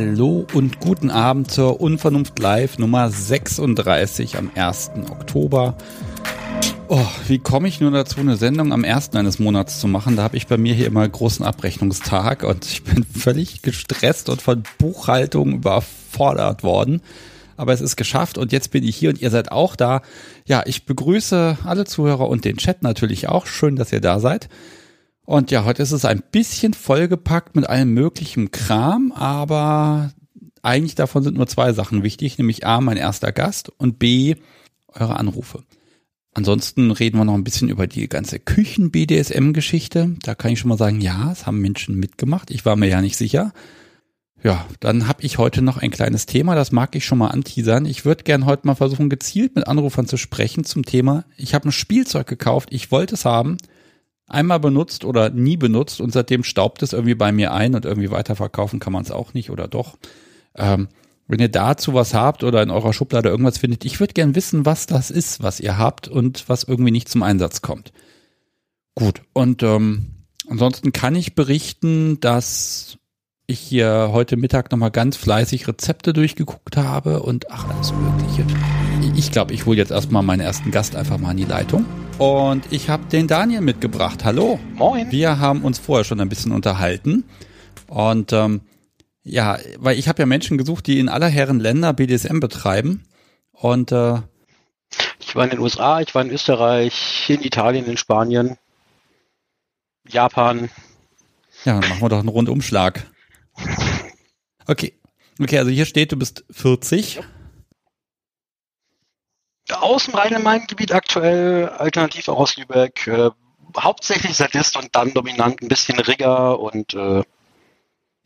Hallo und guten Abend zur Unvernunft Live Nummer 36 am 1. Oktober. Oh, wie komme ich nur dazu, eine Sendung am 1. eines Monats zu machen? Da habe ich bei mir hier immer einen großen Abrechnungstag und ich bin völlig gestresst und von Buchhaltung überfordert worden. Aber es ist geschafft und jetzt bin ich hier und ihr seid auch da. Ja, ich begrüße alle Zuhörer und den Chat natürlich auch. Schön, dass ihr da seid. Und ja, heute ist es ein bisschen vollgepackt mit allem möglichen Kram, aber eigentlich davon sind nur zwei Sachen wichtig, nämlich A, mein erster Gast und B, eure Anrufe. Ansonsten reden wir noch ein bisschen über die ganze Küchen-BDSM-Geschichte. Da kann ich schon mal sagen, ja, es haben Menschen mitgemacht. Ich war mir ja nicht sicher. Ja, dann habe ich heute noch ein kleines Thema, das mag ich schon mal anteasern. Ich würde gern heute mal versuchen, gezielt mit Anrufern zu sprechen zum Thema. Ich habe ein Spielzeug gekauft, ich wollte es haben einmal benutzt oder nie benutzt und seitdem staubt es irgendwie bei mir ein und irgendwie weiterverkaufen kann man es auch nicht oder doch. Ähm, wenn ihr dazu was habt oder in eurer Schublade irgendwas findet, ich würde gern wissen, was das ist, was ihr habt und was irgendwie nicht zum Einsatz kommt. Gut, und ähm, ansonsten kann ich berichten, dass ich hier heute Mittag nochmal ganz fleißig Rezepte durchgeguckt habe und ach, alles Mögliche. Ich glaube, ich hole jetzt erstmal meinen ersten Gast einfach mal in die Leitung. Und ich habe den Daniel mitgebracht. Hallo. Moin. Wir haben uns vorher schon ein bisschen unterhalten. Und ähm, ja, weil ich habe ja Menschen gesucht, die in aller Herren Länder BDSM betreiben. Und äh, ich war in den USA, ich war in Österreich, in Italien, in Spanien, Japan. Ja, dann machen wir doch einen Rundumschlag. Okay. Okay, also hier steht, du bist 40 aus dem Rhein-Main-Gebiet aktuell, alternativ auch aus Lübeck, äh, hauptsächlich Sadist und dann dominant ein bisschen Rigger und äh,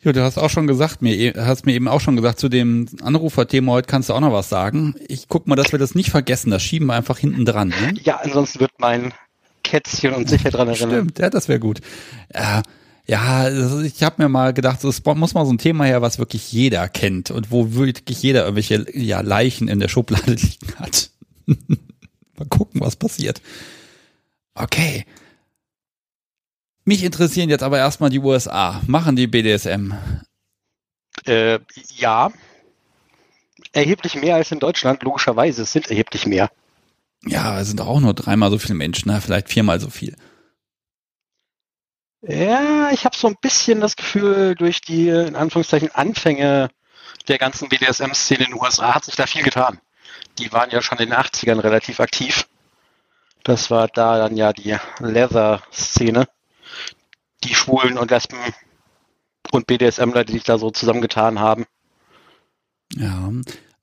ja, du hast auch schon gesagt, mir hast mir eben auch schon gesagt, zu dem Anruferthema heute kannst du auch noch was sagen. Ich guck mal, dass wir das nicht vergessen, das schieben wir einfach hinten dran. Ne? Ja, ansonsten wird mein Kätzchen uns sicher dran erinnern. Stimmt, ja, das wäre gut. Äh, ja, ich habe mir mal gedacht, es muss mal so ein Thema her, was wirklich jeder kennt und wo wirklich jeder irgendwelche ja, Leichen in der Schublade liegen hat. Mal gucken, was passiert. Okay. Mich interessieren jetzt aber erstmal die USA. Machen die BDSM? Äh, ja. Erheblich mehr als in Deutschland, logischerweise. Es sind erheblich mehr. Ja, es sind auch nur dreimal so viele Menschen, na, vielleicht viermal so viel. Ja, ich habe so ein bisschen das Gefühl, durch die in Anführungszeichen Anfänge der ganzen BDSM-Szene in den USA hat sich da viel getan die waren ja schon in den 80ern relativ aktiv. Das war da dann ja die Leather-Szene. Die Schwulen und Lesben und BDSMler, die sich da so zusammengetan haben. Ja,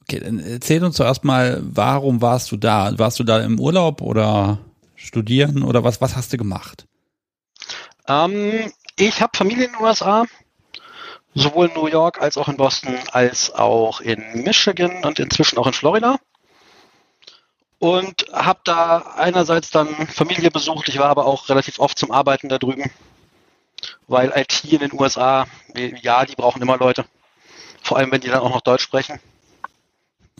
okay, dann erzähl uns zuerst mal, warum warst du da? Warst du da im Urlaub oder studieren oder was, was hast du gemacht? Ähm, ich habe Familie in den USA, sowohl in New York als auch in Boston, als auch in Michigan und inzwischen auch in Florida und habe da einerseits dann Familie besucht. Ich war aber auch relativ oft zum Arbeiten da drüben, weil IT in den USA, ja, die brauchen immer Leute. Vor allem, wenn die dann auch noch Deutsch sprechen.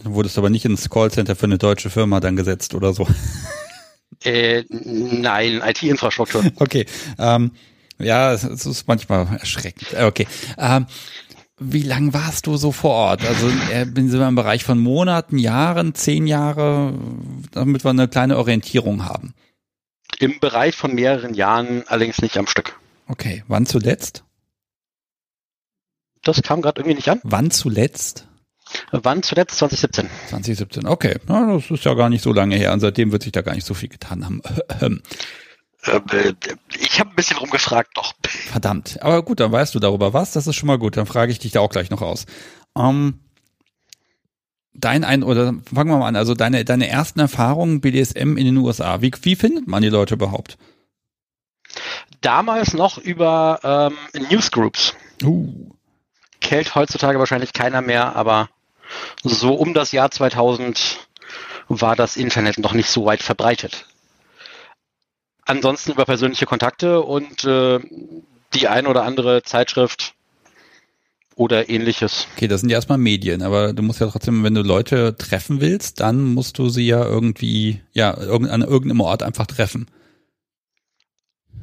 Du wurdest aber nicht ins Callcenter für eine deutsche Firma dann gesetzt oder so. Äh, nein, IT-Infrastruktur. Okay. Ähm, ja, es ist manchmal erschreckend. Okay. Ähm, wie lang warst du so vor Ort? Also äh, sind wir im Bereich von Monaten, Jahren, zehn Jahre, damit wir eine kleine Orientierung haben. Im Bereich von mehreren Jahren, allerdings nicht am Stück. Okay, wann zuletzt? Das kam gerade irgendwie nicht an. Wann zuletzt? Wann zuletzt? 2017. 2017, okay. Ja, das ist ja gar nicht so lange her und seitdem wird sich da gar nicht so viel getan haben. Äh, ich habe ein bisschen rumgefragt noch. Verdammt. Aber gut, dann weißt du darüber was. Das ist schon mal gut. Dann frage ich dich da auch gleich noch aus. Ähm, dein ein oder fangen wir mal an. Also deine deine ersten Erfahrungen BDSM in den USA. Wie wie findet man die Leute überhaupt? Damals noch über ähm, Newsgroups. Uh. Kennt heutzutage wahrscheinlich keiner mehr, aber so um das Jahr 2000 war das Internet noch nicht so weit verbreitet ansonsten über persönliche Kontakte und äh, die ein oder andere Zeitschrift oder ähnliches. Okay, das sind ja erstmal Medien, aber du musst ja trotzdem, wenn du Leute treffen willst, dann musst du sie ja irgendwie, ja, an irgendeinem Ort einfach treffen.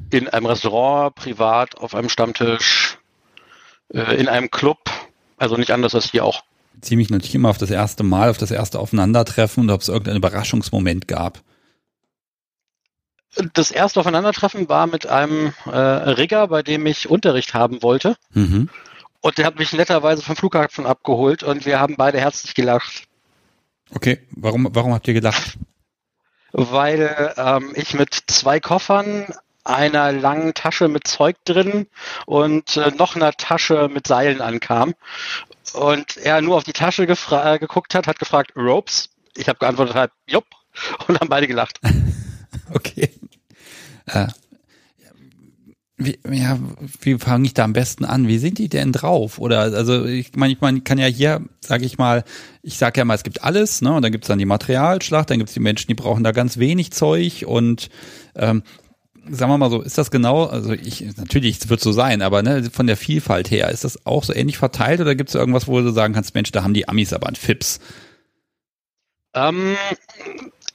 In einem Restaurant, privat, auf einem Stammtisch, äh, in einem Club, Also nicht anders als hier auch. Beziehe mich natürlich immer auf das erste Mal, auf das erste Aufeinandertreffen und ob es irgendeinen Überraschungsmoment gab. Das erste Aufeinandertreffen war mit einem äh, Rigger, bei dem ich Unterricht haben wollte. Mhm. Und der hat mich netterweise vom Flughafen abgeholt und wir haben beide herzlich gelacht. Okay, warum, warum habt ihr gelacht? Weil ähm, ich mit zwei Koffern, einer langen Tasche mit Zeug drin und äh, noch einer Tasche mit Seilen ankam. Und er nur auf die Tasche äh, geguckt hat, hat gefragt, Ropes? Ich habe geantwortet, halt, jupp. Und haben beide gelacht. okay. Äh, wie, ja, wie fange ich da am besten an? Wie sind die denn drauf? Oder also ich meine, ich meine, kann ja hier, sage ich mal, ich sage ja mal, es gibt alles, ne? Und dann gibt's dann die Materialschlacht, dann gibt's die Menschen, die brauchen da ganz wenig Zeug und ähm, sagen wir mal so, ist das genau, also ich, natürlich, es wird so sein, aber ne, von der Vielfalt her, ist das auch so ähnlich verteilt oder gibt's irgendwas, wo du sagen kannst, Mensch, da haben die Amis aber einen Fips? Ähm,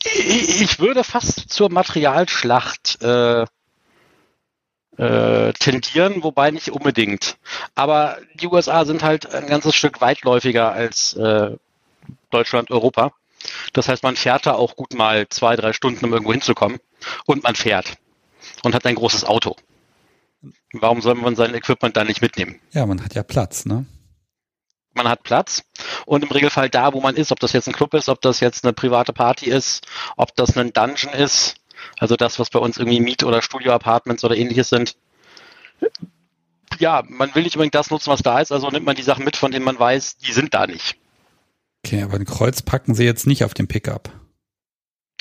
ich würde fast zur Materialschlacht äh, äh, tendieren, wobei nicht unbedingt. Aber die USA sind halt ein ganzes Stück weitläufiger als äh, Deutschland, Europa. Das heißt, man fährt da auch gut mal zwei, drei Stunden, um irgendwo hinzukommen. Und man fährt. Und hat ein großes Auto. Warum soll man sein Equipment da nicht mitnehmen? Ja, man hat ja Platz, ne? Man hat Platz. Und im Regelfall da, wo man ist, ob das jetzt ein Club ist, ob das jetzt eine private Party ist, ob das ein Dungeon ist, also das, was bei uns irgendwie Miet- oder Studio-Apartments oder ähnliches sind. Ja, man will nicht unbedingt das nutzen, was da ist, also nimmt man die Sachen mit, von denen man weiß, die sind da nicht. Okay, aber ein Kreuz packen sie jetzt nicht auf den Pickup.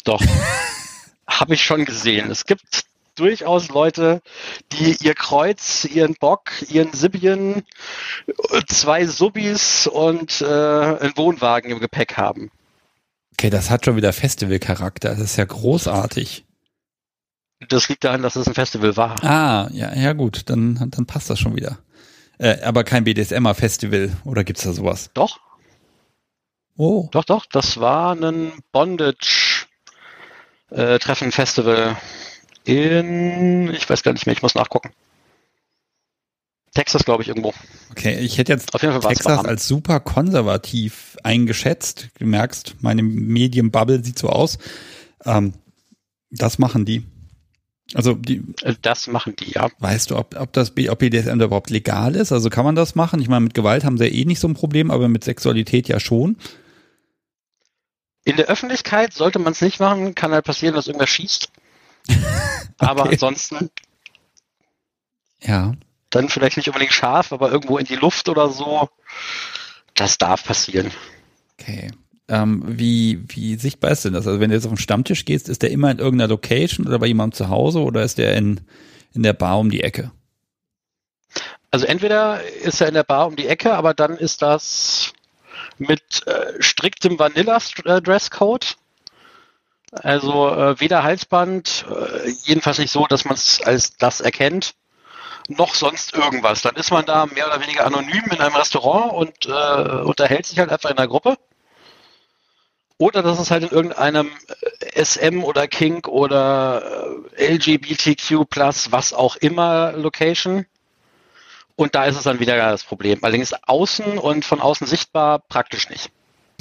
Doch. Habe ich schon gesehen. Es gibt durchaus Leute, die ihr Kreuz, ihren Bock, ihren Sibien, zwei Subis und äh, einen Wohnwagen im Gepäck haben. Okay, das hat schon wieder Festivalcharakter. Das ist ja großartig. Das liegt daran, dass es ein Festival war. Ah, ja, ja gut, dann, dann passt das schon wieder. Äh, aber kein BDSM-Festival oder gibt's da sowas? Doch. Oh. Doch, doch, das war ein Bondage-Treffen-Festival äh, in, ich weiß gar nicht mehr, ich muss nachgucken. Texas, glaube ich, irgendwo. Okay, ich hätte jetzt Texas als super konservativ eingeschätzt. Du merkst, meine Medienbubble sieht so aus. Ähm, das machen die. Also die. Äh, das machen die, ja. Weißt du, ob, ob das ob BDSM da überhaupt legal ist? Also kann man das machen? Ich meine, mit Gewalt haben sie ja eh nicht so ein Problem, aber mit Sexualität ja schon. In der Öffentlichkeit sollte man es nicht machen, kann halt passieren, dass irgendwer schießt. aber ansonsten. Ja dann vielleicht nicht unbedingt scharf, aber irgendwo in die Luft oder so. Das darf passieren. Okay. Ähm, wie, wie sichtbar ist denn das? Also wenn du jetzt auf den Stammtisch gehst, ist der immer in irgendeiner Location oder bei jemandem zu Hause oder ist der in, in der Bar um die Ecke? Also entweder ist er in der Bar um die Ecke, aber dann ist das mit äh, striktem Vanilla-Dresscode. Also äh, weder Halsband, äh, jedenfalls nicht so, dass man es als das erkennt noch sonst irgendwas. Dann ist man da mehr oder weniger anonym in einem Restaurant und äh, unterhält sich halt einfach in einer Gruppe. Oder das ist halt in irgendeinem äh, SM oder Kink oder äh, LGBTQ was auch immer Location. Und da ist es dann wieder das Problem. Allerdings außen und von außen sichtbar praktisch nicht.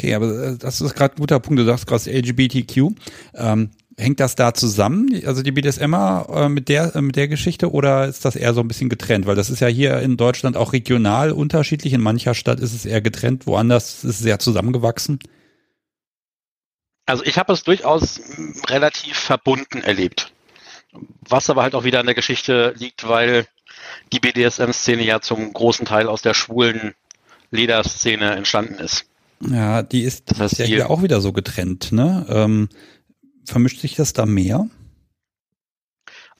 Okay, aber äh, das ist gerade ein guter Punkt. Du sagst gerade LGBTQ. Ähm, hängt das da zusammen, also die BDSMer äh, mit der äh, mit der Geschichte oder ist das eher so ein bisschen getrennt? Weil das ist ja hier in Deutschland auch regional unterschiedlich. In mancher Stadt ist es eher getrennt, woanders ist es sehr zusammengewachsen. Also ich habe es durchaus relativ verbunden erlebt. Was aber halt auch wieder an der Geschichte liegt, weil die BDSM-Szene ja zum großen Teil aus der schwulen Lederszene entstanden ist. Ja, die ist, das heißt, ja hier auch wieder so getrennt, ne? Ähm, vermischt sich das da mehr?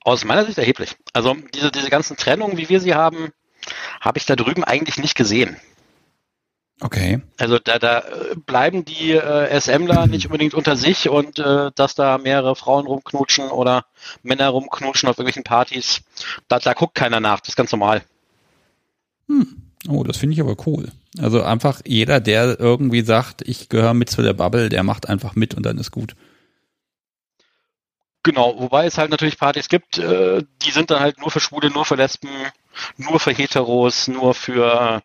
Aus meiner Sicht erheblich. Also diese, diese ganzen Trennungen, wie wir sie haben, habe ich da drüben eigentlich nicht gesehen. Okay. Also da, da bleiben die äh, SMler nicht unbedingt unter sich und äh, dass da mehrere Frauen rumknutschen oder Männer rumknutschen auf irgendwelchen Partys, da, da guckt keiner nach, das ist ganz normal. Hm. Oh, das finde ich aber cool. Also einfach jeder, der irgendwie sagt, ich gehöre mit zu der Bubble, der macht einfach mit und dann ist gut. Genau, wobei es halt natürlich Partys gibt, äh, die sind dann halt nur für Schwule, nur für Lesben, nur für Heteros, nur für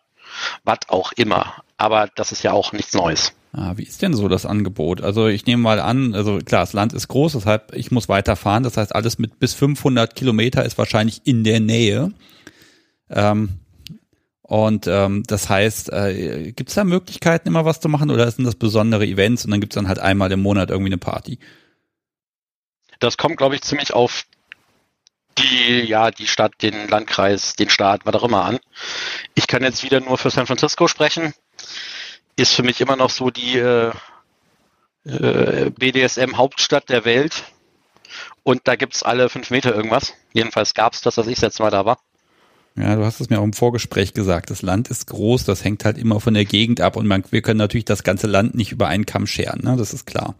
was auch immer. Aber das ist ja auch nichts Neues. Ah, wie ist denn so das Angebot? Also ich nehme mal an, also klar, das Land ist groß, deshalb ich muss weiterfahren. Das heißt, alles mit bis 500 Kilometer ist wahrscheinlich in der Nähe. Ähm, und ähm, das heißt, äh, gibt es da Möglichkeiten, immer was zu machen oder sind das besondere Events und dann gibt es dann halt einmal im Monat irgendwie eine Party? Das kommt, glaube ich, ziemlich auf die, ja, die Stadt, den Landkreis, den Staat, was auch immer an. Ich kann jetzt wieder nur für San Francisco sprechen. Ist für mich immer noch so die äh, äh, BDSM-Hauptstadt der Welt. Und da gibt's alle fünf Meter irgendwas. Jedenfalls gab's das, als ich jetzt mal da war. Ja, du hast es mir auch im Vorgespräch gesagt. Das Land ist groß, das hängt halt immer von der Gegend ab und man, wir können natürlich das ganze Land nicht über einen Kamm scheren, ne? Das ist klar.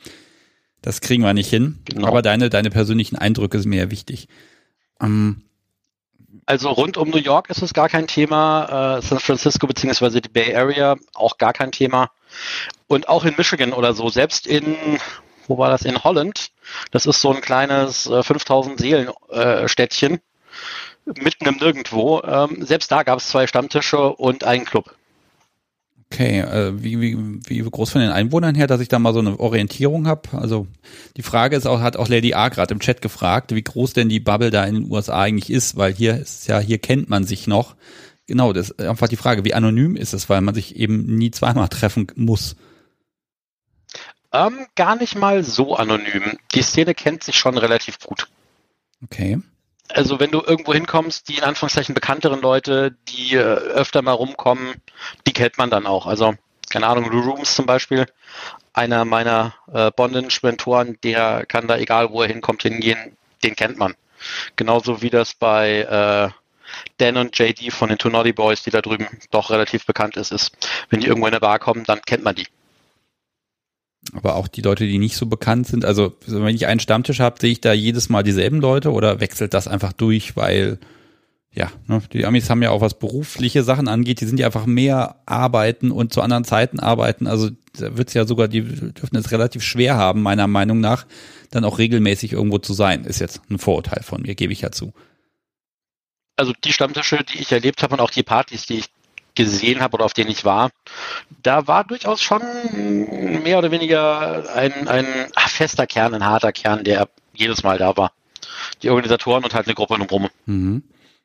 Das kriegen wir nicht hin. Genau. Aber deine, deine persönlichen Eindrücke sind mir ja wichtig. Ähm, also rund um New York ist es gar kein Thema. Äh, San Francisco beziehungsweise die Bay Area auch gar kein Thema. Und auch in Michigan oder so, selbst in, wo war das, in Holland, das ist so ein kleines äh, 5000 Seelen äh, Städtchen, mitten im Nirgendwo. Ähm, selbst da gab es zwei Stammtische und einen Club. Okay, äh, wie, wie, wie groß von den Einwohnern her, dass ich da mal so eine Orientierung habe? Also die Frage ist auch, hat auch Lady A gerade im Chat gefragt, wie groß denn die Bubble da in den USA eigentlich ist, weil hier ist ja, hier kennt man sich noch. Genau, das ist einfach die Frage, wie anonym ist es, weil man sich eben nie zweimal treffen muss. Ähm, gar nicht mal so anonym. Die Szene kennt sich schon relativ gut. Okay also wenn du irgendwo hinkommst, die in Anführungszeichen bekannteren Leute, die äh, öfter mal rumkommen, die kennt man dann auch. Also, keine Ahnung, Lou Rooms zum Beispiel, einer meiner äh, Bondage-Mentoren, der kann da, egal wo er hinkommt, hingehen, den kennt man. Genauso wie das bei äh, Dan und JD von den Two Boys, die da drüben doch relativ bekannt ist, ist, wenn die irgendwo in eine Bar kommen, dann kennt man die aber auch die Leute, die nicht so bekannt sind. Also wenn ich einen Stammtisch habe, sehe ich da jedes Mal dieselben Leute oder wechselt das einfach durch, weil ja, ne, die Amis haben ja auch was berufliche Sachen angeht, die sind ja einfach mehr arbeiten und zu anderen Zeiten arbeiten. Also da wird es ja sogar, die dürfen es relativ schwer haben, meiner Meinung nach, dann auch regelmäßig irgendwo zu sein. Ist jetzt ein Vorurteil von mir, gebe ich ja zu. Also die Stammtische, die ich erlebt habe und auch die Partys, die ich gesehen habe oder auf denen ich war, da war durchaus schon mehr oder weniger ein, ein fester Kern, ein harter Kern, der jedes Mal da war. Die Organisatoren und halt eine Gruppe drumherum. Mhm.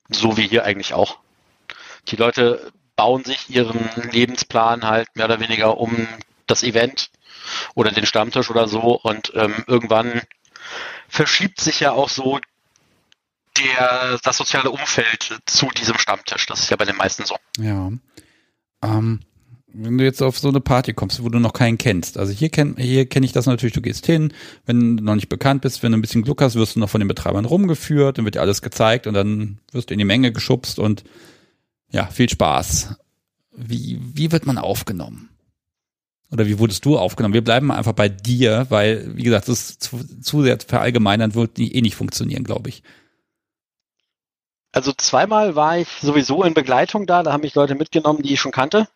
So wie hier eigentlich auch. Die Leute bauen sich ihren Lebensplan halt mehr oder weniger um das Event oder den Stammtisch oder so und ähm, irgendwann verschiebt sich ja auch so der, das soziale Umfeld zu diesem Stammtisch. Das ist ja bei den meisten so. Ja. Ähm, wenn du jetzt auf so eine Party kommst, wo du noch keinen kennst. Also hier kenne hier kenn ich das natürlich, du gehst hin, wenn du noch nicht bekannt bist, wenn du ein bisschen Glück hast, wirst du noch von den Betreibern rumgeführt, dann wird dir alles gezeigt und dann wirst du in die Menge geschubst und ja, viel Spaß. Wie, wie wird man aufgenommen? Oder wie wurdest du aufgenommen? Wir bleiben einfach bei dir, weil, wie gesagt, das ist zu, zu sehr verallgemeinern wird eh nicht funktionieren, glaube ich. Also zweimal war ich sowieso in Begleitung da, da haben mich Leute mitgenommen, die ich schon kannte.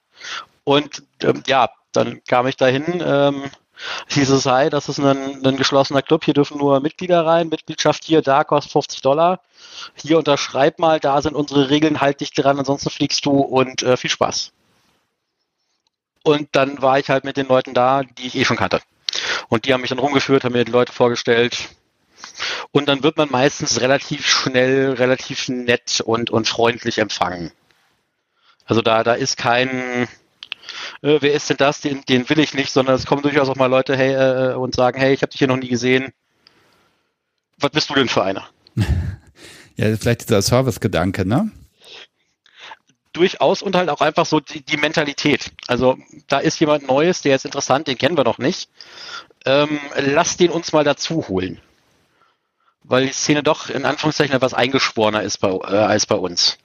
Und ähm, ja, dann kam ich dahin, ähm, hieß es, hi, das ist ein, ein geschlossener Club, hier dürfen nur Mitglieder rein, Mitgliedschaft hier, da kostet 50 Dollar. Hier unterschreib mal, da sind unsere Regeln, halt dich dran, ansonsten fliegst du und äh, viel Spaß. Und dann war ich halt mit den Leuten da, die ich eh schon kannte. Und die haben mich dann rumgeführt, haben mir die Leute vorgestellt, und dann wird man meistens relativ schnell, relativ nett und, und freundlich empfangen. Also da, da ist kein, äh, wer ist denn das, den, den will ich nicht, sondern es kommen durchaus auch mal Leute hey, äh, und sagen, hey, ich habe dich hier noch nie gesehen. Was bist du denn für einer? ja, vielleicht dieser Service-Gedanke, ne? Durchaus und halt auch einfach so die, die Mentalität. Also da ist jemand Neues, der ist interessant, den kennen wir noch nicht. Ähm, lass den uns mal dazu holen weil die Szene doch in Anführungszeichen etwas eingeschworener ist bei, äh, als bei uns.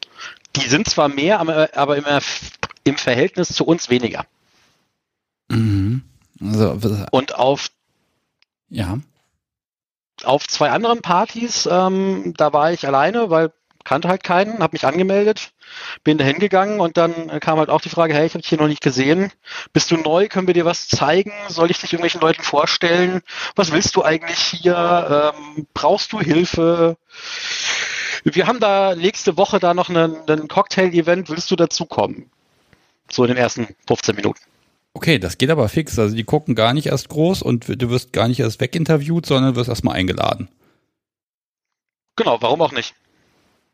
Die sind zwar mehr, aber immer im Verhältnis zu uns weniger. Mhm. Also, Und auf ja. Auf zwei anderen Partys, ähm, da war ich alleine, weil kannte halt keinen, habe mich angemeldet, bin da hingegangen und dann kam halt auch die Frage, hey, ich habe dich hier noch nicht gesehen. Bist du neu? Können wir dir was zeigen? Soll ich dich irgendwelchen Leuten vorstellen? Was willst du eigentlich hier? Ähm, brauchst du Hilfe? Wir haben da nächste Woche da noch einen, einen Cocktail-Event. Willst du dazukommen? So in den ersten 15 Minuten. Okay, das geht aber fix. Also die gucken gar nicht erst groß und du wirst gar nicht erst weginterviewt, sondern wirst erstmal eingeladen. Genau, warum auch nicht?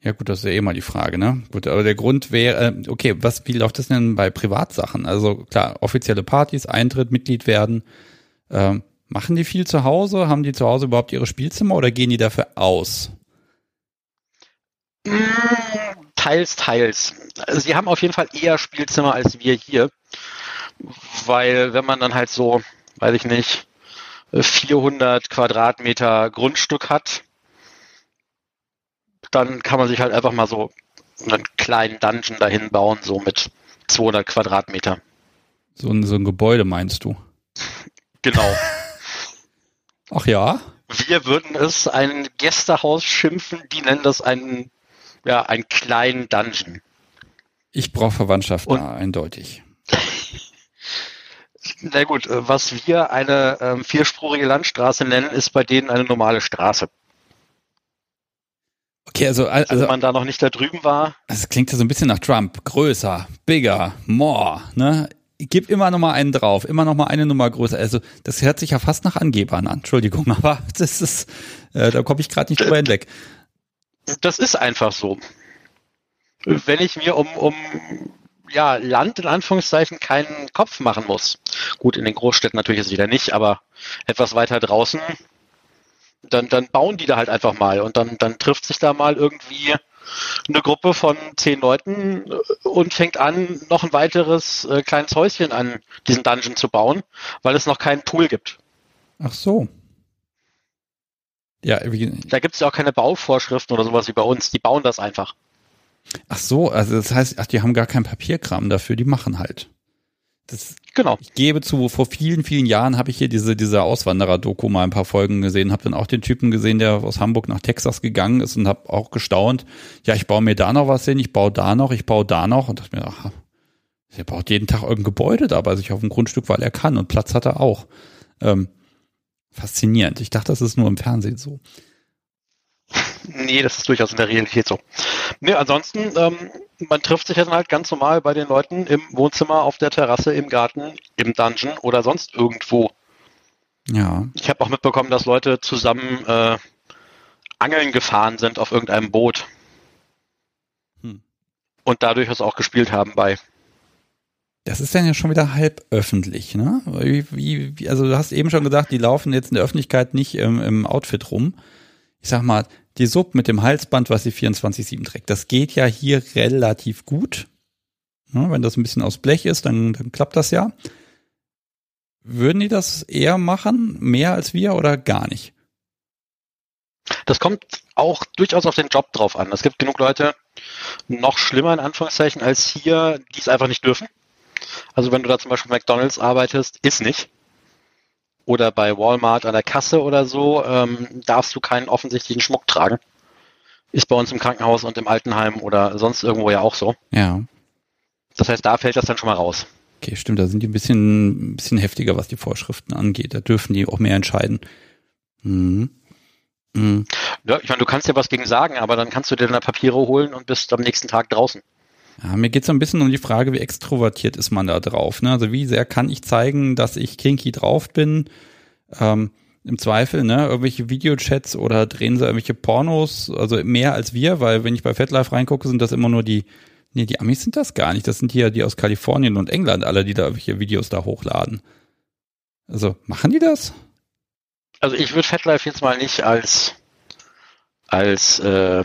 Ja gut, das ist ja eh mal die Frage, ne? Gut, aber der Grund wäre, äh, okay, was, wie läuft das denn bei Privatsachen? Also klar, offizielle Partys, Eintritt, Mitglied werden. Ähm, machen die viel zu Hause? Haben die zu Hause überhaupt ihre Spielzimmer oder gehen die dafür aus? Teils, teils. Also sie haben auf jeden Fall eher Spielzimmer als wir hier. Weil wenn man dann halt so, weiß ich nicht, 400 Quadratmeter Grundstück hat, dann kann man sich halt einfach mal so einen kleinen Dungeon dahin bauen, so mit 200 Quadratmeter. So ein, so ein Gebäude meinst du? Genau. Ach ja? Wir würden es ein Gästehaus schimpfen, die nennen das einen, ja, einen kleinen Dungeon. Ich brauche Verwandtschaft Und, da, eindeutig. Na gut, was wir eine ähm, vierspurige Landstraße nennen, ist bei denen eine normale Straße. Okay, also, also wenn man da noch nicht da drüben war. Das klingt ja so ein bisschen nach Trump. Größer, bigger, more, ne? Gib immer noch mal einen drauf, immer noch mal eine Nummer größer. Also das hört sich ja fast nach Angebern an. Entschuldigung, aber das ist, äh, da komme ich gerade nicht drüber hinweg. Das ist einfach so. Wenn ich mir um, um ja, Land in Anführungszeichen keinen Kopf machen muss. Gut, in den Großstädten natürlich ist es wieder nicht, aber etwas weiter draußen dann, dann bauen die da halt einfach mal und dann, dann trifft sich da mal irgendwie eine Gruppe von zehn Leuten äh, und fängt an, noch ein weiteres äh, kleines Häuschen an diesen Dungeon zu bauen, weil es noch keinen Pool gibt. Ach so. Ja, wie, da gibt es ja auch keine Bauvorschriften oder sowas wie bei uns. Die bauen das einfach. Ach so, also das heißt, ach, die haben gar keinen Papierkram dafür, die machen halt. Das, genau. Ich gebe zu, vor vielen, vielen Jahren habe ich hier diese, diese Auswanderer-Doku mal ein paar Folgen gesehen, habe dann auch den Typen gesehen, der aus Hamburg nach Texas gegangen ist und habe auch gestaunt, ja, ich baue mir da noch was hin, ich baue da noch, ich baue da noch und dachte mir, ach, er baut jeden Tag irgendein Gebäude da bei sich auf dem Grundstück, weil er kann und Platz hat er auch. Ähm, faszinierend. Ich dachte, das ist nur im Fernsehen so. Nee, das ist durchaus in der Realität so. Nee, ansonsten, ähm, man trifft sich ja dann halt ganz normal bei den Leuten im Wohnzimmer, auf der Terrasse, im Garten, im Dungeon oder sonst irgendwo. Ja. Ich habe auch mitbekommen, dass Leute zusammen äh, angeln gefahren sind auf irgendeinem Boot. Hm. Und dadurch es auch gespielt haben bei. Das ist dann ja schon wieder halb öffentlich, ne? Wie, wie, also du hast eben schon gesagt, die laufen jetzt in der Öffentlichkeit nicht im, im Outfit rum. Ich sag mal, die Sub mit dem Halsband, was sie 24-7 trägt. Das geht ja hier relativ gut. Ja, wenn das ein bisschen aus Blech ist, dann, dann klappt das ja. Würden die das eher machen, mehr als wir oder gar nicht? Das kommt auch durchaus auf den Job drauf an. Es gibt genug Leute, noch schlimmer in Anführungszeichen als hier, die es einfach nicht dürfen. Also wenn du da zum Beispiel McDonalds arbeitest, ist nicht oder bei Walmart an der Kasse oder so, ähm, darfst du keinen offensichtlichen Schmuck tragen. Ist bei uns im Krankenhaus und im Altenheim oder sonst irgendwo ja auch so. Ja. Das heißt, da fällt das dann schon mal raus. Okay, stimmt, da sind die ein bisschen, ein bisschen heftiger, was die Vorschriften angeht. Da dürfen die auch mehr entscheiden. Mhm. Mhm. Ja, ich meine, du kannst ja was gegen sagen, aber dann kannst du dir deine Papiere holen und bist am nächsten Tag draußen. Ja, mir geht so ein bisschen um die Frage, wie extrovertiert ist man da drauf. Ne? Also wie sehr kann ich zeigen, dass ich kinky drauf bin? Ähm, Im Zweifel, ne, irgendwelche Videochats oder drehen sie irgendwelche Pornos, also mehr als wir, weil wenn ich bei FetLife reingucke, sind das immer nur die, nee, die Amis sind das gar nicht. Das sind ja die aus Kalifornien und England, alle, die da irgendwelche Videos da hochladen. Also, machen die das? Also ich würde FetLife jetzt mal nicht als als äh,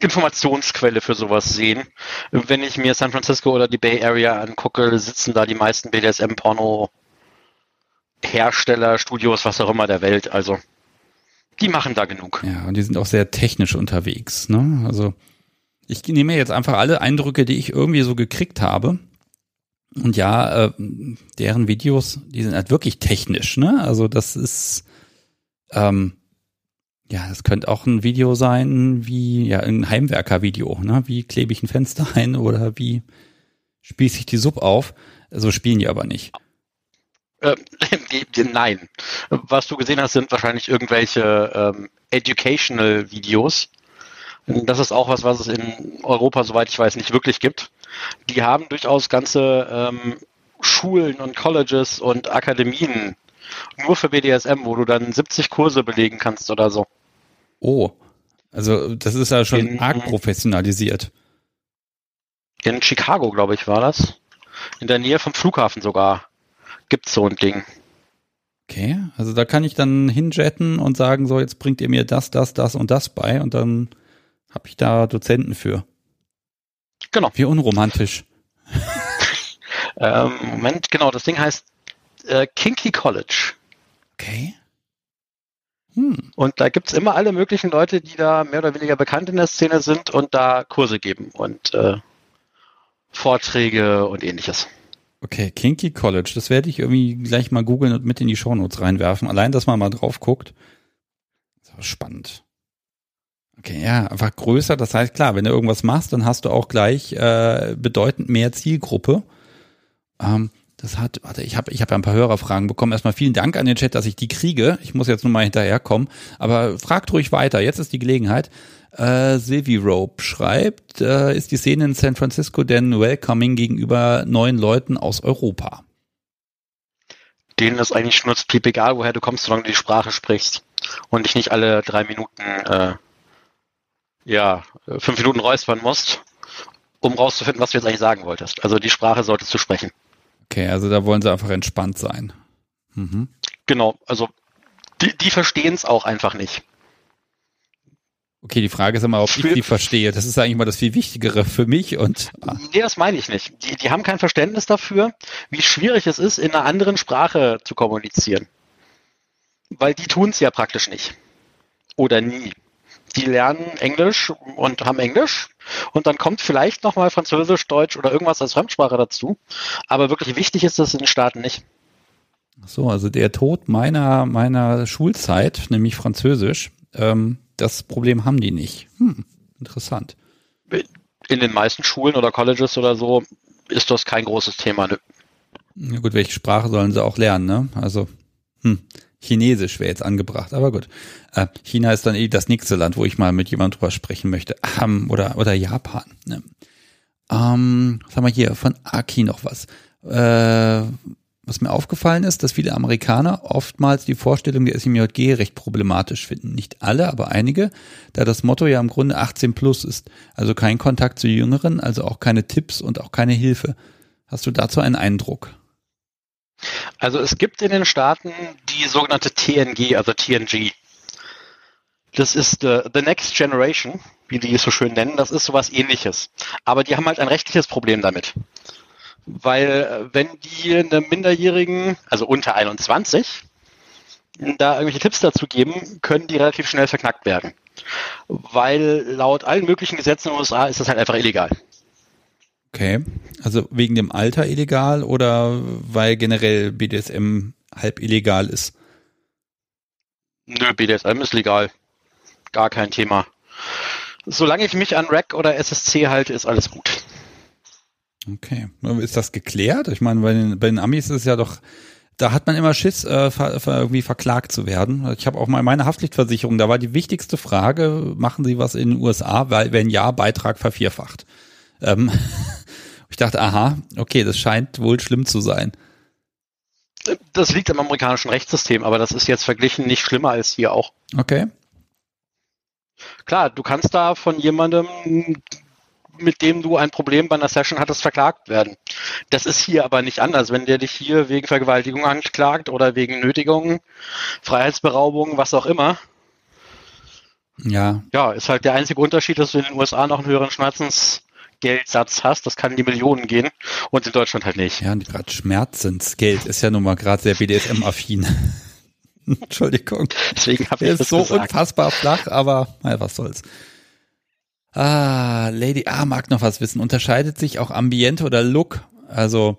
Informationsquelle für sowas sehen. Wenn ich mir San Francisco oder die Bay Area angucke, sitzen da die meisten BDSM-Porno Hersteller, Studios, was auch immer der Welt. Also die machen da genug. Ja, und die sind auch sehr technisch unterwegs. Ne? Also ich nehme jetzt einfach alle Eindrücke, die ich irgendwie so gekriegt habe. Und ja, äh, deren Videos, die sind halt wirklich technisch. Ne? Also das ist ähm, ja, das könnte auch ein Video sein, wie ja ein Heimwerker-Video, ne? Wie klebe ich ein Fenster ein oder wie spieße ich die Sub auf? So also spielen die aber nicht. Äh, nein. Was du gesehen hast, sind wahrscheinlich irgendwelche ähm, Educational-Videos. Das ist auch was, was es in Europa, soweit ich weiß, nicht wirklich gibt. die haben durchaus ganze ähm, Schulen und Colleges und Akademien nur für BDSM, wo du dann 70 Kurse belegen kannst oder so. Oh, also das ist ja schon in, arg professionalisiert. In Chicago, glaube ich, war das. In der Nähe vom Flughafen sogar gibt es so ein Ding. Okay, also da kann ich dann hinjetten und sagen, so jetzt bringt ihr mir das, das, das und das bei und dann habe ich da Dozenten für. Genau. Wie unromantisch. ähm, Moment, genau, das Ding heißt äh, Kinky College. Okay. Hm. Und da gibt's immer alle möglichen Leute, die da mehr oder weniger bekannt in der Szene sind und da Kurse geben und äh, Vorträge und ähnliches. Okay, Kinky College, das werde ich irgendwie gleich mal googeln und mit in die Shownotes reinwerfen. Allein, dass man mal drauf guckt. Spannend. Okay, ja, einfach größer. Das heißt, klar, wenn du irgendwas machst, dann hast du auch gleich äh, bedeutend mehr Zielgruppe. Ähm, das hat, warte, ich habe ich hab ja ein paar Hörerfragen bekommen. Erstmal vielen Dank an den Chat, dass ich die kriege. Ich muss jetzt nur mal hinterherkommen. Aber fragt ruhig weiter. Jetzt ist die Gelegenheit. Äh, Sylvie Rope schreibt, äh, ist die Szene in San Francisco denn welcoming gegenüber neuen Leuten aus Europa? Denen ist eigentlich schnurzpiep egal, woher du kommst, solange du die Sprache sprichst und dich nicht alle drei Minuten, äh, ja, fünf Minuten räuspern musst, um rauszufinden, was du jetzt eigentlich sagen wolltest. Also die Sprache solltest du sprechen. Okay, also da wollen sie einfach entspannt sein. Mhm. Genau, also die, die verstehen es auch einfach nicht. Okay, die Frage ist immer, ob ich die verstehe. Das ist eigentlich mal das viel Wichtigere für mich und. Ah. Nee, das meine ich nicht. Die, die haben kein Verständnis dafür, wie schwierig es ist, in einer anderen Sprache zu kommunizieren. Weil die tun es ja praktisch nicht. Oder nie. Die lernen Englisch und haben Englisch und dann kommt vielleicht nochmal Französisch, Deutsch oder irgendwas als Fremdsprache dazu. Aber wirklich wichtig ist das in den Staaten nicht. So, also der Tod meiner, meiner Schulzeit, nämlich Französisch, ähm, das Problem haben die nicht. Hm, interessant. In den meisten Schulen oder Colleges oder so ist das kein großes Thema. Ne? Ja gut, welche Sprache sollen sie auch lernen, ne? Also, hm, Chinesisch wäre jetzt angebracht, aber gut. Äh, China ist dann eh das nächste Land, wo ich mal mit jemandem drüber sprechen möchte. Ähm, oder, oder Japan. Ne? Ähm, was haben wir hier? Von Aki noch was. Äh, was mir aufgefallen ist, dass viele Amerikaner oftmals die Vorstellung der SMJG recht problematisch finden. Nicht alle, aber einige, da das Motto ja im Grunde 18 plus ist. Also kein Kontakt zu Jüngeren, also auch keine Tipps und auch keine Hilfe. Hast du dazu einen Eindruck? Also es gibt in den Staaten die sogenannte TNG, also TNG. Das ist the, the Next Generation, wie die es so schön nennen. Das ist sowas ähnliches. Aber die haben halt ein rechtliches Problem damit. Weil äh, wenn die einem Minderjährigen, also unter 21, da irgendwelche Tipps dazu geben, können die relativ schnell verknackt werden. Weil laut allen möglichen Gesetzen in den USA ist das halt einfach illegal. Okay, also wegen dem Alter illegal oder weil generell BDSM halb illegal ist? Nö, BDSM ist legal. Gar kein Thema. Solange ich mich an Rack oder SSC halte, ist alles gut. Okay. Ist das geklärt? Ich meine, bei den, bei den Amis ist es ja doch, da hat man immer Schiss, äh, ver, ver, irgendwie verklagt zu werden. Ich habe auch mal meine Haftpflichtversicherung, da war die wichtigste Frage, machen Sie was in den USA, weil wenn ja, Beitrag vervierfacht. Ähm, ich dachte, aha, okay, das scheint wohl schlimm zu sein. Das liegt am amerikanischen Rechtssystem, aber das ist jetzt verglichen nicht schlimmer als hier auch. Okay. Klar, du kannst da von jemandem mit dem du ein Problem bei einer Session hattest, verklagt werden. Das ist hier aber nicht anders. Wenn der dich hier wegen Vergewaltigung anklagt oder wegen Nötigung, Freiheitsberaubung, was auch immer. Ja. Ja, ist halt der einzige Unterschied, dass du in den USA noch einen höheren Schmerzensgeldsatz hast. Das kann in die Millionen gehen und in Deutschland halt nicht. Ja, und gerade Schmerzensgeld ist ja nun mal gerade sehr BDSM-affin. Entschuldigung. Deswegen habe ich das so gesagt. unfassbar flach, aber naja, was soll's. Ah, Lady A mag noch was wissen. Unterscheidet sich auch Ambiente oder Look? Also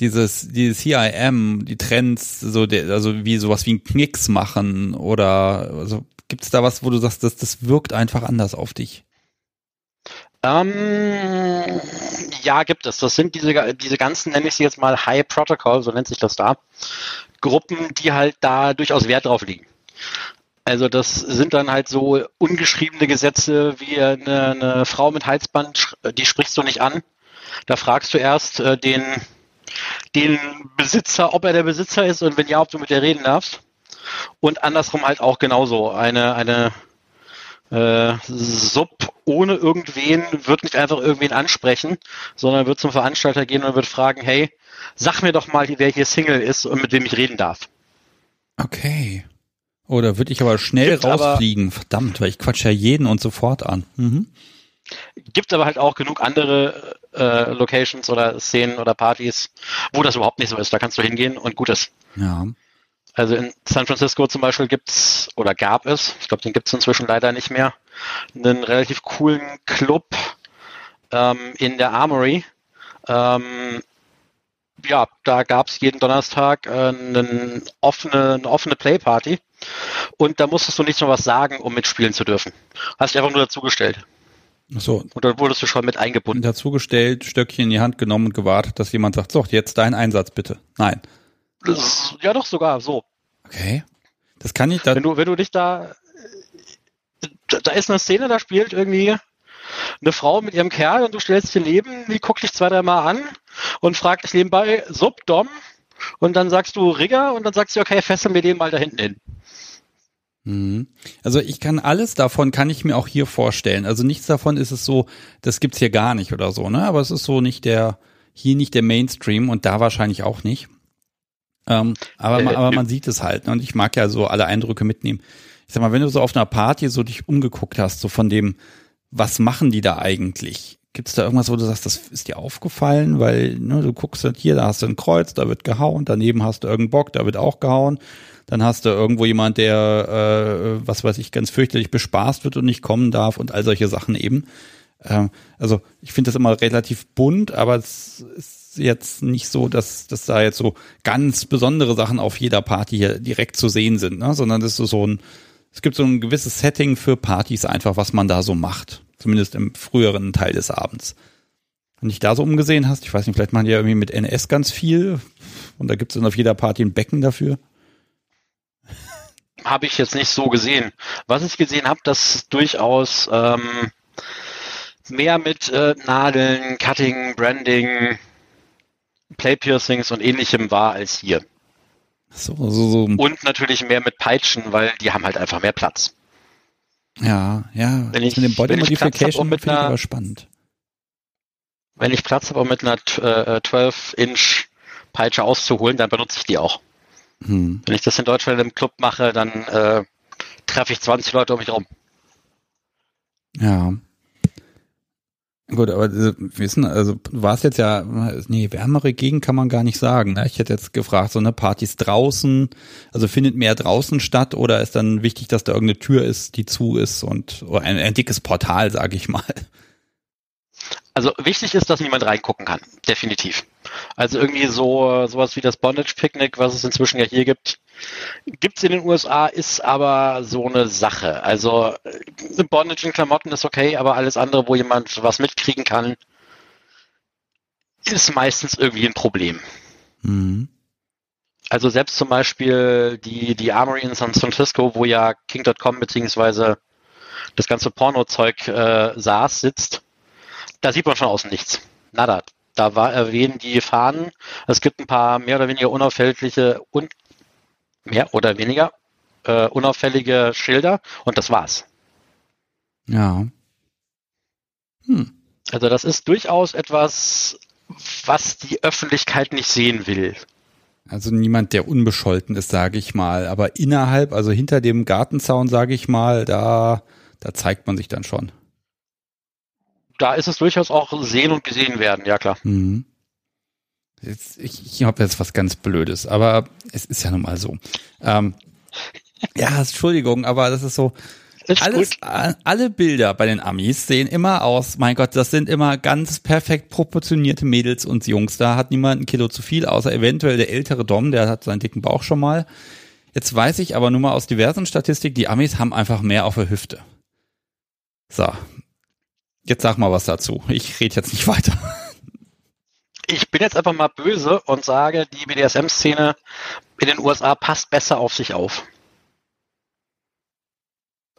dieses, dieses CIM, die Trends, so der, also wie sowas wie ein Knicks machen oder also gibt es da was, wo du sagst, das, das wirkt einfach anders auf dich? Ähm, ja, gibt es. Das sind diese, diese ganzen, nenne ich sie jetzt mal High Protocol, so nennt sich das da, Gruppen, die halt da durchaus Wert drauf liegen. Also das sind dann halt so ungeschriebene Gesetze wie eine, eine Frau mit Halsband, die sprichst du nicht an. Da fragst du erst äh, den, den Besitzer, ob er der Besitzer ist und wenn ja, ob du mit der reden darfst. Und andersrum halt auch genauso. Eine, eine äh, Sub ohne irgendwen wird nicht einfach irgendwen ansprechen, sondern wird zum Veranstalter gehen und wird fragen, hey, sag mir doch mal, wer hier Single ist und mit wem ich reden darf. Okay. Oder würde ich aber schnell Gibt rausfliegen, aber, verdammt, weil ich quatsche ja jeden und sofort an. Mhm. Gibt aber halt auch genug andere äh, Locations oder Szenen oder Partys, wo das überhaupt nicht so ist. Da kannst du hingehen und gut ist. Ja. Also in San Francisco zum Beispiel gibt's oder gab es, ich glaube, den gibt's inzwischen leider nicht mehr, einen relativ coolen Club ähm, in der Armory. Ähm, ja, da gab's jeden Donnerstag äh, eine offene, eine offene Playparty und da musstest du nicht nur was sagen, um mitspielen zu dürfen. Hast dich einfach nur dazugestellt. Ach so. Und dann wurdest du schon mit eingebunden. Dazugestellt, Stöckchen in die Hand genommen und gewartet, dass jemand sagt, so, jetzt dein Einsatz bitte. Nein. Das, ja, doch sogar so. Okay. Das kann ich da. Wenn du, wenn du dich da, da ist eine Szene, da spielt irgendwie eine Frau mit ihrem Kerl und du stellst dir neben, die guckt dich zwei, dreimal an und fragt dich nebenbei, Sub, Dom, und dann sagst du Rigger und dann sagst du, okay, fesseln wir den mal da hinten hin. Mhm. Also ich kann alles davon, kann ich mir auch hier vorstellen. Also nichts davon ist es so, das gibt's hier gar nicht oder so, ne? Aber es ist so nicht der, hier nicht der Mainstream und da wahrscheinlich auch nicht. Ähm, aber, äh, aber man sieht es halt. Ne? Und ich mag ja so alle Eindrücke mitnehmen. Ich sag mal, wenn du so auf einer Party so dich umgeguckt hast, so von dem, was machen die da eigentlich? Gibt es da irgendwas, wo du sagst, das ist dir aufgefallen? Weil ne, du guckst halt hier, da hast du ein Kreuz, da wird gehauen, daneben hast du irgendeinen Bock, da wird auch gehauen. Dann hast du irgendwo jemand, der, äh, was weiß ich, ganz fürchterlich bespaßt wird und nicht kommen darf und all solche Sachen eben. Ähm, also ich finde das immer relativ bunt, aber es ist jetzt nicht so, dass, dass da jetzt so ganz besondere Sachen auf jeder Party hier direkt zu sehen sind, ne? sondern das ist so ein, es gibt so ein gewisses Setting für Partys einfach, was man da so macht. Zumindest im früheren Teil des Abends. Wenn dich da so umgesehen hast, ich weiß nicht, vielleicht machen die ja irgendwie mit NS ganz viel und da gibt es dann auf jeder Party ein Becken dafür. Habe ich jetzt nicht so gesehen. Was ich gesehen habe, dass durchaus ähm, mehr mit äh, Nadeln, Cutting, Branding, Play-Piercings und ähnlichem war als hier. So, so, so. Und natürlich mehr mit Peitschen, weil die haben halt einfach mehr Platz. Ja, ja. Wenn ich, mit dem Body Modification finde ich aber spannend. Wenn ich Platz habe, um mit einer äh, 12-Inch Peitsche auszuholen, dann benutze ich die auch. Hm. Wenn ich das in Deutschland im Club mache, dann äh, treffe ich 20 Leute um mich rum. Ja. Gut, aber wissen, also du warst jetzt ja, nee, wärmere Gegend kann man gar nicht sagen. Ne? Ich hätte jetzt gefragt, so eine Partys draußen, also findet mehr draußen statt oder ist dann wichtig, dass da irgendeine Tür ist, die zu ist und oder ein, ein dickes Portal, sage ich mal. Also wichtig ist, dass niemand reingucken kann, definitiv. Also irgendwie so sowas wie das Bondage Picnic, was es inzwischen ja hier gibt, gibt es in den USA, ist aber so eine Sache. Also äh, Bondage in Klamotten ist okay, aber alles andere, wo jemand was mitkriegen kann, ist meistens irgendwie ein Problem. Mhm. Also selbst zum Beispiel die, die Armory in San Francisco, wo ja King.com beziehungsweise das ganze Porno-Zeug äh, saß, sitzt, da sieht man von außen nichts. Nada. Da war, erwähnen die Fahnen. Es gibt ein paar mehr oder weniger unauffällige und mehr oder weniger äh, unauffällige Schilder und das war's. Ja. Hm. Also das ist durchaus etwas, was die Öffentlichkeit nicht sehen will. Also niemand, der unbescholten ist, sage ich mal. Aber innerhalb, also hinter dem Gartenzaun, sage ich mal, da, da zeigt man sich dann schon. Da ist es durchaus auch sehen und gesehen werden, ja klar. Mhm. Jetzt, ich ich habe jetzt was ganz Blödes, aber es ist ja nun mal so. Ähm, ja, Entschuldigung, aber das ist so. Ist alles, alle Bilder bei den Amis sehen immer aus, mein Gott, das sind immer ganz perfekt proportionierte Mädels und Jungs. Da hat niemand ein Kilo zu viel, außer eventuell der ältere Dom, der hat seinen dicken Bauch schon mal. Jetzt weiß ich aber nur mal aus diversen Statistiken, die Amis haben einfach mehr auf der Hüfte. So. Jetzt sag mal was dazu. Ich rede jetzt nicht weiter ich bin jetzt einfach mal böse und sage, die BDSM-Szene in den USA passt besser auf sich auf.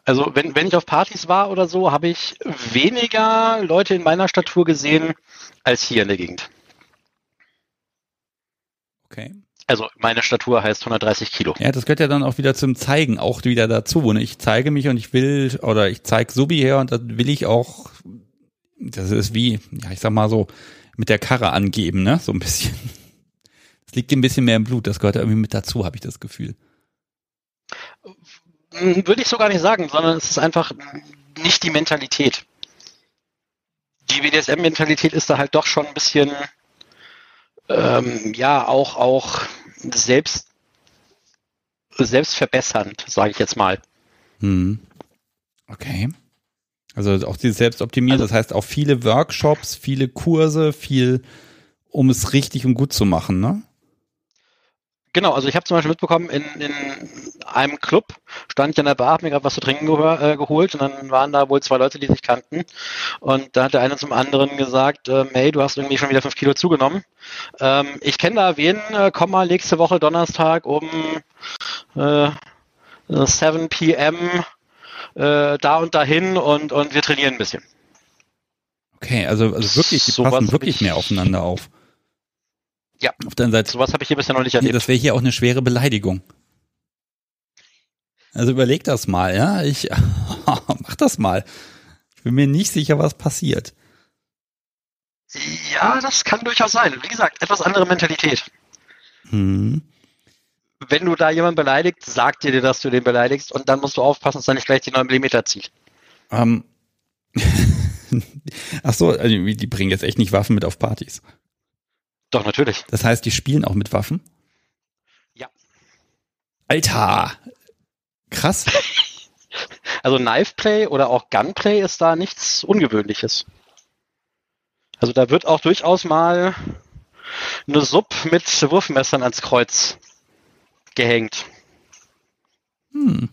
Also wenn, wenn ich auf Partys war oder so, habe ich weniger Leute in meiner Statur gesehen als hier in der Gegend. Okay. Also meine Statur heißt 130 Kilo. Ja, das gehört ja dann auch wieder zum Zeigen auch wieder dazu. Ne? Ich zeige mich und ich will, oder ich zeige Subi her und dann will ich auch, das ist wie, ja, ich sag mal so, mit der Karre angeben, ne? So ein bisschen. Es liegt ein bisschen mehr im Blut, das gehört irgendwie mit dazu, habe ich das Gefühl. Hm, würde ich so gar nicht sagen, sondern es ist einfach nicht die Mentalität. Die BDSM-Mentalität ist da halt doch schon ein bisschen, ähm, ja, auch, auch selbst, selbstverbessernd, sage ich jetzt mal. Hm. Okay. Also auch dieses Selbstoptimieren, also, das heißt auch viele Workshops, viele Kurse, viel, um es richtig und gut zu machen, ne? Genau, also ich habe zum Beispiel mitbekommen, in, in einem Club stand ich an der Bar, habe mir gerade was zu trinken ge äh, geholt und dann waren da wohl zwei Leute, die sich kannten. Und da hat der eine zum anderen gesagt, äh, hey, du hast irgendwie schon wieder fünf Kilo zugenommen. Ähm, ich kenne da wen, äh, komm mal nächste Woche Donnerstag um äh, 7 p.m. Äh, da und dahin und, und wir trainieren ein bisschen. Okay, also, also wirklich, die so passen wirklich mehr aufeinander auf. Ja. Auf der Seite. Sowas habe ich hier bisher noch nicht erlebt. Das wäre hier auch eine schwere Beleidigung. Also überleg das mal, ja. Ich mach das mal. Ich bin mir nicht sicher, was passiert. Ja, das kann durchaus sein. Wie gesagt, etwas andere Mentalität. Hm. Wenn du da jemanden beleidigst, sagt dir, dass du den beleidigst und dann musst du aufpassen, dass er nicht gleich die 9 mm zieht. Ähm. Ach so, also die bringen jetzt echt nicht Waffen mit auf Partys. Doch, natürlich. Das heißt, die spielen auch mit Waffen? Ja. Alter! Krass. Also Knife Play oder auch Gunplay ist da nichts Ungewöhnliches. Also da wird auch durchaus mal eine Sub mit Wurfmessern ans Kreuz gehängt. Hm.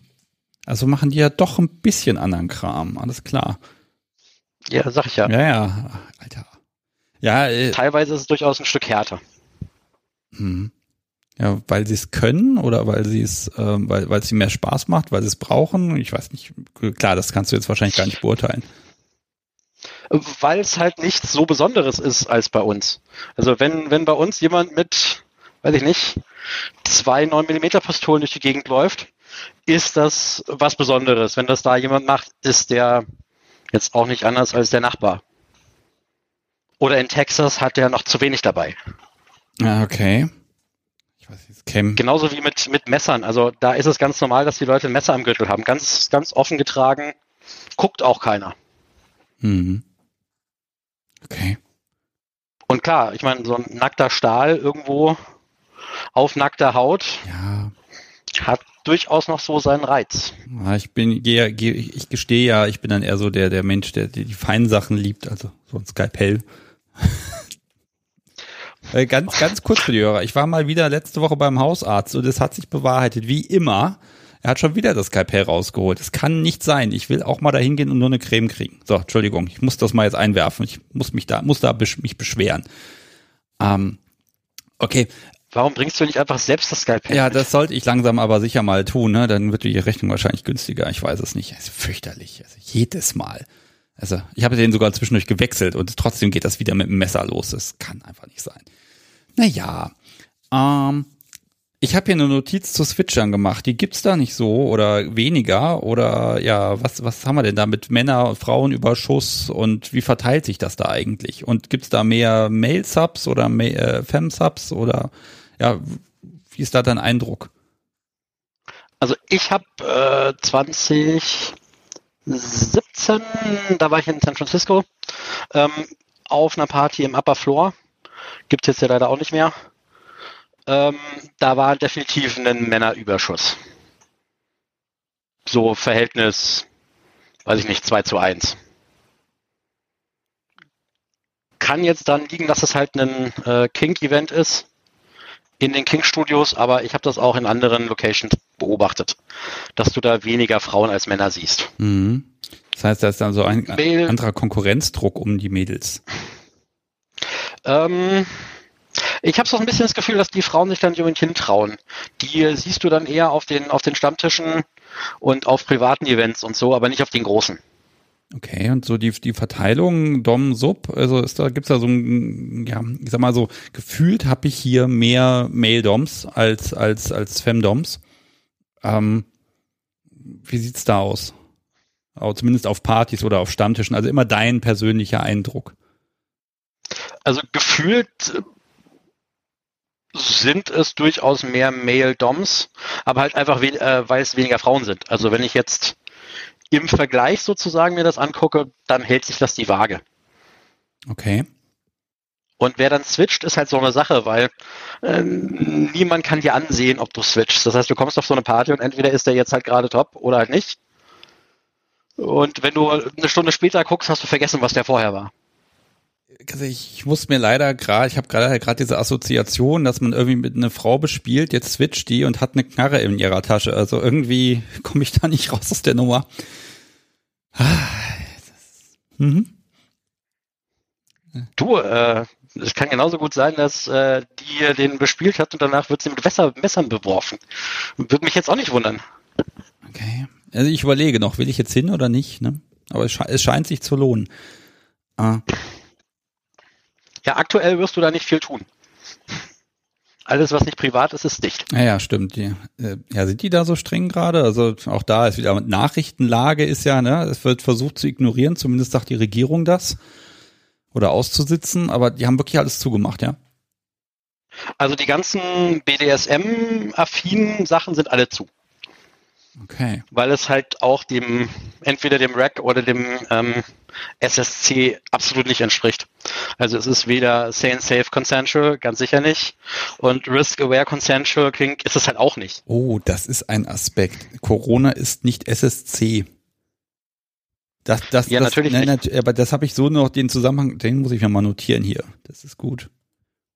Also machen die ja doch ein bisschen anderen Kram, alles klar. Ja, sag ich ja. Ja, ja, Alter. Ja, äh, Teilweise ist es durchaus ein Stück härter. Hm. Ja, weil sie es können oder weil sie es, ähm, weil weil es ihnen mehr Spaß macht, weil sie es brauchen. Ich weiß nicht. Klar, das kannst du jetzt wahrscheinlich gar nicht beurteilen. Weil es halt nichts so Besonderes ist als bei uns. Also wenn wenn bei uns jemand mit, weiß ich nicht, zwei 9 mm Pistolen durch die Gegend läuft, ist das was Besonderes. Wenn das da jemand macht, ist der jetzt auch nicht anders als der Nachbar. Oder in Texas hat er noch zu wenig dabei. Ah, okay. Ich weiß nicht, Cam. Genauso wie mit, mit Messern. Also da ist es ganz normal, dass die Leute ein Messer am Gürtel haben. Ganz, ganz offen getragen. Guckt auch keiner. Mhm. Okay. Und klar, ich meine, so ein nackter Stahl irgendwo auf nackter Haut ja. hat durchaus noch so seinen Reiz. Ja, ich bin, gehe, gehe, ich gestehe ja, ich bin dann eher so der, der Mensch, der, der die feinen Sachen liebt, also so ein Skalpell. Äh, ganz, ganz kurz für die Hörer. Ich war mal wieder letzte Woche beim Hausarzt und es hat sich bewahrheitet, wie immer. Er hat schon wieder das Skalpell rausgeholt. Das kann nicht sein. Ich will auch mal dahin gehen und nur eine Creme kriegen. So, Entschuldigung, ich muss das mal jetzt einwerfen. Ich muss mich da, muss da mich beschweren. Ähm, okay. Warum bringst du nicht einfach selbst das Skalpell? Ja, das sollte ich langsam aber sicher mal tun. Ne? Dann wird die Rechnung wahrscheinlich günstiger. Ich weiß es nicht. Es ist fürchterlich. Also jedes Mal. Also ich habe den sogar zwischendurch gewechselt und trotzdem geht das wieder mit dem Messer los. Das kann einfach nicht sein. Naja, ähm, ich habe hier eine Notiz zu Switchern gemacht. Die gibt's da nicht so oder weniger oder ja, was was haben wir denn da mit Männer, Frauen Überschuss und wie verteilt sich das da eigentlich? Und gibt's da mehr Male Subs oder äh, Fem Subs oder ja, wie ist da dein Eindruck? Also ich habe äh, 20 17, da war ich in San Francisco, ähm, auf einer Party im Upper Floor. Gibt es jetzt ja leider auch nicht mehr. Ähm, da war definitiv ein Männerüberschuss. So Verhältnis, weiß ich nicht, 2 zu 1. Kann jetzt dann liegen, dass es halt ein äh, Kink-Event ist in den King-Studios, aber ich habe das auch in anderen Locations beobachtet, dass du da weniger Frauen als Männer siehst. Mhm. Das heißt, da ist dann so ein Mail, anderer Konkurrenzdruck um die Mädels. Ähm, Ich habe so ein bisschen das Gefühl, dass die Frauen sich dann nicht unbedingt hintrauen. Die siehst du dann eher auf den, auf den Stammtischen und auf privaten Events und so, aber nicht auf den großen. Okay, und so die, die Verteilung Dom Sub, also ist da gibt's da so ein, ja, ich sag mal so, gefühlt habe ich hier mehr Male Doms als als als Femdoms. Ähm, wie sieht's da aus? Aber zumindest auf Partys oder auf Stammtischen, also immer dein persönlicher Eindruck. Also gefühlt sind es durchaus mehr Male Doms, aber halt einfach, äh, weil es weniger Frauen sind. Also wenn ich jetzt im Vergleich sozusagen mir das angucke, dann hält sich das die Waage. Okay. Und wer dann switcht, ist halt so eine Sache, weil äh, niemand kann dir ansehen, ob du switchst. Das heißt, du kommst auf so eine Party und entweder ist der jetzt halt gerade top oder halt nicht. Und wenn du eine Stunde später guckst, hast du vergessen, was der vorher war. Also ich muss mir leider gerade, ich habe gerade gerade diese Assoziation, dass man irgendwie mit einer Frau bespielt, jetzt switcht die und hat eine Knarre in ihrer Tasche. Also irgendwie komme ich da nicht raus aus der Nummer. Mhm. Du, äh, es kann genauso gut sein, dass äh, die den bespielt hat und danach wird sie mit Messer, Messern beworfen. Würde mich jetzt auch nicht wundern. Okay. Also ich überlege noch, will ich jetzt hin oder nicht, ne? Aber es, sche es scheint sich zu lohnen. Ah. Ja, aktuell wirst du da nicht viel tun. Alles, was nicht privat ist, ist dicht. Ja, ja stimmt. Ja. Äh, ja, sind die da so streng gerade? Also auch da ist wieder Nachrichtenlage ist ja, ne? Es wird versucht zu ignorieren, zumindest sagt die Regierung das. Oder auszusitzen, aber die haben wirklich alles zugemacht, ja. Also die ganzen BDSM-affinen Sachen sind alle zu. Okay. Weil es halt auch dem, entweder dem Rack oder dem ähm, SSC absolut nicht entspricht. Also es ist weder Sane Safe Consensual, ganz sicher nicht, und Risk Aware Consensual klingt, ist es halt auch nicht. Oh, das ist ein Aspekt. Corona ist nicht SSC. Das, das, ja, das, natürlich nein, nicht. aber das habe ich so noch den Zusammenhang, den muss ich mir mal notieren hier. Das ist gut.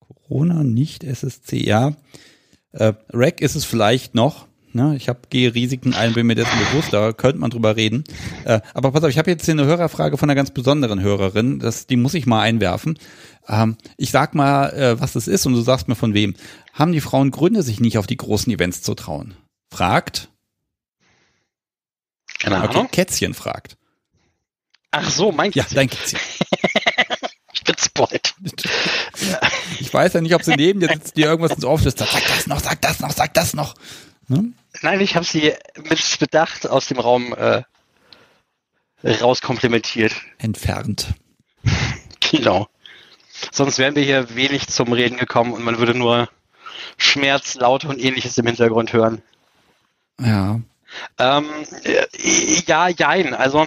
Corona, nicht SSC, ja. Äh, Rack ist es vielleicht noch, Ne? Ich habe gehe Risiken ein, bin mir dessen bewusst, da könnte man drüber reden. Äh, aber pass auf, ich habe jetzt hier eine Hörerfrage von einer ganz besonderen Hörerin, das, die muss ich mal einwerfen. Ähm, ich sag mal, äh, was das ist und du sagst mir von wem. Haben die Frauen Gründe, sich nicht auf die großen Events zu trauen? Fragt. Keine Ahnung. Okay, Kätzchen fragt. Ach so, mein Kätzchen. Ja, dein Kätzchen. ich bin spoilt. ich weiß ja nicht, ob sie neben dir sitzt, dir irgendwas ins Ohr flüstert. Sag das noch, sag das noch, sag das noch. Ne? Nein, ich habe sie mit Bedacht aus dem Raum äh, rauskomplimentiert. Entfernt. Genau. Sonst wären wir hier wenig zum Reden gekommen und man würde nur Schmerz, Laute und ähnliches im Hintergrund hören. Ja. Ähm, ja, jein. Also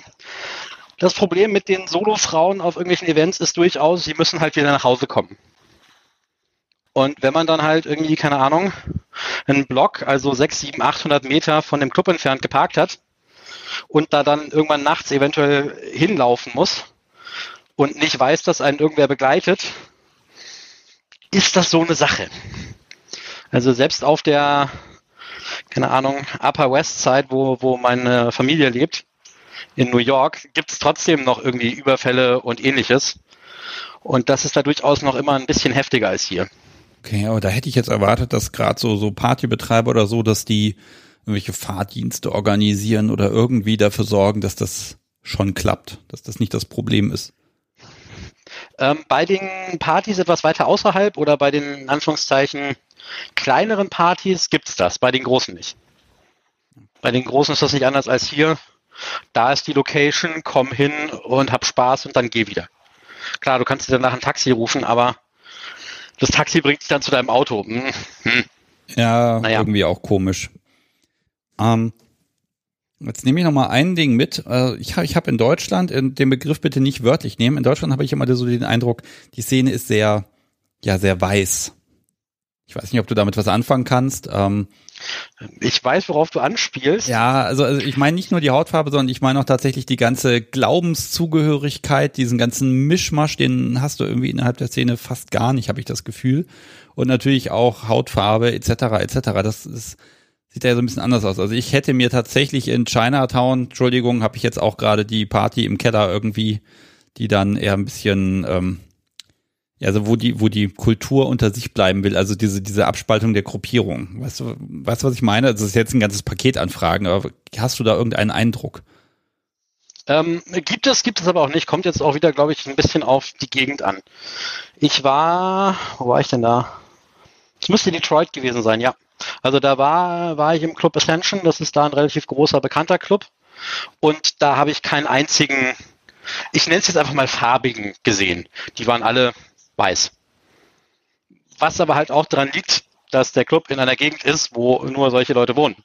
das Problem mit den Solo-Frauen auf irgendwelchen Events ist durchaus, sie müssen halt wieder nach Hause kommen. Und wenn man dann halt irgendwie, keine Ahnung, einen Block, also 6, 7, 800 Meter von dem Club entfernt geparkt hat und da dann irgendwann nachts eventuell hinlaufen muss und nicht weiß, dass einen irgendwer begleitet, ist das so eine Sache. Also selbst auf der, keine Ahnung, Upper West Side, wo, wo meine Familie lebt, in New York, gibt es trotzdem noch irgendwie Überfälle und ähnliches. Und das ist da durchaus noch immer ein bisschen heftiger als hier. Okay, aber da hätte ich jetzt erwartet, dass gerade so, so Partybetreiber oder so, dass die irgendwelche Fahrdienste organisieren oder irgendwie dafür sorgen, dass das schon klappt, dass das nicht das Problem ist. Ähm, bei den Partys etwas weiter außerhalb oder bei den in Anführungszeichen kleineren Partys gibt es das, bei den großen nicht. Bei den großen ist das nicht anders als hier. Da ist die Location, komm hin und hab Spaß und dann geh wieder. Klar, du kannst dir danach ein Taxi rufen, aber das Taxi bringt dich dann zu deinem Auto. Hm. Hm. Ja, naja. irgendwie auch komisch. Ähm, jetzt nehme ich noch mal ein Ding mit. Äh, ich habe ich hab in Deutschland, in den Begriff bitte nicht wörtlich nehmen, in Deutschland habe ich immer so den Eindruck, die Szene ist sehr, ja, sehr weiß. Ich weiß nicht, ob du damit was anfangen kannst. Ähm, ich weiß, worauf du anspielst. Ja, also, also ich meine nicht nur die Hautfarbe, sondern ich meine auch tatsächlich die ganze Glaubenszugehörigkeit, diesen ganzen Mischmasch, den hast du irgendwie innerhalb der Szene fast gar nicht, habe ich das Gefühl. Und natürlich auch Hautfarbe etc. etc. Das ist, sieht ja so ein bisschen anders aus. Also ich hätte mir tatsächlich in Chinatown, Entschuldigung, habe ich jetzt auch gerade die Party im Keller irgendwie, die dann eher ein bisschen ähm, also wo die, wo die Kultur unter sich bleiben will, also diese, diese Abspaltung der Gruppierung. Weißt du, weißt du, was ich meine? Das ist jetzt ein ganzes Paket an Fragen, aber hast du da irgendeinen Eindruck? Ähm, gibt es, gibt es aber auch nicht. Kommt jetzt auch wieder, glaube ich, ein bisschen auf die Gegend an. Ich war, wo war ich denn da? Es müsste Detroit gewesen sein, ja. Also da war, war ich im Club Ascension, das ist da ein relativ großer, bekannter Club. Und da habe ich keinen einzigen, ich nenne es jetzt einfach mal farbigen gesehen. Die waren alle weiß. Was aber halt auch daran liegt, dass der Club in einer Gegend ist, wo nur solche Leute wohnen.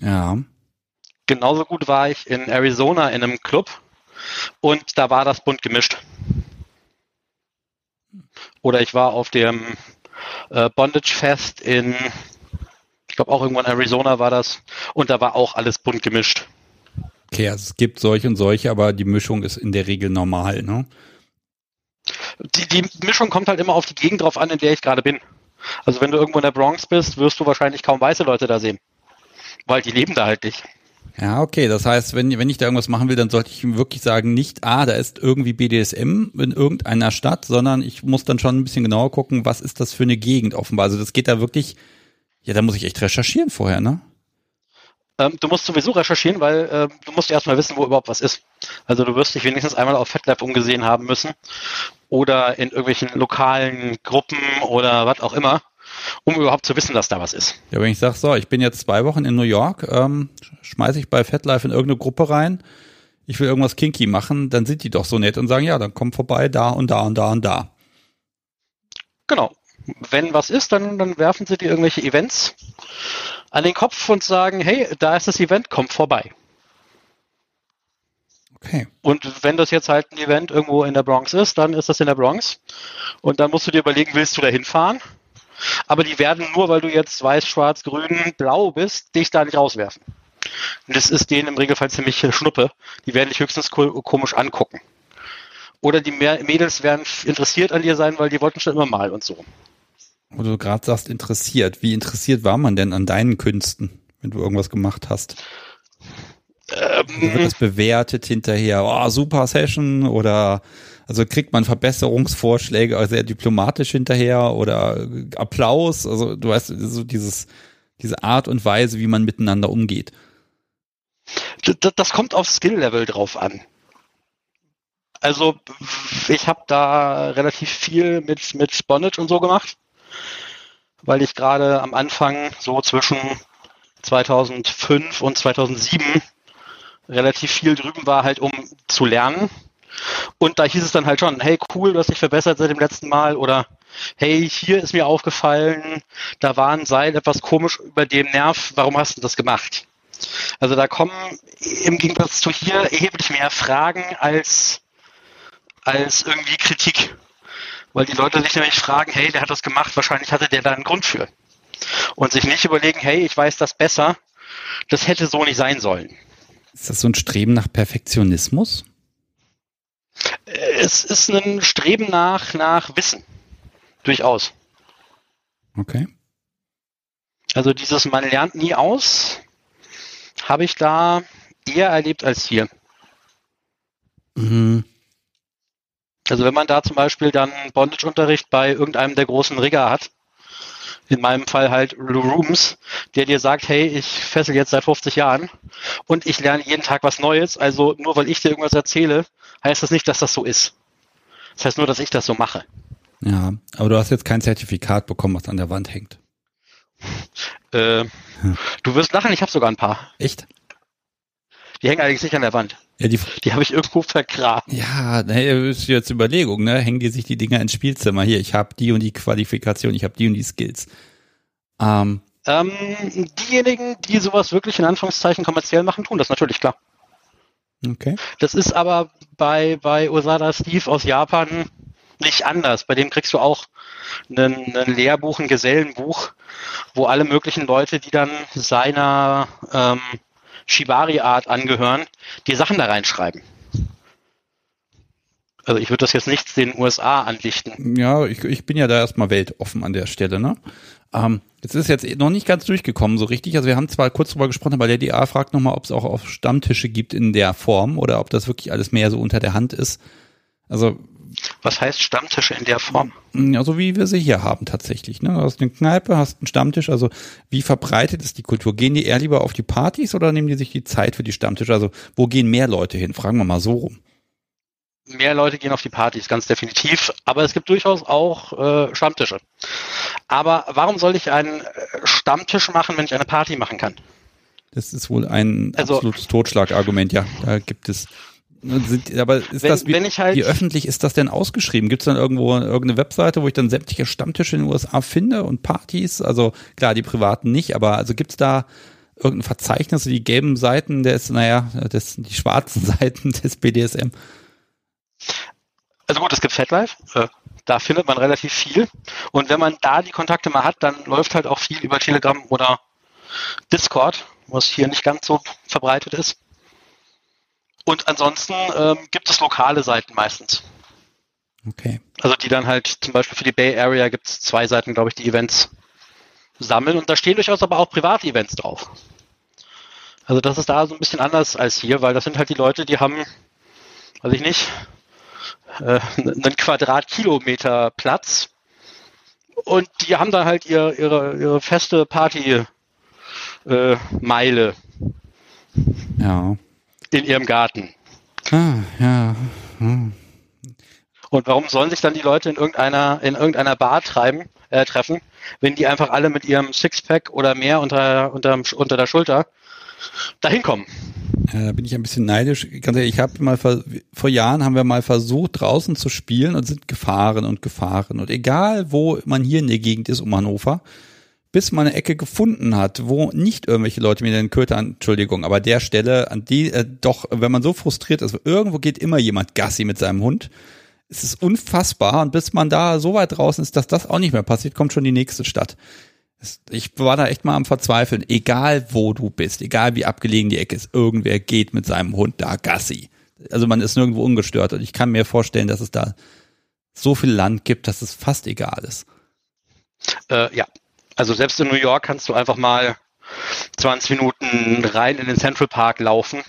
Ja. Genauso gut war ich in Arizona in einem Club und da war das bunt gemischt. Oder ich war auf dem äh, Bondage Fest in, ich glaube auch irgendwann Arizona war das und da war auch alles bunt gemischt. Okay, also es gibt solche und solche, aber die Mischung ist in der Regel normal, ne? Die, die Mischung kommt halt immer auf die Gegend drauf an, in der ich gerade bin. Also wenn du irgendwo in der Bronx bist, wirst du wahrscheinlich kaum weiße Leute da sehen. Weil die leben da halt nicht. Ja, okay. Das heißt, wenn, wenn ich da irgendwas machen will, dann sollte ich wirklich sagen, nicht, ah, da ist irgendwie BDSM in irgendeiner Stadt, sondern ich muss dann schon ein bisschen genauer gucken, was ist das für eine Gegend offenbar. Also das geht da wirklich, ja, da muss ich echt recherchieren vorher, ne? Ähm, du musst sowieso recherchieren, weil äh, du musst erstmal wissen, wo überhaupt was ist. Also du wirst dich wenigstens einmal auf FatLab umgesehen haben müssen oder in irgendwelchen lokalen Gruppen oder was auch immer um überhaupt zu wissen, dass da was ist. Ja, wenn ich sage, so, ich bin jetzt zwei Wochen in New York, ähm, schmeiße ich bei FatLife in irgendeine Gruppe rein, ich will irgendwas kinky machen, dann sind die doch so nett und sagen, ja, dann komm vorbei, da und da und da und da. Genau. Wenn was ist, dann, dann werfen sie dir irgendwelche Events an den Kopf und sagen, hey, da ist das Event, komm vorbei. Okay. Und wenn das jetzt halt ein Event irgendwo in der Bronx ist, dann ist das in der Bronx. Und dann musst du dir überlegen, willst du da hinfahren? aber die werden nur, weil du jetzt weiß, schwarz, grün, blau bist, dich da nicht rauswerfen. Und das ist denen im Regelfall ziemlich Schnuppe. Die werden dich höchstens komisch angucken. Oder die Mädels werden interessiert an dir sein, weil die wollten schon immer mal und so. Wo du gerade sagst, interessiert. Wie interessiert war man denn an deinen Künsten, wenn du irgendwas gemacht hast? Ähm, also wird das bewertet hinterher? Oh, super Session oder also kriegt man Verbesserungsvorschläge sehr diplomatisch hinterher oder Applaus? Also du weißt, so dieses, diese Art und Weise, wie man miteinander umgeht. Das, das kommt auf Skill-Level drauf an. Also ich habe da relativ viel mit, mit Bondage und so gemacht, weil ich gerade am Anfang so zwischen 2005 und 2007 relativ viel drüben war, halt um zu lernen und da hieß es dann halt schon, hey cool, du hast dich verbessert seit dem letzten Mal oder hey, hier ist mir aufgefallen, da war ein Seil etwas komisch über dem Nerv, warum hast du das gemacht? Also da kommen im Gegensatz zu hier erheblich mehr Fragen als, als irgendwie Kritik. Weil die Leute sich nämlich fragen, hey, der hat das gemacht, wahrscheinlich hatte der da einen Grund für. Und sich nicht überlegen, hey, ich weiß das besser, das hätte so nicht sein sollen. Ist das so ein Streben nach Perfektionismus? Es ist ein Streben nach, nach Wissen. Durchaus. Okay. Also dieses man lernt nie aus, habe ich da eher erlebt als hier. Mhm. Also wenn man da zum Beispiel dann Bondage-Unterricht bei irgendeinem der großen Rigger hat, in meinem Fall halt Rooms, der dir sagt, hey, ich fessel jetzt seit 50 Jahren und ich lerne jeden Tag was Neues. Also nur weil ich dir irgendwas erzähle, heißt das nicht, dass das so ist. Das heißt nur, dass ich das so mache. Ja, aber du hast jetzt kein Zertifikat bekommen, was an der Wand hängt. Äh, hm. Du wirst lachen, ich habe sogar ein paar. Echt? Die hängen allerdings nicht an der Wand. Ja, die die habe ich irgendwo vergraben. Ja, ne, ist jetzt Überlegung, ne? Hängen die sich die Dinger ins Spielzimmer. Hier, ich habe die und die Qualifikation, ich habe die und die Skills. Ähm, ähm, diejenigen, die sowas wirklich in Anführungszeichen kommerziell machen, tun das natürlich, klar. Okay. Das ist aber bei, bei Osada Steve aus Japan nicht anders. Bei dem kriegst du auch ein, ein Lehrbuch, ein Gesellenbuch, wo alle möglichen Leute, die dann seiner ähm, Shibari-Art angehören, die Sachen da reinschreiben. Also ich würde das jetzt nicht den USA andichten. Ja, ich, ich bin ja da erstmal weltoffen an der Stelle, ne? Ähm, jetzt ist jetzt noch nicht ganz durchgekommen so richtig. Also wir haben zwar kurz drüber gesprochen, aber der DA fragt nochmal, ob es auch auf Stammtische gibt in der Form oder ob das wirklich alles mehr so unter der Hand ist. Also Was heißt Stammtische in der Form? Also wie wir sie hier haben tatsächlich. Ne? Du hast eine Kneipe, hast einen Stammtisch. Also wie verbreitet ist die Kultur? Gehen die eher lieber auf die Partys oder nehmen die sich die Zeit für die Stammtische? Also wo gehen mehr Leute hin? Fragen wir mal so rum. Mehr Leute gehen auf die Partys, ganz definitiv. Aber es gibt durchaus auch äh, Stammtische. Aber warum soll ich einen äh, Stammtisch machen, wenn ich eine Party machen kann? Das ist wohl ein also, absolutes Totschlagargument, ja. Da gibt es sind, aber ist wenn, das wie, halt wie, öffentlich ist das denn ausgeschrieben? Gibt es dann irgendwo irgendeine Webseite, wo ich dann sämtliche Stammtische in den USA finde und Partys? Also klar, die privaten nicht, aber also gibt es da irgendein Verzeichnis, die gelben Seiten des, naja, des, die schwarzen Seiten des BDSM? Also gut, es gibt FatLife, äh, da findet man relativ viel. Und wenn man da die Kontakte mal hat, dann läuft halt auch viel über Telegram oder Discord, was hier nicht ganz so verbreitet ist. Und ansonsten ähm, gibt es lokale Seiten meistens. Okay. Also die dann halt zum Beispiel für die Bay Area gibt es zwei Seiten, glaube ich, die Events sammeln und da stehen durchaus aber auch private Events drauf. Also das ist da so ein bisschen anders als hier, weil das sind halt die Leute, die haben, weiß ich nicht, äh, einen Quadratkilometer Platz und die haben da halt ihr, ihre, ihre feste Party äh, Meile. Ja in ihrem Garten. Ah, ja. Hm. Und warum sollen sich dann die Leute in irgendeiner, in irgendeiner Bar treiben, äh, treffen, wenn die einfach alle mit ihrem Sixpack oder mehr unter, unter, unter der Schulter dahin kommen? Ja, da bin ich ein bisschen neidisch. Ganz ehrlich, ich habe mal vor, vor Jahren haben wir mal versucht, draußen zu spielen und sind gefahren und gefahren. Und egal, wo man hier in der Gegend ist um Hannover, bis man eine Ecke gefunden hat, wo nicht irgendwelche Leute mir den Köter, Entschuldigung, aber der Stelle, an die äh, doch, wenn man so frustriert ist, irgendwo geht immer jemand Gassi mit seinem Hund. Es ist unfassbar und bis man da so weit draußen ist, dass das auch nicht mehr passiert, kommt schon die nächste Stadt. Ich war da echt mal am Verzweifeln. Egal wo du bist, egal wie abgelegen die Ecke ist, irgendwer geht mit seinem Hund da Gassi. Also man ist nirgendwo ungestört und ich kann mir vorstellen, dass es da so viel Land gibt, dass es fast egal ist. Äh, ja, also selbst in New York kannst du einfach mal 20 Minuten rein in den Central Park laufen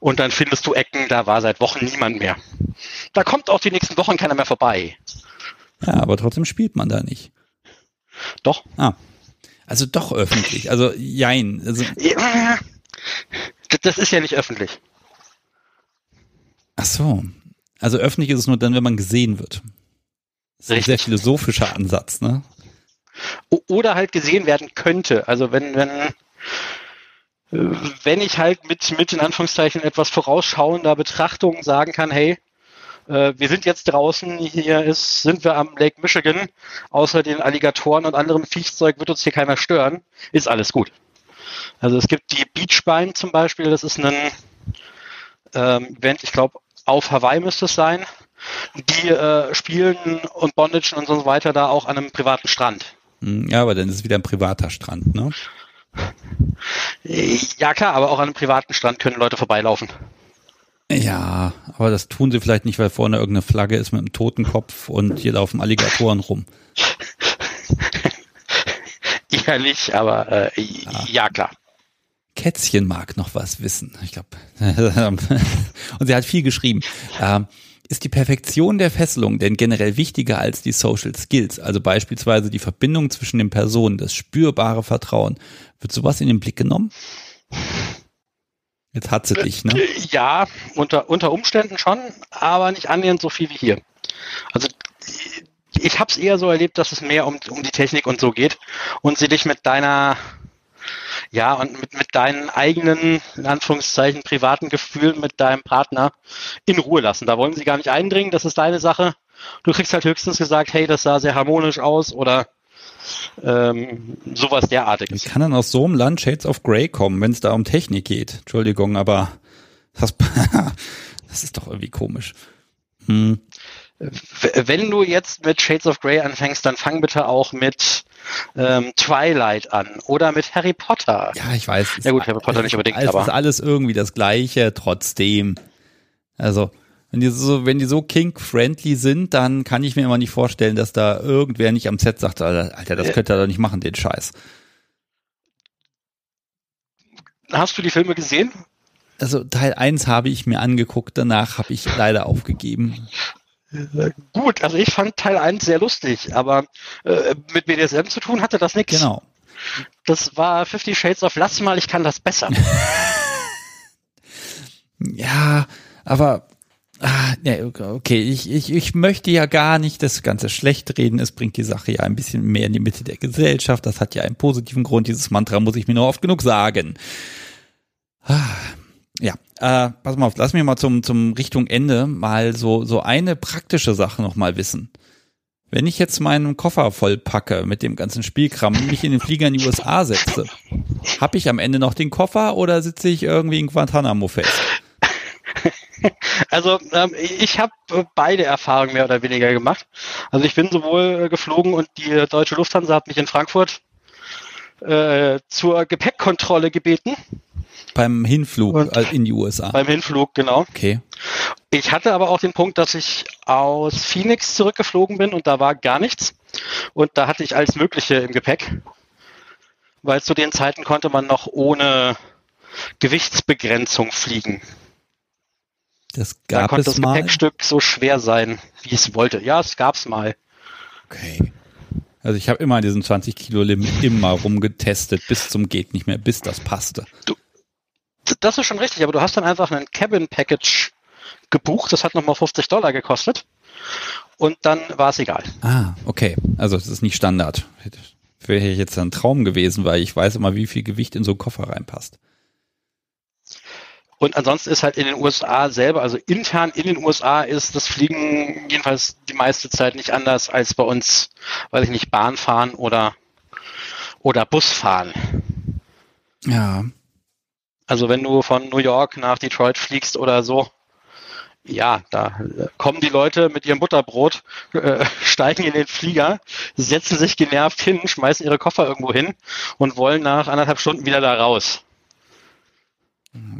und dann findest du Ecken, da war seit Wochen niemand mehr. Da kommt auch die nächsten Wochen keiner mehr vorbei. Ja, aber trotzdem spielt man da nicht. Doch. Ah. Also doch öffentlich. Also jein. Also ja, das ist ja nicht öffentlich. Ach so. Also öffentlich ist es nur dann, wenn man gesehen wird. Das ist ein sehr philosophischer Ansatz, ne? Oder halt gesehen werden könnte. Also wenn, wenn, äh, wenn ich halt mit, mit in Anführungszeichen etwas vorausschauender Betrachtung sagen kann, hey, äh, wir sind jetzt draußen, hier ist, sind wir am Lake Michigan, außer den Alligatoren und anderem Viechzeug wird uns hier keiner stören, ist alles gut. Also es gibt die Beachbein zum Beispiel, das ist ein ähm, Event, ich glaube, auf Hawaii müsste es sein. Die äh, spielen und Bondage und so weiter da auch an einem privaten Strand. Hm, ja, aber dann ist es wieder ein privater Strand, ne? Ja, klar, aber auch an einem privaten Strand können Leute vorbeilaufen. Ja, aber das tun sie vielleicht nicht, weil vorne irgendeine Flagge ist mit einem Totenkopf und hier laufen Alligatoren rum. Ehrlich, aber äh, ja. ja. klar. Kätzchen mag noch was wissen. Ich glaube. und sie hat viel geschrieben. Ähm, ist die Perfektion der Fesselung denn generell wichtiger als die Social Skills? Also beispielsweise die Verbindung zwischen den Personen, das spürbare Vertrauen. Wird sowas in den Blick genommen? Jetzt hat sie dich, ne? Ja, unter, unter Umständen schon, aber nicht annähernd so viel wie hier. Also ich habe es eher so erlebt, dass es mehr um, um die Technik und so geht und sie dich mit deiner ja, und mit, mit deinen eigenen, in Anführungszeichen, privaten Gefühlen mit deinem Partner in Ruhe lassen. Da wollen sie gar nicht eindringen, das ist deine Sache. Du kriegst halt höchstens gesagt, hey, das sah sehr harmonisch aus oder ähm, sowas derartiges. Wie kann dann aus so einem Land Shades of Grey kommen, wenn es da um Technik geht? Entschuldigung, aber das, das ist doch irgendwie komisch. Hm. Wenn du jetzt mit Shades of Grey anfängst, dann fang bitte auch mit ähm, Twilight an oder mit Harry Potter. Ja, ich weiß. Ja gut, Harry Potter nicht unbedingt, es aber. ist alles irgendwie das Gleiche, trotzdem. Also, wenn die so, wenn die so kink-friendly sind, dann kann ich mir immer nicht vorstellen, dass da irgendwer nicht am Set sagt, Alter, das könnte er doch nicht machen, den Scheiß. Hast du die Filme gesehen? Also Teil 1 habe ich mir angeguckt, danach habe ich leider aufgegeben. Gut, also ich fand Teil 1 sehr lustig, aber äh, mit BDSM zu tun hatte das nichts. Genau. Das war Fifty Shades of Lass mal, ich kann das besser. ja, aber Ah, nee, okay, ich, ich, ich möchte ja gar nicht das Ganze schlecht reden. Es bringt die Sache ja ein bisschen mehr in die Mitte der Gesellschaft. Das hat ja einen positiven Grund. Dieses Mantra muss ich mir nur oft genug sagen. Ah, ja, äh, pass mal auf, lass mich mal zum, zum Richtung Ende mal so, so eine praktische Sache noch mal wissen. Wenn ich jetzt meinen Koffer voll packe mit dem ganzen Spielkram und mich in den Flieger in die USA setze, habe ich am Ende noch den Koffer oder sitze ich irgendwie in Guantanamo fest? Also ähm, ich habe beide Erfahrungen mehr oder weniger gemacht. Also ich bin sowohl äh, geflogen und die deutsche Lufthansa hat mich in Frankfurt äh, zur Gepäckkontrolle gebeten. Beim Hinflug und äh, in die USA. Beim Hinflug, genau. Okay. Ich hatte aber auch den Punkt, dass ich aus Phoenix zurückgeflogen bin und da war gar nichts. Und da hatte ich alles Mögliche im Gepäck. Weil zu den Zeiten konnte man noch ohne Gewichtsbegrenzung fliegen. Das gab da konnte es das mal. Gepäckstück so schwer sein, wie es wollte. Ja, es gab's mal. Okay. Also ich habe immer diesen 20 Kilo Limit immer rumgetestet, bis zum geht nicht mehr, bis das passte. Du, das ist schon richtig, aber du hast dann einfach einen Cabin Package gebucht, das hat nochmal 50 Dollar gekostet und dann war es egal. Ah, okay. Also es ist nicht Standard. Wäre jetzt ein Traum gewesen, weil ich weiß immer, wie viel Gewicht in so einen Koffer reinpasst. Und ansonsten ist halt in den USA selber, also intern in den USA ist das Fliegen jedenfalls die meiste Zeit nicht anders als bei uns, weil ich nicht Bahn fahren oder, oder Bus fahren. Ja. Also wenn du von New York nach Detroit fliegst oder so, ja, da kommen die Leute mit ihrem Butterbrot, äh, steigen in den Flieger, setzen sich genervt hin, schmeißen ihre Koffer irgendwo hin und wollen nach anderthalb Stunden wieder da raus.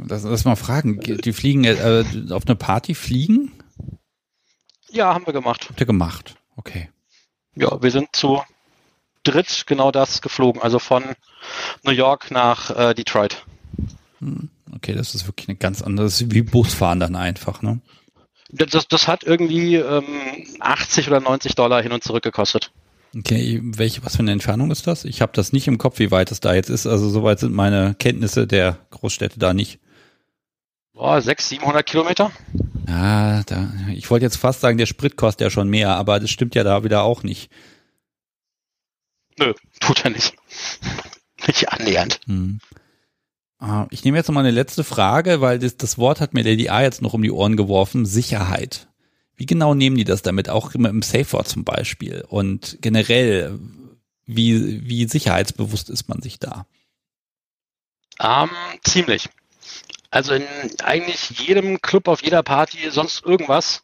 Das, das mal fragen. Die fliegen äh, auf eine Party fliegen? Ja, haben wir gemacht. Habt ihr gemacht? Okay. Ja, wir sind zu dritt genau das geflogen, also von New York nach äh, Detroit. Hm, okay, das ist wirklich eine ganz andere, wie Busfahren dann einfach, ne? Das, das hat irgendwie ähm, 80 oder 90 Dollar hin und zurück gekostet. Okay, welche, was für eine Entfernung ist das? Ich habe das nicht im Kopf, wie weit es da jetzt ist. Also soweit sind meine Kenntnisse der Großstädte da nicht. Boah, 600, 700 Kilometer? Ja, da, ich wollte jetzt fast sagen, der Sprit kostet ja schon mehr, aber das stimmt ja da wieder auch nicht. Nö, tut er nicht. nicht annähernd. Hm. Ah, ich nehme jetzt noch mal eine letzte Frage, weil das, das Wort hat mir der DA jetzt noch um die Ohren geworfen. Sicherheit. Wie genau nehmen die das damit? Auch immer im Safe Word zum Beispiel. Und generell, wie, wie sicherheitsbewusst ist man sich da? Um, ziemlich. Also in eigentlich jedem Club, auf jeder Party, sonst irgendwas,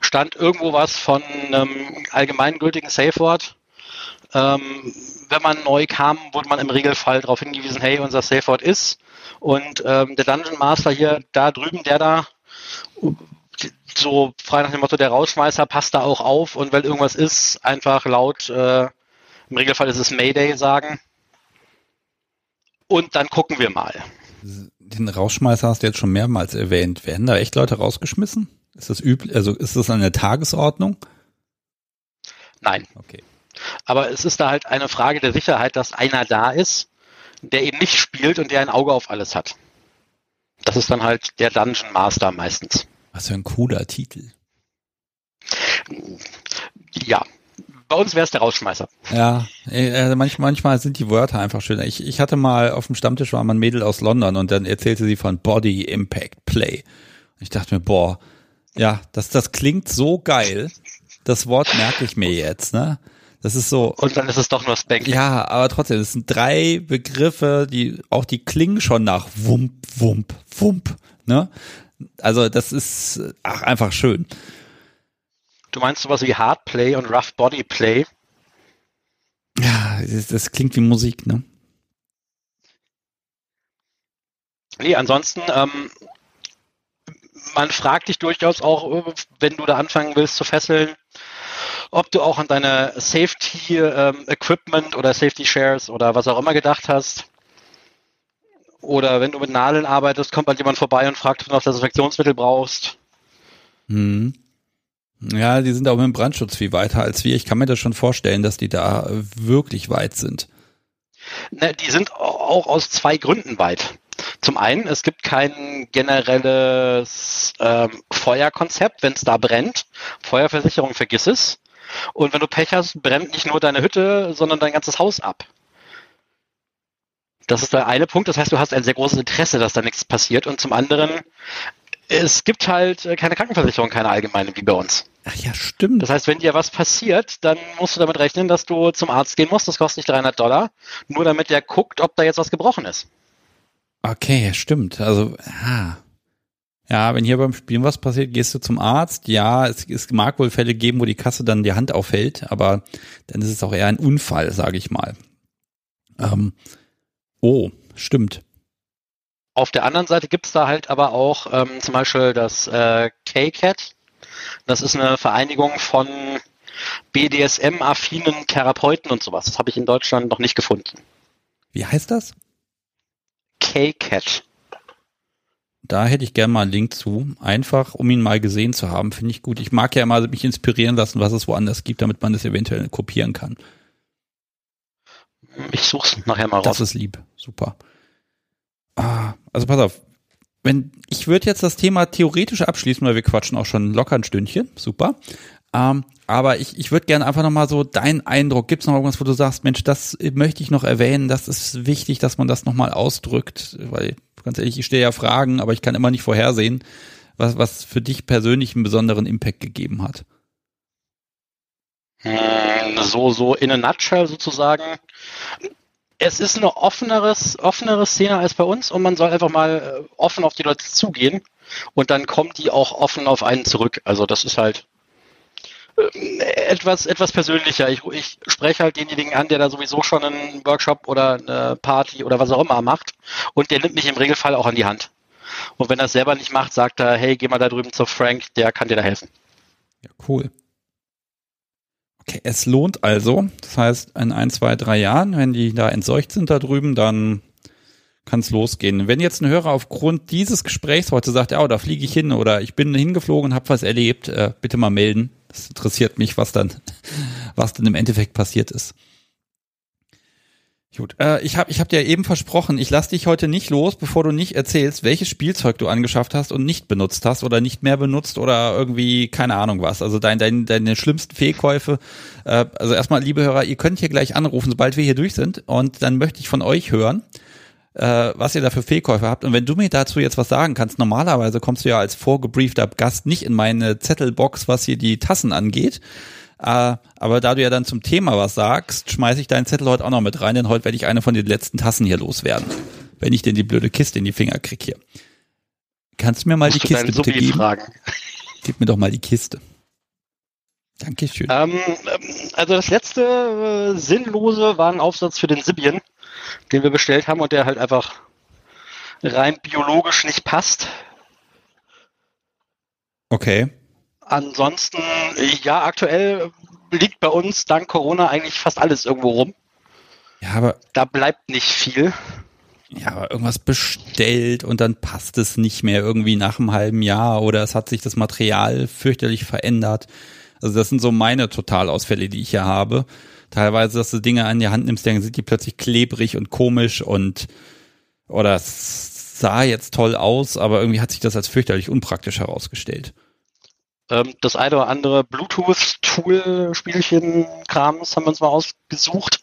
stand irgendwo was von einem allgemeingültigen Safe Word. Ähm, wenn man neu kam, wurde man im Regelfall darauf hingewiesen, hey, unser Safe Word ist. Und ähm, der Dungeon Master hier, da drüben, der da, so frei nach dem Motto, der Rausschmeißer passt da auch auf und wenn irgendwas ist, einfach laut, äh, im Regelfall ist es Mayday sagen. Und dann gucken wir mal. Den Rausschmeißer hast du jetzt schon mehrmals erwähnt. Werden da echt Leute rausgeschmissen? Ist das üblich? Also ist das eine Tagesordnung? Nein. Okay. Aber es ist da halt eine Frage der Sicherheit, dass einer da ist, der eben nicht spielt und der ein Auge auf alles hat. Das ist dann halt der Dungeon Master meistens. Was für ein cooler Titel. Ja, bei uns wäre es der Rausschmeißer. Ja, also manchmal, manchmal sind die Wörter einfach schöner. Ich, ich hatte mal auf dem Stammtisch war mal ein Mädel aus London und dann erzählte sie von Body Impact Play. Und ich dachte mir, boah, ja, das, das klingt so geil. Das Wort merke ich mir jetzt, ne? Das ist so. Und dann ist es doch nur Spanking. Ja, aber trotzdem, es sind drei Begriffe, die auch die klingen schon nach Wump, Wump, Wump, ne? Also das ist ach, einfach schön. Du meinst sowas wie Hard Play und Rough Body Play? Ja, das, das klingt wie Musik, ne? Nee, ansonsten, ähm, man fragt dich durchaus auch, wenn du da anfangen willst zu fesseln, ob du auch an deine Safety ähm, Equipment oder Safety Shares oder was auch immer gedacht hast. Oder wenn du mit Nadeln arbeitest, kommt mal jemand vorbei und fragt, ob du noch Desinfektionsmittel brauchst. Hm. Ja, die sind auch mit dem Brandschutz viel weiter als wir. Ich kann mir das schon vorstellen, dass die da wirklich weit sind. Ne, die sind auch aus zwei Gründen weit. Zum einen, es gibt kein generelles ähm, Feuerkonzept, wenn es da brennt. Feuerversicherung, vergiss es. Und wenn du Pech hast, brennt nicht nur deine Hütte, sondern dein ganzes Haus ab. Das ist der eine Punkt. Das heißt, du hast ein sehr großes Interesse, dass da nichts passiert. Und zum anderen, es gibt halt äh, keine Krankenversicherung, keine allgemeine wie bei uns. Ach ja, stimmt. Das heißt, wenn dir was passiert, dann musst du damit rechnen, dass du zum Arzt gehen musst. Das kostet dich 300 Dollar, nur damit der guckt, ob da jetzt was gebrochen ist. Okay, stimmt. Also, ah. Ja, wenn hier beim Spielen was passiert, gehst du zum Arzt. Ja, es, es mag wohl Fälle geben, wo die Kasse dann die Hand aufhält, aber dann ist es auch eher ein Unfall, sage ich mal. Ähm, oh, stimmt. Auf der anderen Seite gibt's da halt aber auch ähm, zum Beispiel das äh, K-Cat. Das ist eine Vereinigung von BDSM-affinen Therapeuten und sowas. Das habe ich in Deutschland noch nicht gefunden. Wie heißt das? K-Cat. Da hätte ich gerne mal einen Link zu. Einfach, um ihn mal gesehen zu haben, finde ich gut. Ich mag ja immer mich inspirieren lassen, was es woanders gibt, damit man das eventuell kopieren kann. Ich suche es nachher mal raus. Das ist lieb. Super. Ah, also pass auf. Wenn, ich würde jetzt das Thema theoretisch abschließen, weil wir quatschen auch schon locker ein Stündchen. Super. Ähm, aber ich, ich würde gerne einfach nochmal so deinen Eindruck, gibt es noch irgendwas, wo du sagst, Mensch, das möchte ich noch erwähnen, das ist wichtig, dass man das nochmal ausdrückt, weil ganz ehrlich, ich stelle ja Fragen, aber ich kann immer nicht vorhersehen, was, was für dich persönlich einen besonderen Impact gegeben hat. Hm, so, so in a nutshell sozusagen. Es ist eine offeneres, offenere Szene als bei uns und man soll einfach mal äh, offen auf die Leute zugehen und dann kommen die auch offen auf einen zurück. Also das ist halt etwas, etwas persönlicher. Ich, ich spreche halt denjenigen an, der da sowieso schon einen Workshop oder eine Party oder was auch immer macht und der nimmt mich im Regelfall auch an die Hand. Und wenn er es selber nicht macht, sagt er, hey, geh mal da drüben zu Frank, der kann dir da helfen. Ja, cool. Okay, es lohnt also. Das heißt, in ein, zwei, drei Jahren, wenn die da entseucht sind da drüben, dann kann es losgehen. Wenn jetzt ein Hörer aufgrund dieses Gesprächs heute sagt, ja, oh, da fliege ich hin oder ich bin hingeflogen und habe was erlebt, äh, bitte mal melden. Das interessiert mich, was dann, was dann im Endeffekt passiert ist. Gut, äh, ich habe ich hab dir eben versprochen, ich lass dich heute nicht los, bevor du nicht erzählst, welches Spielzeug du angeschafft hast und nicht benutzt hast oder nicht mehr benutzt oder irgendwie keine Ahnung was. Also dein, dein, deine schlimmsten Fehlkäufe. Äh, also erstmal, liebe Hörer, ihr könnt hier gleich anrufen, sobald wir hier durch sind und dann möchte ich von euch hören, äh, was ihr da für Fehlkäufe habt. Und wenn du mir dazu jetzt was sagen kannst, normalerweise kommst du ja als vorgebriefter Gast nicht in meine Zettelbox, was hier die Tassen angeht. Äh, aber da du ja dann zum Thema was sagst, schmeiße ich deinen Zettel heute auch noch mit rein, denn heute werde ich eine von den letzten Tassen hier loswerden. Wenn ich denn die blöde Kiste in die Finger krieg hier. Kannst du mir mal Musst die Kiste bitte geben? Fragen? Gib mir doch mal die Kiste. Dankeschön. Ähm, also das letzte äh, Sinnlose war ein Aufsatz für den Sibien, den wir bestellt haben und der halt einfach rein biologisch nicht passt. Okay. Ansonsten, ja, aktuell liegt bei uns dank Corona eigentlich fast alles irgendwo rum. Ja, aber. Da bleibt nicht viel. Ja, aber irgendwas bestellt und dann passt es nicht mehr irgendwie nach einem halben Jahr oder es hat sich das Material fürchterlich verändert. Also das sind so meine Totalausfälle, die ich hier habe. Teilweise, dass du Dinge an die Hand nimmst, dann sind die plötzlich klebrig und komisch und oder es sah jetzt toll aus, aber irgendwie hat sich das als fürchterlich unpraktisch herausgestellt. Ähm, das eine oder andere Bluetooth-Tool-Spielchen-Krams haben wir uns mal ausgesucht.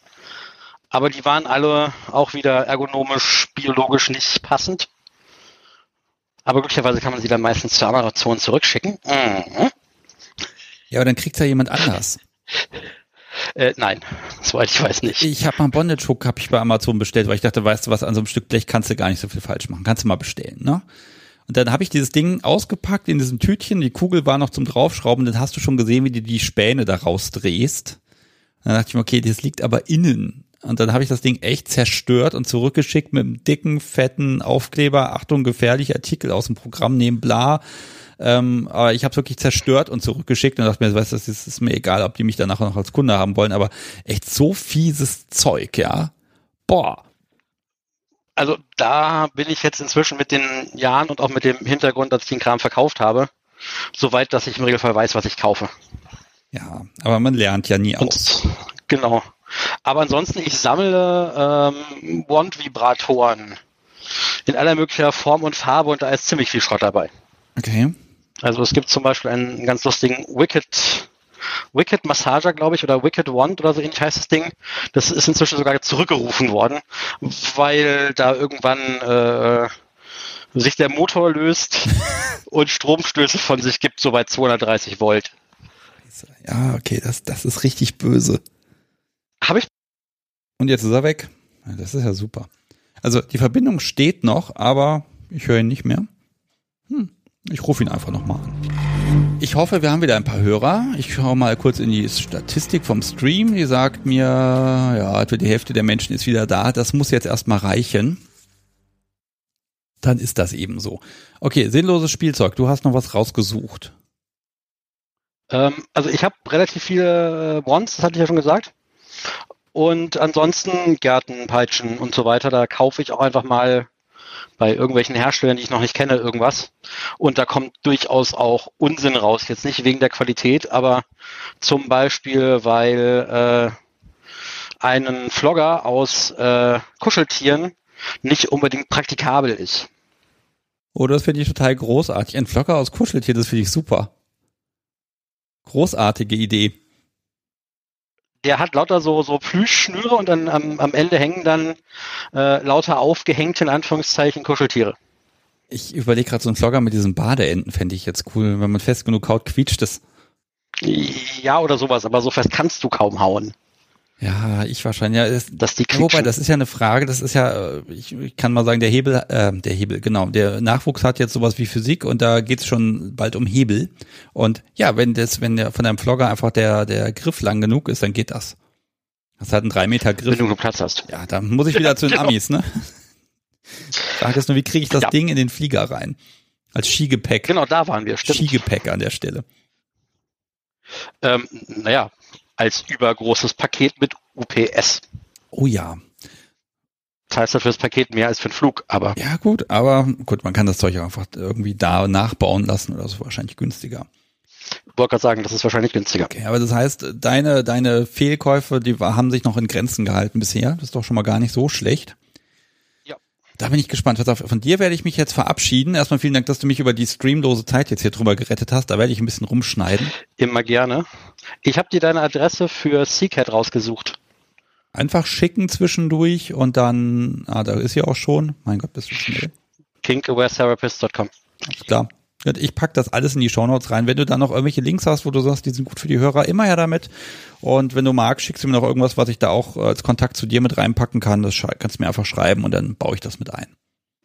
Aber die waren alle auch wieder ergonomisch, biologisch nicht passend. Aber glücklicherweise kann man sie dann meistens zur Amazon zurückschicken. Mhm. Ja, aber dann kriegt ja jemand anders. Äh, nein, soweit ich weiß nicht. Ich habe mal einen Bondage Hook hab ich bei Amazon bestellt, weil ich dachte, weißt du was, an so einem Stück Blech kannst du gar nicht so viel falsch machen. Kannst du mal bestellen, ne? Und dann habe ich dieses Ding ausgepackt in diesem Tütchen, die Kugel war noch zum draufschrauben, dann hast du schon gesehen, wie du die Späne da rausdrehst. Dann dachte ich mir, okay, das liegt aber innen. Und dann habe ich das Ding echt zerstört und zurückgeschickt mit einem dicken, fetten Aufkleber, Achtung, gefährliche Artikel aus dem Programm nehmen, bla. Ähm, aber ich habe es wirklich zerstört und zurückgeschickt und dachte mir, weißt du, das ist, ist mir egal, ob die mich danach noch als Kunde haben wollen, aber echt so fieses Zeug, ja. Boah also da bin ich jetzt inzwischen mit den Jahren und auch mit dem Hintergrund, dass ich den Kram verkauft habe, Soweit, dass ich im Regelfall weiß, was ich kaufe. Ja, aber man lernt ja nie Und, aus. Genau. Aber ansonsten, ich sammle ähm, Wand-Vibratoren in aller möglicher Form und Farbe und da ist ziemlich viel Schrott dabei. Okay. Also es gibt zum Beispiel einen ganz lustigen Wicked, Wicked Massager, glaube ich, oder Wicked Wand oder so ähnlich heißt das Ding. Das ist inzwischen sogar zurückgerufen worden, weil da irgendwann äh, sich der Motor löst und Stromstöße von sich gibt, so bei 230 Volt. Ja, okay, das, das ist richtig böse. Habe ich? Und jetzt ist er weg. Das ist ja super. Also die Verbindung steht noch, aber ich höre ihn nicht mehr. Ich rufe ihn einfach nochmal an. Ich hoffe, wir haben wieder ein paar Hörer. Ich schaue mal kurz in die Statistik vom Stream. Die sagt mir, ja, etwa die Hälfte der Menschen ist wieder da. Das muss jetzt erstmal reichen. Dann ist das eben so. Okay, sinnloses Spielzeug. Du hast noch was rausgesucht. Ähm, also ich habe relativ viele äh, Wands, das hatte ich ja schon gesagt. Und ansonsten Gärten, Peitschen und so weiter. Da kaufe ich auch einfach mal bei irgendwelchen Herstellern, die ich noch nicht kenne, irgendwas. Und da kommt durchaus auch Unsinn raus. Jetzt nicht wegen der Qualität, aber zum Beispiel, weil äh, einen Flogger aus äh, Kuscheltieren nicht unbedingt praktikabel ist. Oh, das finde ich total großartig. Ein Flocker aus Kuscheltier, das finde ich super. Großartige Idee. Der hat lauter so, so Plüschschnüre und dann am, am Ende hängen dann äh, lauter aufgehängte, in Anführungszeichen, Kuscheltiere. Ich überlege gerade so einen Vlogger mit diesen Badeenten, fände ich jetzt cool. Wenn man fest genug kaut, quietscht es. Ja, oder sowas, aber so fest kannst du kaum hauen, Ja, ich wahrscheinlich. Ja, ist, dass die ja, wobei, das ist ja eine Frage, das ist ja, äh, ich, ich kann mal sagen, der Hebel, äh, der Hebel, genau, der Nachwuchs hat jetzt sowas wie Physik und da geht's schon bald um Hebel. Und ja, wenn das, wenn der von deinem Vlogger einfach der, der Griff lang genug ist, dann geht das. Das hat einen drei Meter wenn Griff. du genug Platz hast. Ja, dann muss ich wieder zu den. Amis, ne? Frage ist nur, wie kriege ich das Ja. Ding in den Flieger rein? Als Skigepäck. Genau, da waren wir, stimmt. Skigepäck an der Stelle. Ähm, naja, als übergroßes Paket mit UPS. Oh ja. Zahlst du für das Paket mehr als für den Flug, aber Ja, gut, aber gut, man kann das Zeug einfach irgendwie da nachbauen lassen oder so, wahrscheinlich günstiger. ich wollte gerade sagen, das ist wahrscheinlich günstiger. Okay, aber das heißt, deine, deine Fehlkäufe, die haben sich noch in Grenzen gehalten bisher. Das ist doch schon mal gar nicht so schlecht. Da bin ich gespannt. Von dir werde ich mich jetzt verabschieden. Erstmal vielen Dank, dass du mich über die streamlose Zeit jetzt hier drüber gerettet hast. Da werde ich ein bisschen rumschneiden. Immer gerne. Ich habe dir deine Adresse für Seacat rausgesucht. Einfach schicken zwischendurch und dann, ah, da ist sie auch schon. Mein Gott, bist du schnell. kinkawaretherapist.com. Klar. Gut, Ich pack das alles in die Shownotes rein. Wenn du da noch irgendwelche Links hast, wo du sagst, die sind gut für die Hörer, immer her damit. Und wenn du magst, schickst du mir noch irgendwas, was ich da auch äh, als Kontakt zu dir mit reinpacken kann. Das kannst du mir einfach schreiben und dann baue ich das mit ein.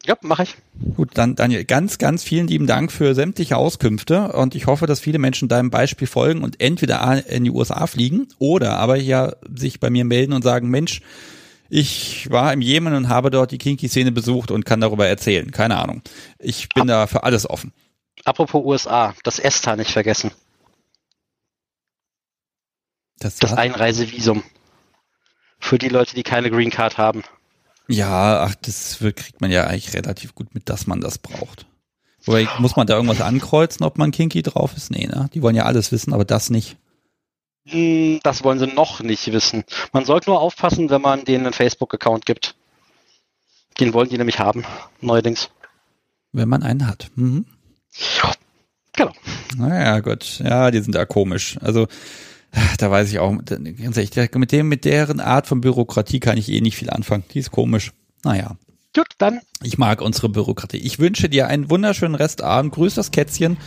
Ja, mache ich. Gut, dann Daniel, ganz, ganz vielen lieben Dank für sämtliche Auskünfte und ich hoffe, dass viele Menschen deinem Beispiel folgen und entweder in die USA fliegen oder aber hier sich bei mir melden und sagen, Mensch, ich war im Jemen und habe dort die Kinky-Szene besucht und kann darüber erzählen. Keine Ahnung. Ich bin da für alles offen. Apropos USA, das ESTA nicht vergessen. Das, Das Einreisevisum. Für die Leute, die keine Green Card haben. ja, ach, das kriegt man ja eigentlich relativ gut mit, dass man das braucht. Wobei, muss man da irgendwas ankreuzen, ob man Kinky drauf ist? Nee, ne? Die wollen ja alles wissen, aber das nicht. Hm, Das wollen sie noch nicht wissen. Man sollte nur aufpassen, wenn man denen einen Facebook-Account gibt. Den wollen die nämlich haben, neuerdings. Wenn man einen hat. Mhm. Genau. Naja, gut. Ja, die sind da komisch. Also, da weiß ich auch, ganz ehrlich, mit dem, mit deren Art von Bürokratie kann ich eh nicht viel anfangen. Die ist komisch. Naja. Gut, dann Ich mag unsere Bürokratie. Ich wünsche dir einen wunderschönen Restabend. Grüß das Kätzchen.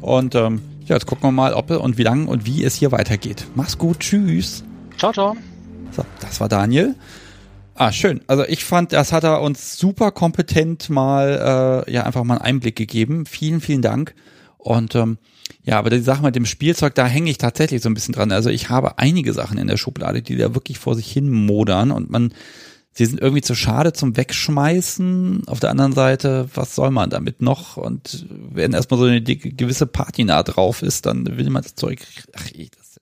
Und ähm, ja, jetzt gucken wir mal, ob und wie lang und wie es hier weitergeht. Mach's gut. Tschüss. ciao, ciao. So, das war Daniel. Ah, schön. Also ich fand, das hat er uns super kompetent mal, äh, ja, einfach mal einen Einblick gegeben. Vielen, vielen Dank. Und ähm, ja, aber die Sache mit dem Spielzeug, da hänge ich tatsächlich so ein bisschen dran. Also ich habe einige Sachen in der Schublade, die da wirklich vor sich hin modern und man, sie sind irgendwie zu schade zum Wegschmeißen. Auf der anderen Seite, was soll man damit noch? Und wenn erstmal so eine dicke, gewisse Patina drauf ist, dann will man das Zeug, ach,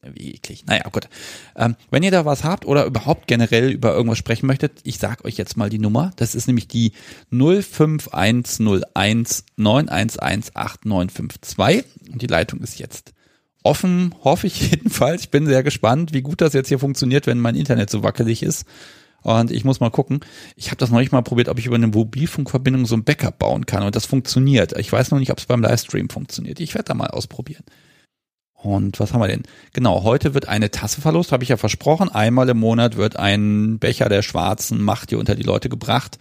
das, irgendwie eklig. Naja, gut. Ähm, wenn ihr da was habt oder überhaupt generell über irgendwas sprechen möchtet, ich sag euch jetzt mal die Nummer. Das ist nämlich die 05101911892 und die Leitung ist jetzt offen, hoffe ich jedenfalls. Ich bin sehr gespannt, wie gut das jetzt hier funktioniert, wenn mein Internet so wackelig ist. Und ich muss mal gucken. Ich habe das noch nicht mal probiert, ob ich über eine Mobilfunkverbindung so ein Backup bauen kann. Und das funktioniert. Ich weiß noch nicht, ob es beim Livestream funktioniert. Ich werde da mal ausprobieren. Und was haben wir denn? Genau, heute wird eine Tasse verlost, habe ich ja versprochen. Einmal im Monat wird ein Becher der schwarzen Macht hier unter die Leute gebracht.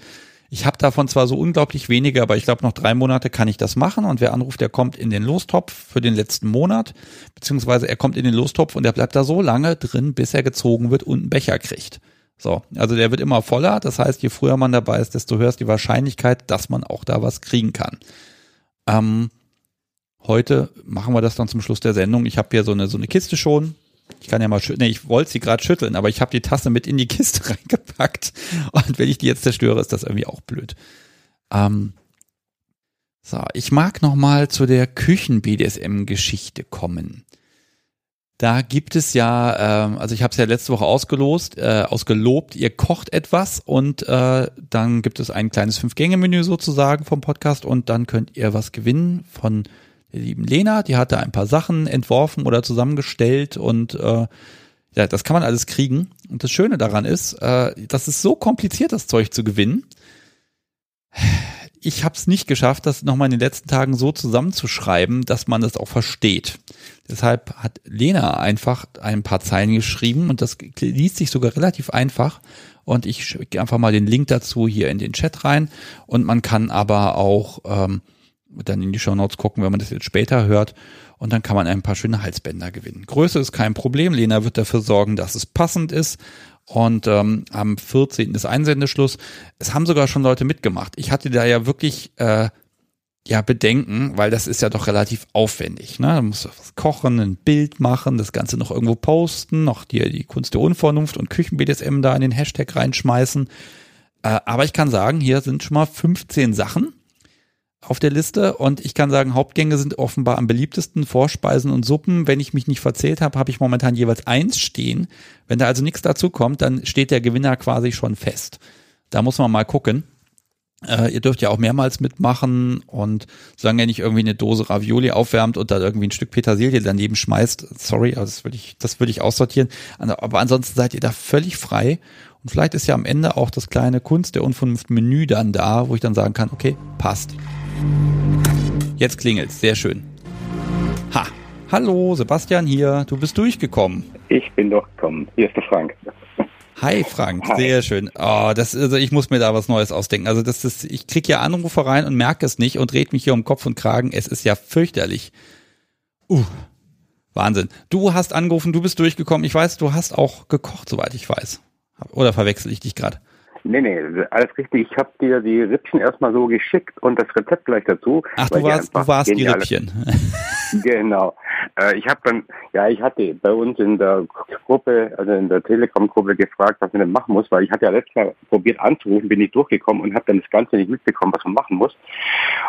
Ich habe davon zwar so unglaublich wenige, aber ich glaube, noch drei Monate kann ich das machen. Und wer anruft, der kommt in den Lostopf für den letzten Monat. Beziehungsweise er kommt in den Lostopf und der bleibt da so lange drin, bis er gezogen wird und einen Becher kriegt. So, also der wird immer voller. Das heißt, je früher man dabei ist, desto höher ist die Wahrscheinlichkeit, dass man auch da was kriegen kann. Ähm, Heute machen wir das dann zum Schluss der Sendung. Ich habe hier so eine, so eine Kiste schon. Ich kann ja mal schütteln. Nee, ich wollte sie gerade schütteln, aber ich habe die Tasse mit in die Kiste reingepackt. Und wenn ich die jetzt zerstöre, ist das irgendwie auch blöd. Ähm, so, ich mag noch mal zu der Küchen-BDSM-Geschichte kommen. Da gibt es ja, ähm, also ich habe es ja letzte Woche ausgelost, äh, ausgelobt, ihr kocht etwas und äh, dann gibt es ein kleines Fünf-Gänge-Menü sozusagen vom Podcast und dann könnt ihr was gewinnen von der lieben Lena, die hatte ein paar Sachen entworfen oder zusammengestellt und äh, ja, das kann man alles kriegen. Und das Schöne daran ist, äh, das ist so kompliziert, das Zeug zu gewinnen. Ich habe es nicht geschafft, das nochmal in den letzten Tagen so zusammenzuschreiben, dass man das auch versteht. Deshalb hat Lena einfach ein paar Zeilen geschrieben und das liest sich sogar relativ einfach. Und ich schicke einfach mal den Link dazu hier in den Chat rein. Und man kann aber auch ähm, dann in die Show Notes gucken, wenn man das jetzt später hört. Und dann kann man ein paar schöne Halsbänder gewinnen. Größe ist kein Problem. Lena wird dafür sorgen, dass es passend ist. Und ähm, am 14. ist Einsendeschluss. Es haben sogar schon Leute mitgemacht. Ich hatte da ja wirklich äh, ja Bedenken, weil das ist ja doch relativ aufwendig. Ne? Da musst du was kochen, ein Bild machen, das Ganze noch irgendwo posten, noch dir die Kunst der Unvernunft und Küchen-BDSM da in den Hashtag reinschmeißen. Äh, aber ich kann sagen, hier sind schon mal 15 Sachen auf der Liste und ich kann sagen, Hauptgänge sind offenbar am beliebtesten, Vorspeisen und Suppen. Wenn ich mich nicht verzählt habe, habe ich momentan jeweils eins stehen. Wenn da also nichts dazu kommt, dann steht der Gewinner quasi schon fest. Da muss man mal gucken. Äh, ihr dürft ja auch mehrmals mitmachen und solange ihr nicht irgendwie eine Dose Ravioli aufwärmt und da irgendwie ein Stück Petersilie daneben schmeißt, sorry, also das würde ich, das würde ich aussortieren. Aber ansonsten seid ihr da völlig frei. Und vielleicht ist ja am Ende auch das kleine Kunst der Unvernunft Menü dann da, wo ich dann sagen kann, okay, passt. Jetzt klingelt's, sehr schön. Ha, hallo, Sebastian hier, du bist durchgekommen. Ich bin durchgekommen. Hier ist der Frank. Hi Frank, Hi. sehr schön. Oh, das, also ich muss mir da was Neues ausdenken. Also das ist, ich krieg ja Anrufe rein und merke es nicht und red mich hier um Kopf und Kragen. Es ist ja fürchterlich. Uh, Wahnsinn. Du hast angerufen, du bist durchgekommen. Ich weiß, du hast auch gekocht, soweit ich weiß. Oder verwechsel ich dich gerade? Nee, nee, alles richtig. Ich habe dir die Rippchen erstmal so geschickt und das Rezept gleich dazu. Ach, du warst, du warst die Rippchen. genau. Äh, ich habe dann, ja, ich hatte bei uns in der Gruppe, also in der Telegram-Gruppe gefragt, was man denn machen muss, weil ich hatte ja letztes Mal probiert anzurufen, bin nicht durchgekommen und habe dann das Ganze nicht mitbekommen, was man machen muss.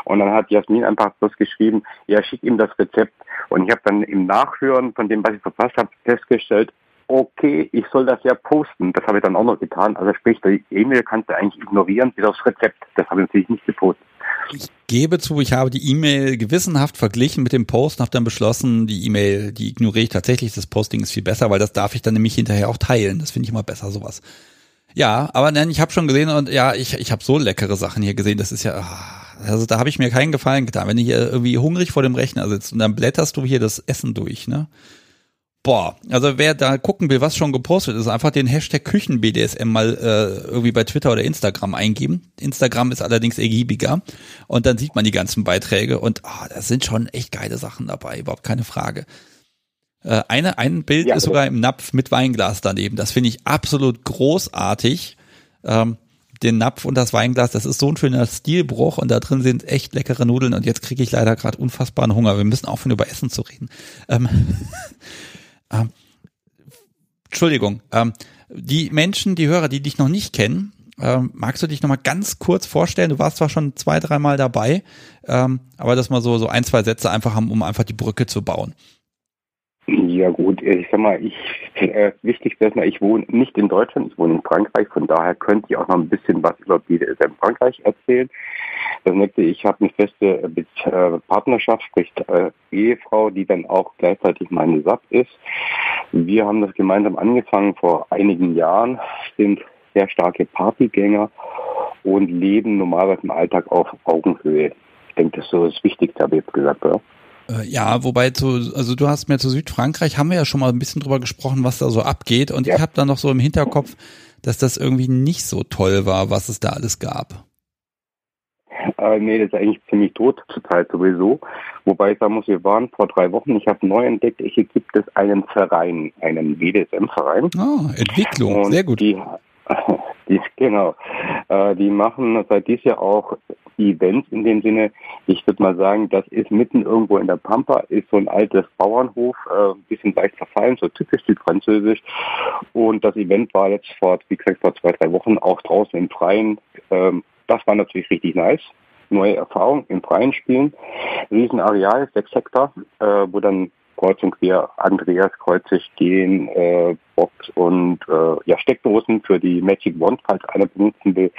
Und dann hat Jasmin einfach bloß geschrieben, ja, schick ihm das Rezept. Und ich habe dann im Nachhören von dem, was ich verpasst habe, festgestellt, okay, ich soll das ja posten. Das habe ich dann auch noch getan. Also sprich, die E-Mail kannst du eigentlich ignorieren, bis aufs Rezept. Das habe ich natürlich nicht gepostet. Ich gebe zu, ich habe die E-Mail gewissenhaft verglichen mit dem Post und habe dann beschlossen, die E-Mail, die ignoriere ich tatsächlich. Das Posting ist viel besser, weil das darf ich dann nämlich hinterher auch teilen. Das finde ich immer besser, sowas. Ja, aber nein, ich habe schon gesehen und ja, ich, ich habe so leckere Sachen hier gesehen. Das ist ja, ah, also da habe ich mir keinen Gefallen getan. Wenn du hier irgendwie hungrig vor dem Rechner sitzt und dann blätterst du hier das Essen durch, ne? Boah, also wer da gucken will, was schon gepostet ist, einfach den Hashtag KüchenBDSM mal äh, irgendwie bei Twitter oder Instagram eingeben. Instagram ist allerdings ergiebiger und dann sieht man die ganzen Beiträge und ah, oh, da sind schon echt geile Sachen dabei, überhaupt keine Frage. Äh, eine, ein Bild ja, ist sogar im Napf mit Weinglas daneben. Das finde ich absolut großartig. Ähm, den Napf und das Weinglas, das ist so ein schöner Stilbruch und da drin sind echt leckere Nudeln und jetzt kriege ich leider gerade unfassbaren Hunger. Wir müssen aufhören, über Essen zu reden. Ähm, Ähm, Entschuldigung, ähm, die Menschen, die Hörer, die dich noch nicht kennen, ähm, magst du dich noch mal ganz kurz vorstellen? Du warst zwar schon zwei, dreimal dabei, ähm, aber das mal so, so ein, zwei Sätze einfach haben, um einfach die Brücke zu bauen. Ja gut, ich sag mal, ich äh, wichtig ist erstmal, ich wohne nicht in Deutschland, ich wohne in Frankreich, von daher könnte ich auch noch ein bisschen was über BDSM Frankreich erzählen. Das nächste, ich habe eine feste äh, Partnerschaft, sprich äh, Ehefrau, die dann auch gleichzeitig meine SAP ist. Wir haben das gemeinsam angefangen vor einigen Jahren, sind sehr starke Partygänger und leben normalerweise im Alltag auf Augenhöhe. Ich denke, das ist so das Wichtigste, habe ich jetzt gesagt, oder? Äh, ja, wobei zu, also du hast mir zu Südfrankreich haben wir ja schon mal ein bisschen drüber gesprochen, was da so abgeht und ja. ich habe da noch so im Hinterkopf, dass das irgendwie nicht so toll war, was es da alles gab. Äh, nee, das ist eigentlich ziemlich tot zurzeit sowieso. Wobei ich sagen muss, wir waren vor drei Wochen, ich habe neu entdeckt, hier gibt es einen Verein, einen BDSM-Verein. Ah, Entwicklung, Und sehr gut. Die, die, genau. Äh, die machen seit dieses Jahr auch Events in dem Sinne. Ich würde mal sagen, das ist mitten irgendwo in der Pampa, ist so ein altes Bauernhof, äh, bisschen leicht verfallen, so typisch südfranzösisch. Und das Event war jetzt vor, wie gesagt, vor zwei, drei Wochen auch draußen im Freien. Ähm, das war natürlich richtig nice. Neue Erfahrung im Freien spielen. Riesenareal, sechs Hektar, äh, wo dann kreuz und quer Andreas Kreuze stehen, äh, Box und äh, ja, Steckdosen für die Magic Wand, falls einer benutzen will.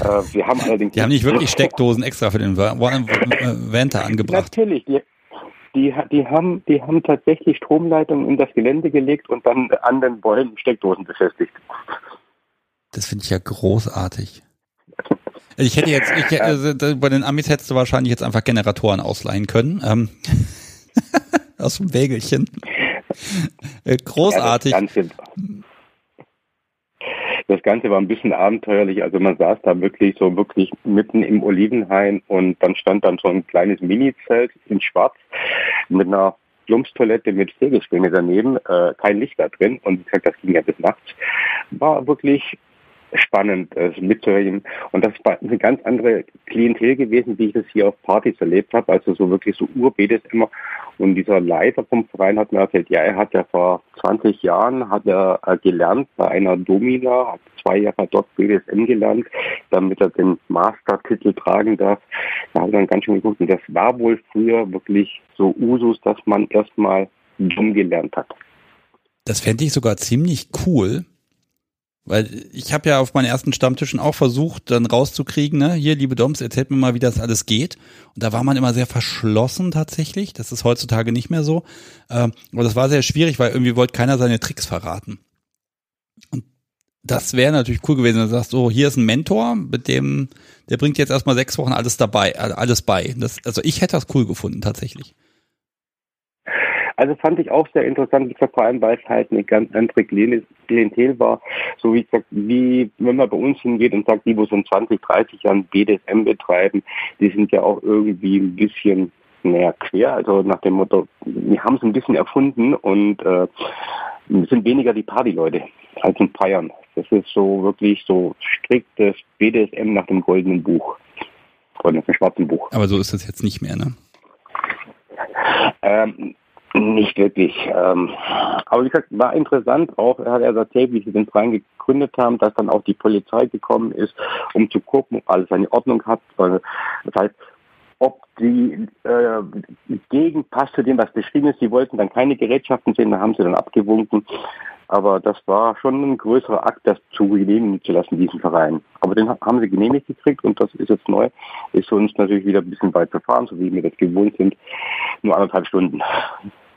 Äh, wir haben allerdings die haben nicht wirklich Steckdosen extra für den Vanta angebracht. Natürlich, die, die, die, haben, die haben tatsächlich Stromleitungen in das Gelände gelegt und dann an den Bäumen Steckdosen befestigt. Das finde ich ja großartig. Ich hätte jetzt, ich, also, bei den Amis hättest du wahrscheinlich jetzt einfach Generatoren ausleihen können. Ähm, aus dem Wägelchen. Äh, großartig. Ja, das, Ganze, das, Ganze, war ein bisschen abenteuerlich. Also man saß da wirklich so wirklich mitten im Olivenhain und dann stand dann so ein kleines Mini-Zelt in Schwarz mit einer Plumpstoilette mit Segelspinne daneben, äh, kein Licht da drin und wie gesagt, das ging ja bis nachts. War wirklich spannend äh, mitzuhören. Und das war eine ganz andere Klientel gewesen, wie ich das hier auf Partys erlebt habe. Also so wirklich so Urbetes immer. Und dieser Leiter vom Verein hat mir erzählt, ja, er hat ja vor 20 Jahren hat er äh, gelernt bei einer Domina, hat zwei Jahre dort BDSM gelernt, damit er den Mastertitel tragen darf. Da hat er dann ganz schön geguckt. Und das war wohl früher wirklich so Usus, dass man erstmal dumm gelernt hat. Das fände ich sogar ziemlich cool, weil ich habe ja auf meinen ersten Stammtischen auch versucht, dann rauszukriegen, ne, hier, liebe Doms, erzählt mir mal, wie das alles geht. Und da war man immer sehr verschlossen tatsächlich. Das ist heutzutage nicht mehr so. Ähm, aber das war sehr schwierig, weil irgendwie wollte keiner seine Tricks verraten. Und das wäre natürlich cool gewesen, wenn du sagst, so, hier ist ein Mentor, mit dem, der bringt jetzt erstmal sechs Wochen alles dabei, alles bei. Das, also ich hätte das cool gefunden, tatsächlich. Also fand ich auch sehr interessant, wie gesagt, vor allem, weil es halt eine ganz andere Klientel war. So wie gesagt, wie wenn man bei uns hingeht und sagt, die, wo schon 20, 30 Jahren BDSM betreiben, die sind ja auch irgendwie ein bisschen naja, quer, also nach dem Motto, wir haben es ein bisschen erfunden und äh, sind weniger die Partyleute als ein Feiern. Das ist so wirklich so striktes BDSM nach dem goldenen Buch. Oder nach dem schwarzen Buch. Aber so ist das jetzt nicht mehr, ne? Ähm, nicht wirklich. Ähm, aber wie gesagt, war interessant auch, hat er erzählt, wie sie den Verein gegründet haben, dass dann auch die Polizei gekommen ist, um zu gucken, ob alles seine Ordnung hat. Das heißt, ob die äh, Gegend passt zu dem, was beschrieben ist. Sie wollten dann keine Gerätschaften sehen, da haben sie dann abgewunken. Aber das war schon ein größerer Akt, das zu genehmigen zu lassen, diesen Verein. Aber den haben sie genehmigt gekriegt und das ist jetzt neu. Ist uns natürlich wieder ein bisschen weit verfahren, so wie wir das gewohnt sind. Nur anderthalb Stunden.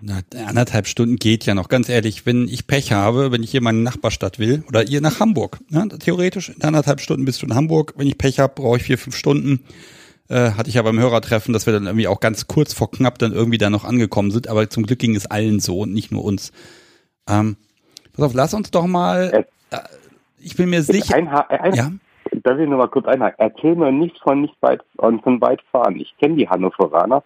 Na, anderthalb Stunden geht ja noch. Ganz ehrlich, wenn ich Pech habe, wenn ich hier meine Nachbarstadt will oder ihr nach Hamburg, ne, theoretisch in anderthalb Stunden bist du in Hamburg. Wenn ich Pech habe, brauche ich vier, fünf Stunden. Äh, hatte ich ja beim Hörertreffen, dass wir dann irgendwie auch ganz kurz vor knapp dann irgendwie da noch angekommen sind. Aber zum Glück ging es allen so und nicht nur uns. Ähm, pass auf, lass uns doch mal. Äh, ich bin mir sicher. Ein, ein, ja? darf ich nur mal kurz einhaken. Erzähl mir nicht von nicht weit von weit fahren. Ich kenne die Hannoveraner.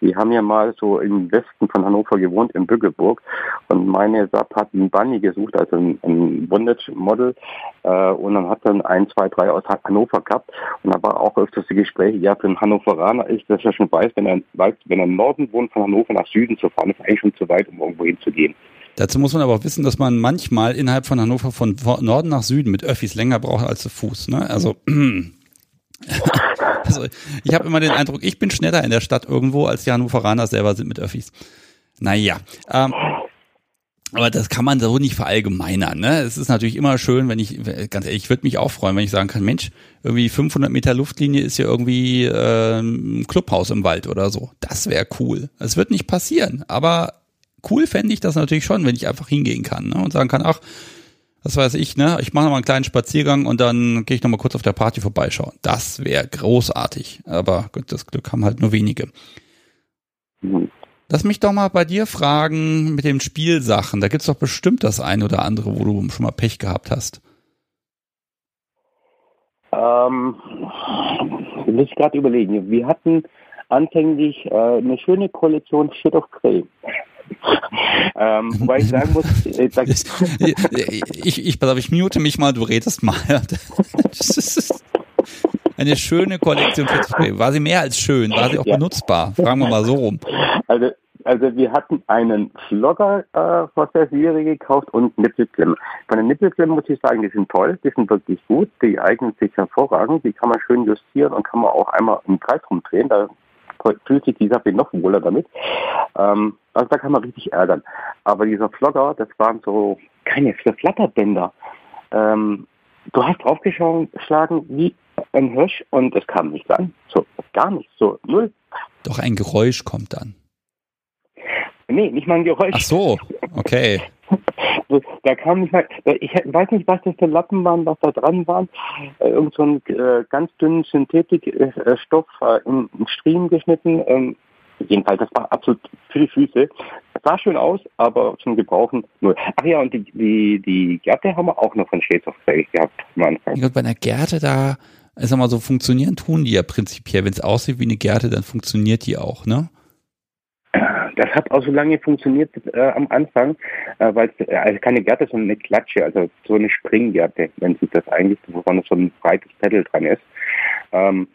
Die haben ja mal so im Westen von Hannover gewohnt, in Bückeburg. Und meine SAP hat einen Bunny gesucht, also ein, ein Bondage-Model. Äh, und dann hat dann ein, zwei, drei aus Hannover gehabt. Und da war auch öfters die Gespräche, ja, für einen Hannoveraner ist, dass er schon weiß, wenn er, wenn er im Norden wohnt, von Hannover nach Süden zu fahren, ist eigentlich schon zu weit, um irgendwo hinzugehen. Dazu muss man aber auch wissen, dass man manchmal innerhalb von Hannover von Norden nach Süden mit Öffis länger braucht als zu Fuß. Ne? Also, also ich habe immer den Eindruck, ich bin schneller in der Stadt irgendwo, als die Hannoveraner selber sind mit Öffis. Naja, ähm, aber das kann man so nicht verallgemeinern. Ne? Es ist natürlich immer schön, wenn ich, ganz ehrlich, ich würde mich auch freuen, wenn ich sagen kann, Mensch, irgendwie 500 Meter Luftlinie ist ja irgendwie äh, ein Clubhaus im Wald oder so. Das wäre cool. Es wird nicht passieren, aber cool fände ich das natürlich schon, wenn ich einfach hingehen kann ne? und sagen kann, ach, was weiß ich, ne? Ich mache mal einen kleinen Spaziergang und dann gehe ich noch mal kurz auf der Party vorbeischauen. Das wäre großartig. Aber gut, das Glück haben halt nur wenige. Mhm. Lass mich doch mal bei dir fragen mit den Spielsachen. Da gibt's doch bestimmt das eine oder andere, wo du schon mal Pech gehabt hast. Ähm, muss ich gerade überlegen. Wir hatten anfänglich äh, eine schöne Kollektion Shit of Grey. Ähm, wobei ich sagen muss, äh, ich, ich, pass auf, ich mute mich mal, du redest mal. eine schöne Kollektion. War sie mehr als schön? War sie auch ja. benutzbar? Fragen wir mal so rum. Also also wir hatten einen Flogger äh, vor der Serie gekauft und Nippelklemmen. Von den Nippelklemmen muss ich sagen, die sind toll, die sind wirklich gut, die eignen sich hervorragend, die kann man schön justieren und kann man auch einmal im Kreis rumdrehen, da fühlt sich die Sache noch wohler damit. Ähm, also da kann man richtig ärgern. Aber dieser Flogger, das waren so keine Flatterbänder. Ähm, du hast draufgeschlagen wie ein Hirsch und es kam nicht an. So, gar nicht, so null. Doch ein Geräusch kommt dann. Nee, nicht mal ein Geräusch. Ach so, okay. Da kam nicht mal, ich weiß nicht, was das für Lappen waren, was da dran waren. Äh, irgend so ein äh, ganz dünnen Synthetikstoff äh, in, in Striemen geschnitten. Ähm, jedenfalls, das war absolut für die Füße. Das sah schön aus, aber zum Gebrauchen nur. Ach ja, und die, die, die Gärte haben wir auch noch von Shades of gehabt am Anfang. Ja, bei einer Gärte da, ich sag mal so, funktionieren tun die ja prinzipiell. Wenn es aussieht wie eine Gärte, dann funktioniert die auch, ne? Das hat auch so lange funktioniert äh, am Anfang, äh, weil es äh, also keine Gärte, sondern eine Klatsche, also so eine Springgärte, wenn sich das eigentlich, woran so ein breites Pedal dran ist. Ähm,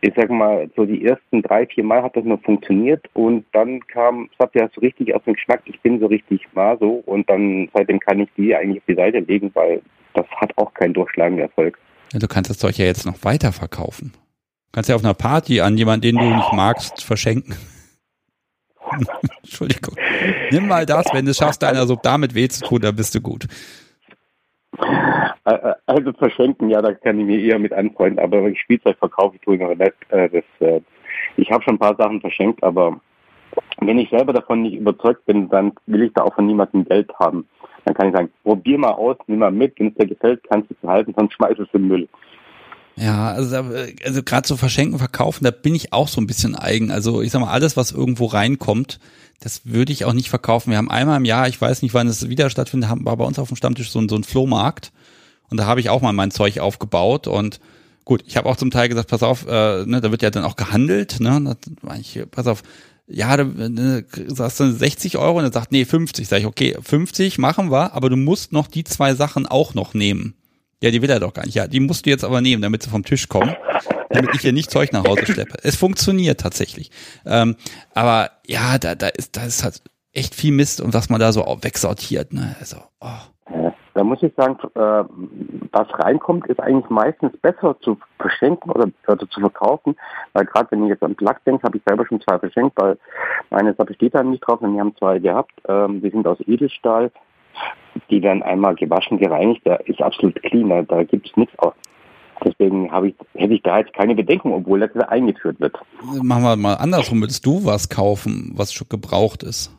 ich sag mal, so die ersten drei, vier Mal hat das nur funktioniert und dann kam, es hat so richtig aus dem Geschmack, ich bin so richtig mal so und dann seitdem kann ich die eigentlich auf die Seite legen, weil das hat auch keinen durchschlagenden Erfolg. Ja, du kannst das Zeug ja jetzt noch weiter verkaufen. Du kannst ja auf einer Party an jemanden, den du nicht magst, verschenken. Entschuldigung. Nimm mal das, wenn du es schaffst, deiner so damit weh zu tun, dann bist du gut. Äh, äh, also verschenken, ja, da kann ich mir eher mit anfreunden, aber ich Spielzeug verkaufe, tue ich noch nicht. Äh, das, ich habe schon ein paar Sachen verschenkt, aber wenn ich selber davon nicht überzeugt bin, dann will ich da auch von niemandem Geld haben. Dann kann ich sagen, probier mal aus, nimm mal mit, wenn es dir gefällt, kannst du es behalten, sonst schmeiß es den Müll. Ja, also, also gerade so verschenken, verkaufen, da bin ich auch so ein bisschen eigen. Also ich sag mal, alles, was irgendwo reinkommt, das würde ich auch nicht verkaufen. Wir haben einmal im Jahr, ich weiß nicht, wann es wieder stattfindet, haben, war bei uns auf dem Stammtisch so ein, so ein Flohmarkt. Und da habe ich auch mal mein Zeug aufgebaut und gut, ich habe auch zum Teil gesagt, pass auf, äh, ne, da wird ja dann auch gehandelt, ne? Ich, pass auf, ja, da ne, sagst du 60 Euro und er sagt, nee, 50. Sag ich, okay, 50 machen wir, aber du musst noch die zwei Sachen auch noch nehmen. Ja, die will er doch gar nicht. Ja, die musst du jetzt aber nehmen, damit sie vom Tisch kommen, damit ich hier nicht Zeug nach Hause schleppe. Es funktioniert tatsächlich. Ähm, aber ja, da, da ist, da ist halt echt viel Mist und was man da so wegsortiert. Ne? Also, oh. Da muss ich sagen, äh, was reinkommt, ist eigentlich meistens besser zu verschenken oder, oder zu verkaufen. Weil gerade wenn ich jetzt an Plug denke, habe ich selber schon zwei verschenkt, weil meine Sache steht da nicht drauf und wir haben zwei gehabt. Ähm, die sind aus Edelstahl die werden einmal gewaschen, gereinigt, da ist absolut clean, da gibt es nichts aus. Deswegen habe ich, hätte ich da jetzt keine Bedenken, obwohl das wieder eingeführt wird. Machen wir mal andersrum. Willst du was kaufen, was schon gebraucht ist?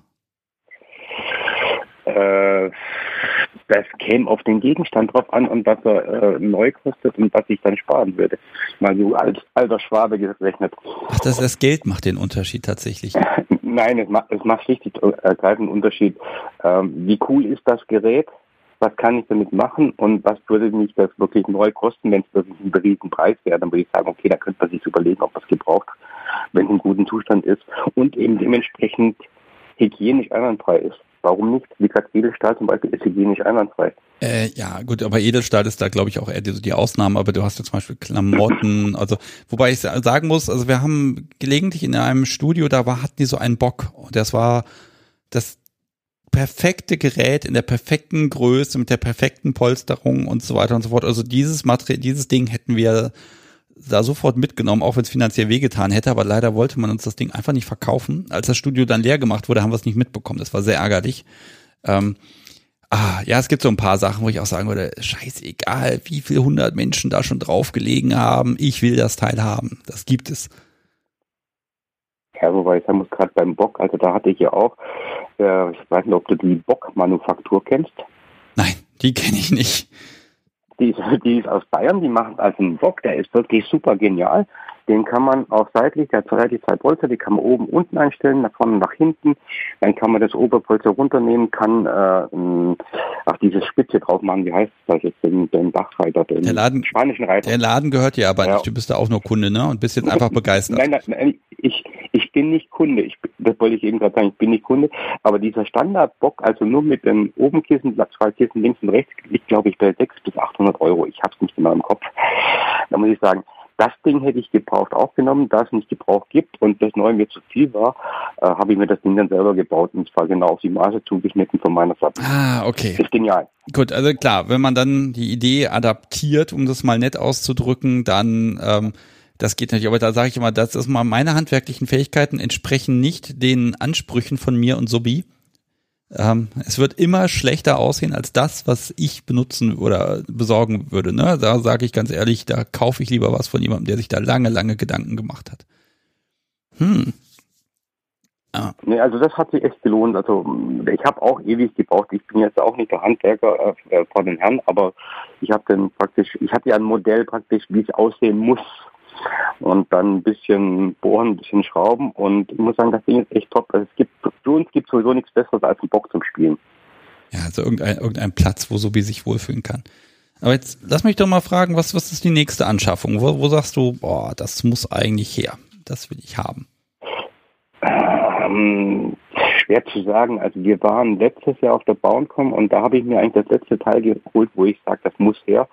Äh, das käme auf den Gegenstand drauf an und was er äh, neu kostet und was ich dann sparen würde. Mal so als alter Schwabe gerechnet. Ach, das, das Geld macht den Unterschied tatsächlich. Nein, es macht, es macht richtig ergreifend einen Unterschied. Ähm, wie cool ist das Gerät? Was kann ich damit machen? Und was würde mich das wirklich neu kosten, wenn es wirklich ein riesen Preis wäre? Dann würde ich sagen, okay, da könnte man sich überlegen, ob das gebraucht, wenn es in gutem Zustand ist und eben dementsprechend hygienisch einwandfrei ist. Warum nicht? Wie gesagt, Edelstahl zum Beispiel ist hygienisch einwandfrei. Äh, ja, gut, aber Edelstahl ist da, glaube ich, auch eher die, die, Ausnahme, aber du hast ja zum Beispiel Klamotten, also, wobei ich sagen muss, also wir haben gelegentlich in einem Studio, da war, hatten die so einen Bock. Und das war das perfekte Gerät in der perfekten Größe, mit der perfekten Polsterung und so weiter und so fort. Also dieses Material, dieses Ding hätten wir da sofort mitgenommen, auch wenn es finanziell wehgetan hätte, aber leider wollte man uns das Ding einfach nicht verkaufen. Als das Studio dann leer gemacht wurde, haben wir es nicht mitbekommen. Das war sehr ärgerlich. Ähm, ah, ja, es gibt so ein paar Sachen, wo ich auch sagen würde, scheißegal, wie viele hundert Menschen da schon drauf gelegen haben, ich will das Teil haben. Das gibt es. Ja, wobei ich sagen muss, gerade beim Bock, also da hatte ich ja auch, äh, ich weiß nicht, ob du die Bock-Manufaktur kennst. Nein, die kenne ich nicht. Die ist, die ist aus Bayern, die macht also einen Bock, der ist wirklich super genial. Den kann man auch seitlich, der hat relativ zwei Polster, die kann man oben, unten einstellen, nach vorne, nach hinten. Dann kann man das Oberpolster runternehmen, kann äh, ach, diese Spitze drauf machen, wie heißt das jetzt, den, den Dachreiter, den Der Laden, spanischen Reiter. der Laden gehört dir aber Ja. nicht. Du bist da auch nur Kunde, ne? Und bist jetzt einfach begeistert. Nein, nein, nein, ich, ich bin nicht Kunde. Ich, das wollte ich eben gerade sagen, ich bin nicht Kunde. Aber dieser Standardbock, also nur mit dem Obenkissen, zwei Kissen links und rechts, liegt, glaube ich, bei 600 bis 800 Euro. Ich habe es nicht genau im Kopf. Da muss ich sagen, das Ding hätte ich gebraucht auch genommen, da es nicht gebraucht gibt und das Neue mir zu viel war, äh, habe ich mir das Ding dann selber gebaut und zwar genau auf die Maße zugeschnitten von meiner Seite. Ah, okay. Das ist genial. Gut, also klar, wenn man dann die Idee adaptiert, um das mal nett auszudrücken, dann ähm, das geht natürlich. Aber da sage ich immer, das ist mal meine handwerklichen Fähigkeiten entsprechen nicht den Ansprüchen von mir und Sobi. Ähm, es wird immer schlechter aussehen als das, was ich benutzen oder besorgen würde. Ne? Da sage ich ganz ehrlich, da kaufe ich lieber was von jemandem, der sich da lange, lange Gedanken gemacht hat. Hm. Nee, also das hat sich echt gelohnt. Also ich habe auch ewig gebraucht. Ich bin jetzt auch nicht der Handwerker äh, vor den Herren, aber ich habe dann praktisch, ich hatte ja ein Modell praktisch, wie es aussehen muss. Und dann ein bisschen bohren, ein bisschen schrauben und ich muss sagen, das Ding ist echt top. Also es gibt, für uns gibt sowieso nichts Besseres als einen Bock zum Spielen. Ja, also irgendein, irgendein Platz, wo Sobi sich wohlfühlen kann. Aber jetzt lass mich doch mal fragen, was, was ist die nächste Anschaffung? Wo, wo sagst du, boah, das muss eigentlich her. Das will ich haben. Ähm, schwer zu sagen. Also wir waren letztes Jahr auf der Bauncom und da habe ich mir eigentlich das letzte Teil geholt, wo ich sage, das muss her.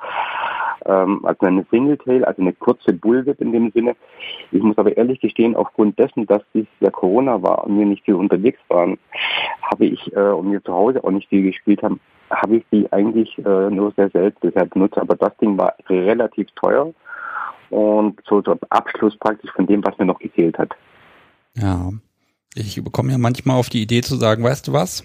Ähm, also eine Singletail, also eine kurze Bullwhip in dem Sinne. Ich muss aber ehrlich gestehen, aufgrund dessen, dass dieses Jahr Corona war und wir nicht viel unterwegs waren, habe ich äh, und wir zu Hause auch nicht viel gespielt haben, habe ich die eigentlich äh, nur sehr selten bisher benutzt. Aber das Ding war relativ teuer und so zum Abschluss praktisch von dem, was mir noch gefehlt hat. Ja. Ich bekomme ja manchmal auf die Idee zu sagen, weißt du was?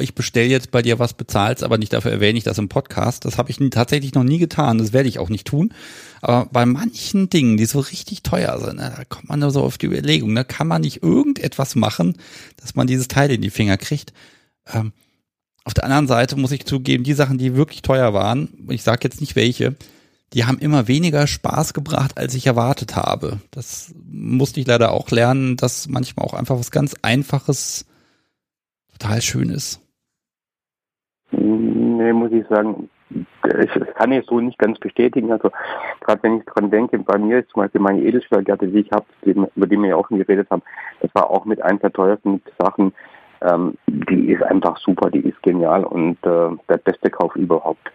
Ich bestelle jetzt bei dir was, bezahlst, aber nicht dafür erwähne ich das im Podcast. Das habe ich tatsächlich noch nie getan. Das werde ich auch nicht tun. Aber bei manchen Dingen, die so richtig teuer sind, da kommt man nur so auf die Überlegung, da kann man nicht irgendetwas machen, dass man dieses Teil in die Finger kriegt. Ähm, auf der anderen Seite muss ich zugeben, die Sachen, die wirklich teuer waren, ich sage jetzt nicht welche, die haben immer weniger Spaß gebracht, als ich erwartet habe. Das musste ich leider auch lernen, dass manchmal auch einfach was ganz Einfaches total schön ist. Nee, muss ich sagen, ich kann ich so nicht ganz bestätigen. Also gerade wenn ich dran denke, bei mir ist zum Beispiel meine Edelstahlgärte, die ich habe, über die wir ja auch schon geredet haben, das war auch mit eins der teuersten Sachen. Ähm, die ist einfach super, die ist genial und äh, der beste Kauf überhaupt.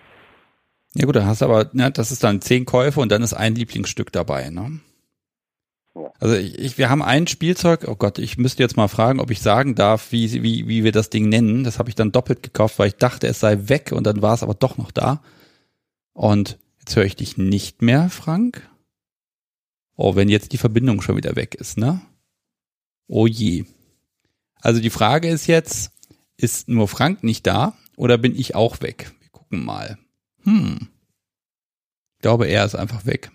Ja gut, da hast du aber, ne, das ist dann zehn Käufe und dann ist ein Lieblingsstück dabei, ne? Ja. Also ich, ich, wir haben ein Spielzeug, oh Gott, ich müsste jetzt mal fragen, ob ich sagen darf, wie, wie, wie wir das Ding nennen. Das habe ich dann doppelt gekauft, weil ich dachte, es sei weg und dann war es aber doch noch da. Und jetzt höre ich dich nicht mehr, Frank. Oh, wenn jetzt die Verbindung schon wieder weg ist, ne? Oh je. Also die Frage ist jetzt, ist nur Frank nicht da oder bin ich auch weg? Wir gucken mal. Hm. Ich glaube, er ist einfach weg.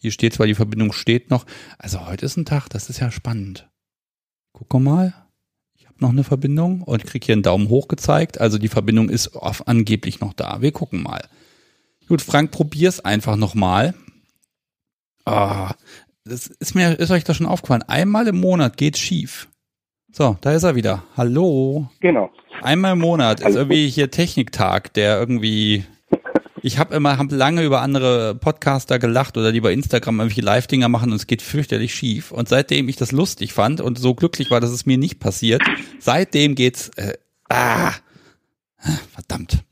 Hier steht zwar, die Verbindung steht noch. Also heute ist ein Tag, das ist ja spannend. Guck mal. Ich habe noch eine Verbindung und krieg hier einen Daumen hoch gezeigt. Also die Verbindung ist auf, angeblich noch da. Wir gucken mal. Gut, Frank, probier's einfach nochmal. Ah, das ist mir, ist euch das schon aufgefallen? Einmal im Monat geht's schief. So, da ist er wieder. Hallo. Genau. Einmal im Monat ist irgendwie hier Techniktag, der irgendwie. Ich habe immer hab lange über andere Podcaster gelacht oder die bei Instagram irgendwelche Live-Dinger machen und es geht fürchterlich schief. Und seitdem ich das lustig fand und so glücklich war, dass es mir nicht passiert, seitdem geht's. Äh, ah, verdammt.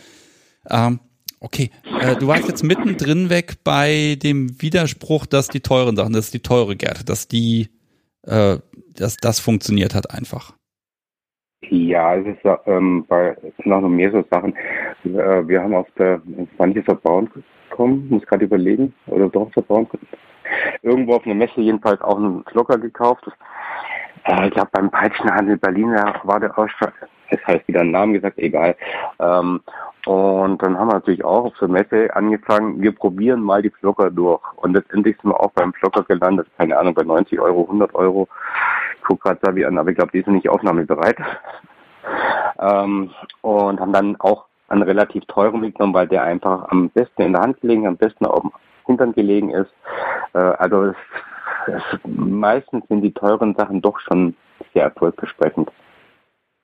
ähm, okay, äh, du warst jetzt mittendrin weg bei dem Widerspruch, dass die teuren Sachen, dass die teure Gärte, dass die, äh, dass das funktioniert hat einfach. Ja, es ist ähm, bei es sind auch noch mehr so Sachen. Äh, wir haben auf der manche verbauen kommen, muss gerade überlegen, oder doch verbauen Irgendwo auf einer Messe jedenfalls auch einen Flocker gekauft. Äh, ich glaube beim Peitschenhandel Berlin war der Ausschlag, es heißt wieder einen Namen gesagt, egal. Ähm, und dann haben wir natürlich auch auf der Messe angefangen, wir probieren mal die Flocker durch. Und letztendlich sind wir auch beim Flocker gelandet, keine Ahnung, bei 90 Euro, 100 Euro. Ich gucke gerade Savi an, aber ich glaube, die sind nicht aufnahmebereit. Ähm, und haben dann auch einen relativ teuren mitgenommen, weil der einfach am besten in der Hand gelegen, am besten auf dem Hintern gelegen ist. Äh, also es, es, meistens sind die teuren Sachen doch schon sehr erfolgversprechend.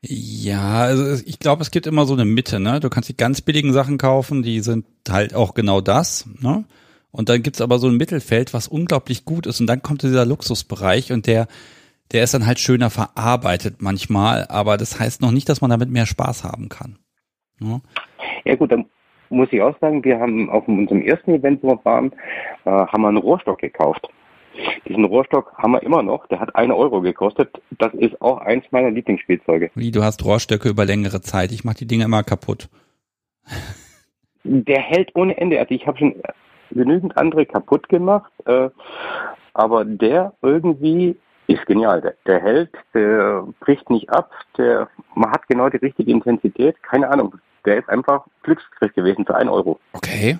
Ja, also ich glaube, es gibt immer so eine Mitte, ne? Du kannst die ganz billigen Sachen kaufen, die sind halt auch genau das, ne? Und dann gibt's aber so ein Mittelfeld, was unglaublich gut ist. Und dann kommt dieser Luxusbereich und der, der ist dann halt schöner verarbeitet manchmal, aber das heißt noch nicht, dass man damit mehr Spaß haben kann. Ne? Ja gut, dann muss ich auch sagen, wir haben auf unserem ersten Event, wo wir waren, äh, haben wir einen Rohrstock gekauft. Diesen Rohrstock haben wir immer noch. Der hat eine Euro gekostet. Das ist auch eins meiner Lieblingsspielzeuge. Wie, du hast Rohrstöcke über längere Zeit. Ich mache die Dinge immer kaputt. Der hält ohne Ende. Also ich habe schon genügend andere kaputt gemacht. Äh, aber der irgendwie ist genial. Der, der, hält, der bricht nicht ab. Der, man hat genau die richtige Intensität. Keine Ahnung. Der ist einfach Glücksgriff gewesen für einen Euro. Okay.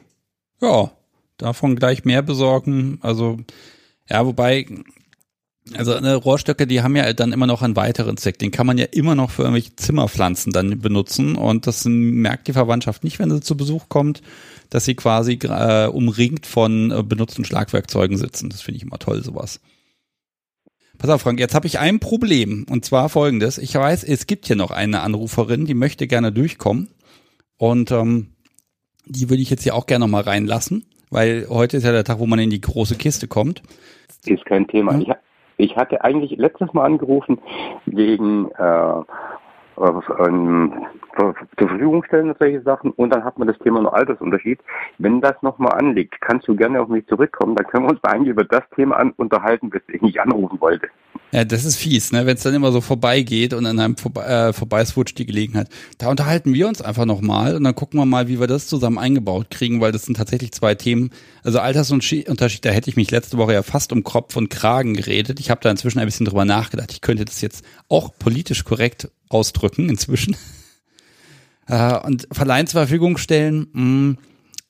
Ja, davon gleich mehr besorgen. Also ja, wobei, also eine Rohrstöcke, die haben ja dann immer noch einen weiteren Zweck. Den kann man ja immer noch für irgendwelche Zimmerpflanzen dann benutzen. Und das merkt die Verwandtschaft nicht, wenn sie zu Besuch kommt, dass sie quasi äh, umringt von äh, benutzten Schlagwerkzeugen sitzen. Das finde ich immer toll, sowas. Pass auf, Frank, jetzt habe ich ein Problem. Und zwar folgendes. Ich weiß, es gibt hier noch eine Anruferin, die möchte gerne durchkommen. Und ähm, die würde ich jetzt hier auch gerne noch mal reinlassen, weil heute ist ja der Tag, wo man in die große Kiste kommt. Ist kein Thema. Mhm. Ich, ich, hatte eigentlich letztes Mal angerufen wegen äh, ähm, zur Verfügung stellen solche Sachen und dann hat man das Thema noch Altersunterschied. Wenn das nochmal anliegt, kannst du gerne auf mich zurückkommen, dann können wir uns eigentlich über das Thema an unterhalten, weswegen ich anrufen wollte. Ja, das ist fies, ne? wenn es dann immer so vorbeigeht und an einem vorbe äh, vorbeiswutscht die Gelegenheit. Da unterhalten wir uns einfach nochmal und dann gucken wir mal, wie wir das zusammen eingebaut kriegen, weil das sind tatsächlich zwei Themen. Also Altersunterschied, da hätte ich mich letzte Woche ja fast um Kopf und Kragen geredet. Ich habe da inzwischen ein bisschen drüber nachgedacht. Ich könnte das jetzt auch politisch korrekt ausdrücken inzwischen. Äh, und Verleihen zur Verfügung stellen, mh, mm,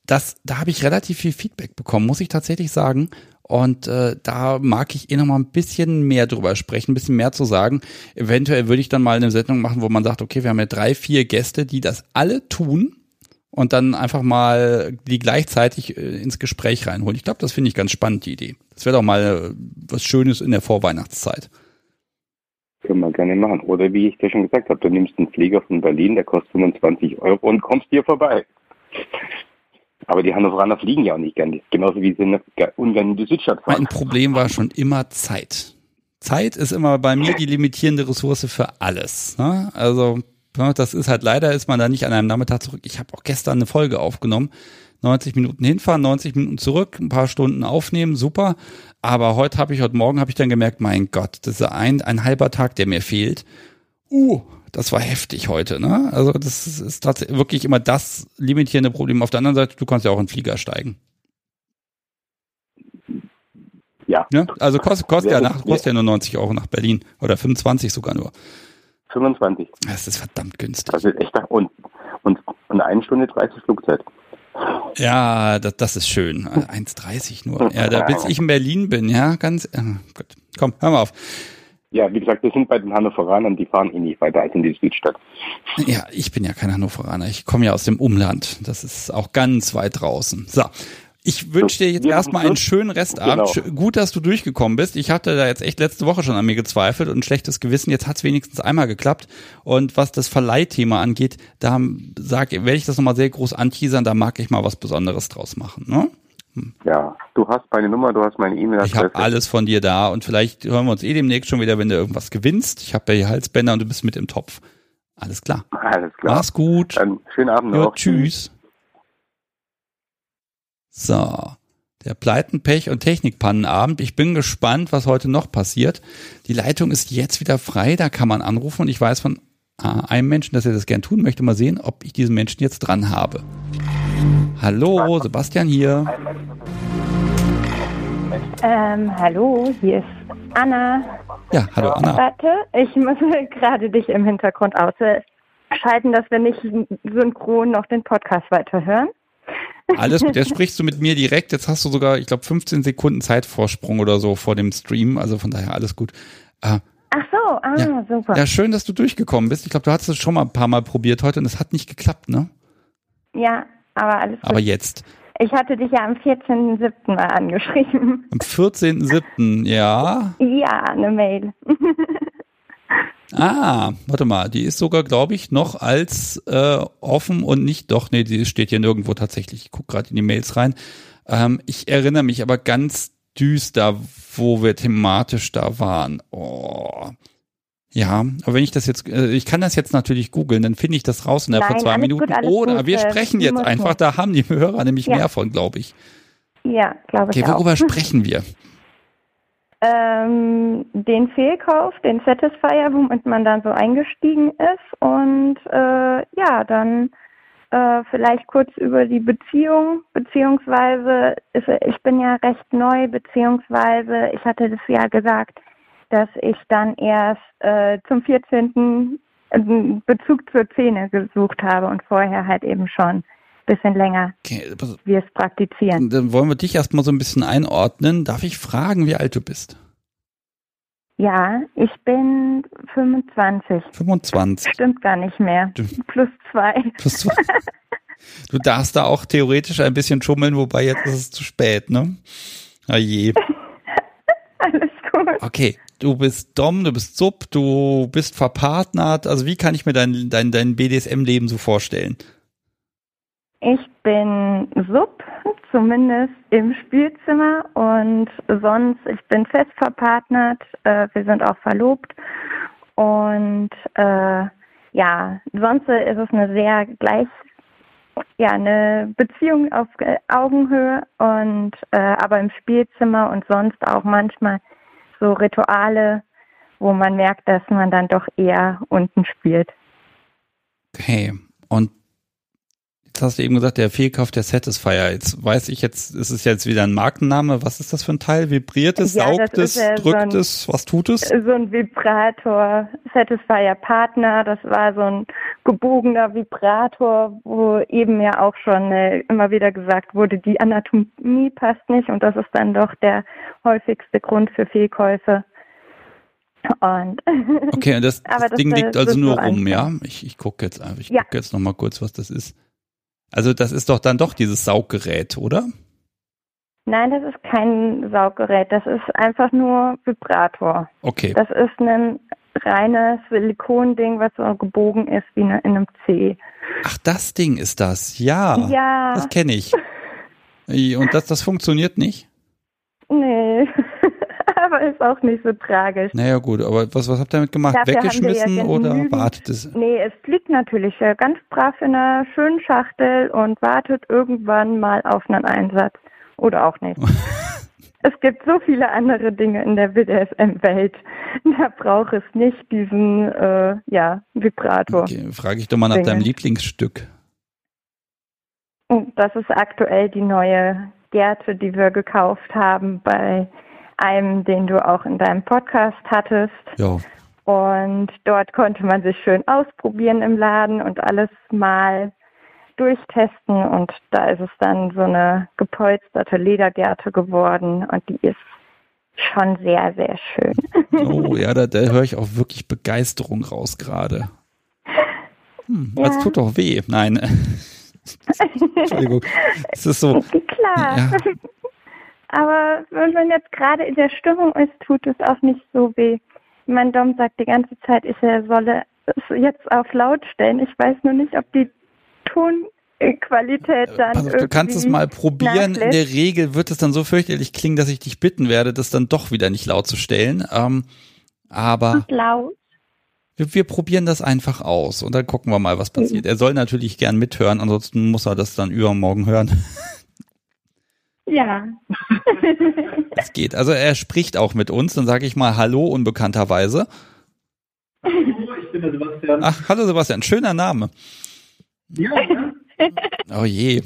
das, da habe ich relativ viel Feedback bekommen, muss ich tatsächlich sagen. Und äh, da mag ich eh noch mal ein bisschen mehr drüber sprechen, ein bisschen mehr zu sagen. Eventuell würde ich dann mal eine Sendung machen, wo man sagt, okay, wir haben ja drei, vier Gäste, die das alle tun und dann einfach mal die gleichzeitig äh, ins Gespräch reinholen. Ich glaube, das finde ich ganz spannend, die Idee. Das wäre doch mal äh, was Schönes in der Vorweihnachtszeit. Können wir gerne machen. Oder wie ich dir schon gesagt habe, du nimmst einen Flieger von Berlin, der kostet 25 Euro und kommst hier vorbei. Aber die Hannoveraner fliegen ja auch nicht gerne. Genauso wie sie ungern in die Südstadt fahren. Mein Problem war schon immer Zeit. Zeit ist immer bei mir die limitierende Ressource für alles. Ne? Also das ist halt leider, ist man da nicht an einem Nachmittag zurück. Ich habe auch gestern eine Folge aufgenommen. 90 Minuten hinfahren, 90 Minuten zurück, ein paar Stunden aufnehmen, super. Aber heute habe ich, heute Morgen habe ich dann gemerkt, mein Gott, das ist ein, ein halber Tag, der mir fehlt. Uh, das war heftig heute, ne? Also das ist tatsächlich wirklich immer das limitierende Problem. Auf der anderen Seite, du kannst ja auch in den Flieger steigen. Ja. ja? Also kostet, kostet, ja, nach, kostet ja nur 90 Euro nach Berlin oder 25 sogar nur. 25. Das ist verdammt günstig. Das ist echt und, und, und eine Stunde 30 Flugzeit. Ja, das, das ist schön. 1,30 nur. Ja, da bis ich in Berlin bin, ja, ganz. Äh, gut. Komm, hör mal auf. Ja, wie gesagt, wir sind bei den Hannoveranern, die fahren eh nicht weiter als in die Südstadt. Ja, ich bin ja kein Hannoveraner. Ich komme ja aus dem Umland. Das ist auch ganz weit draußen. So. Ich wünsche dir jetzt erstmal einen schönen Restabend. Genau. Gut, dass du durchgekommen bist. Ich hatte da jetzt echt letzte Woche schon an mir gezweifelt und ein schlechtes Gewissen. Jetzt hat es wenigstens einmal geklappt. Und was das Verleihthema angeht, da sag, werde ich das nochmal sehr groß anteasern. Da mag ich mal was Besonderes draus machen. Ne? Hm. Ja, du hast meine Nummer, du hast meine E-Mail-Adresse. Ich habe alles von dir da und vielleicht hören wir uns eh demnächst schon wieder, wenn du irgendwas gewinnst. Ich habe ja hier Halsbänder und du bist mit im Topf. Alles klar. Alles klar. Mach's gut. Dann schönen Abend noch. Ja, tschüss. So. Der Pleiten, Pech und Technikpannenabend. Ich bin gespannt, was heute noch passiert. Die Leitung ist jetzt wieder frei, da kann man anrufen und ich weiß von einem Menschen, dass er das gern tun möchte. Mal sehen, ob ich diesen Menschen jetzt dran habe. Hallo, Sebastian hier. Ähm, hallo, hier ist Anna. Ja, hallo Anna. Warte, ich muss gerade dich im Hintergrund ausschalten, dass wir nicht synchron noch den Podcast weiterhören. Alles gut, jetzt sprichst du mit mir direkt. Jetzt hast du sogar, ich glaube, 15 Sekunden Zeitvorsprung oder so vor dem Stream. Also von daher alles gut. Äh, Ach so, ah, ja. super. Ja, schön, dass du durchgekommen bist. Ich glaube, du hattest es schon mal ein paar Mal probiert heute und es hat nicht geklappt, ne? Ja, aber alles gut. Aber jetzt. Ich hatte dich ja am 14.07. mal angeschrieben. Am 14.07., ja? Ja, eine Mail. ah, warte mal, die ist sogar, glaube ich, noch als äh, offen und nicht, doch, nee, die steht hier nirgendwo tatsächlich. Ich gucke gerade in die Mails rein. Ähm, ich erinnere mich aber ganz düster, wo wir thematisch da waren. Oh. Ja, aber wenn ich das jetzt, äh, ich kann das jetzt natürlich googeln, dann finde ich das raus innerhalb von zwei Minuten. Gut, Oder gut, wir sprechen jetzt einfach, nicht. da haben die Hörer nämlich ja. mehr von, glaube ich. Ja, glaube ich. Okay, worüber auch. sprechen wir? Ähm, den Fehlkauf, den Satisfier, womit man dann so eingestiegen ist und äh, ja, dann äh, vielleicht kurz über die Beziehung, beziehungsweise ist, ich bin ja recht neu, beziehungsweise ich hatte das ja gesagt, dass ich dann erst äh, zum 14. Bezug zur Szene gesucht habe und vorher halt eben schon ein bisschen länger okay, wir es praktizieren. Dann wollen wir dich erstmal so ein bisschen einordnen. Darf ich fragen, wie alt du bist? Ja, ich bin 25. 25. Stimmt gar nicht mehr. Plus zwei. Plus zwei. Du darfst da auch theoretisch ein bisschen schummeln, wobei jetzt ist es zu spät, ne? Ah je. Alles gut. Okay, du bist Dom, du bist Sub, du bist verpartnert. Also wie kann ich mir dein, dein, dein BDSM-Leben so vorstellen? Ich bin Sub, zumindest im Spielzimmer und sonst, ich bin fest verpartnert, äh, wir sind auch verlobt und äh, ja, sonst ist es eine sehr gleich, ja, eine Beziehung auf Augenhöhe und äh, aber im Spielzimmer und sonst auch manchmal so Rituale, wo man merkt, dass man dann doch eher unten spielt. Okay. Und jetzt hast du eben gesagt, der Fehlkauf der Satisfier. Jetzt weiß ich jetzt, ist es jetzt wieder ein Markenname. Was ist das für ein Teil? Vibriert es, ja, saugt es, ja drückt so ein, es, was tut es? So ein Vibrator, Satisfier Partner. Das war so ein gebogener Vibrator, wo eben ja auch schon äh, immer wieder gesagt wurde, die Anatomie passt nicht und das ist dann doch der häufigste Grund für Fehlkäufe. Und okay, und das, das Ding liegt also nur rum, ja? Ich, ich gucke jetzt einfach, ich ja. gucke jetzt nochmal kurz, was das ist. Also das ist doch dann doch dieses Sauggerät, oder? Nein, das ist kein Sauggerät, das ist einfach nur Vibrator. Okay. Das ist ein reines Silikonding, was so gebogen ist wie in einem C. Ach, das Ding ist das, ja. Ja. Das kenne ich. Und das, das funktioniert nicht? Nee. Aber ist auch nicht so tragisch. Naja gut, aber was, was habt ihr damit gemacht? Dafür Weggeschmissen ja oder wartet es? Nee, es fliegt natürlich ganz brav in einer schönen Schachtel und wartet irgendwann mal auf einen Einsatz. Oder auch nicht. es gibt so viele andere Dinge in der BDSM-Welt. Da braucht es nicht diesen äh, ja, Vibrator. Okay, frage ich doch mal nach deinem Lieblingsstück. Das ist aktuell die neue Gerte, die wir gekauft haben bei einem, den du auch in deinem Podcast hattest. Ja. Und dort konnte man sich schön ausprobieren im Laden und alles mal durchtesten. Und da ist es dann so eine gepolsterte Ledergerte geworden und die ist schon sehr, sehr schön. Oh ja, da, da höre ich auch wirklich Begeisterung raus gerade. Hm, ja. Das tut doch weh. Nein. Entschuldigung. Es ist so. Klar. Ja. Aber wenn man jetzt gerade in der Stimmung ist, tut es auch nicht so weh. Mein Dom sagt die ganze Zeit, ich solle es jetzt auf laut stellen. Ich weiß nur nicht, ob die Tonqualität dann. Also, du kannst es mal probieren. Nachlässt. In der Regel wird es dann so fürchterlich klingen, dass ich dich bitten werde, das dann doch wieder nicht laut zu stellen. Ähm, aber. laut. Wir, wir, probieren das einfach aus und dann gucken wir mal, was passiert. Mhm. Er soll natürlich gern mithören, ansonsten muss er das dann übermorgen hören. Ja. Es geht. Also er spricht auch mit uns, dann sage ich mal Hallo unbekannterweise. ich bin der Sebastian. Ach, hallo Sebastian, schöner Name. Ja. oh je.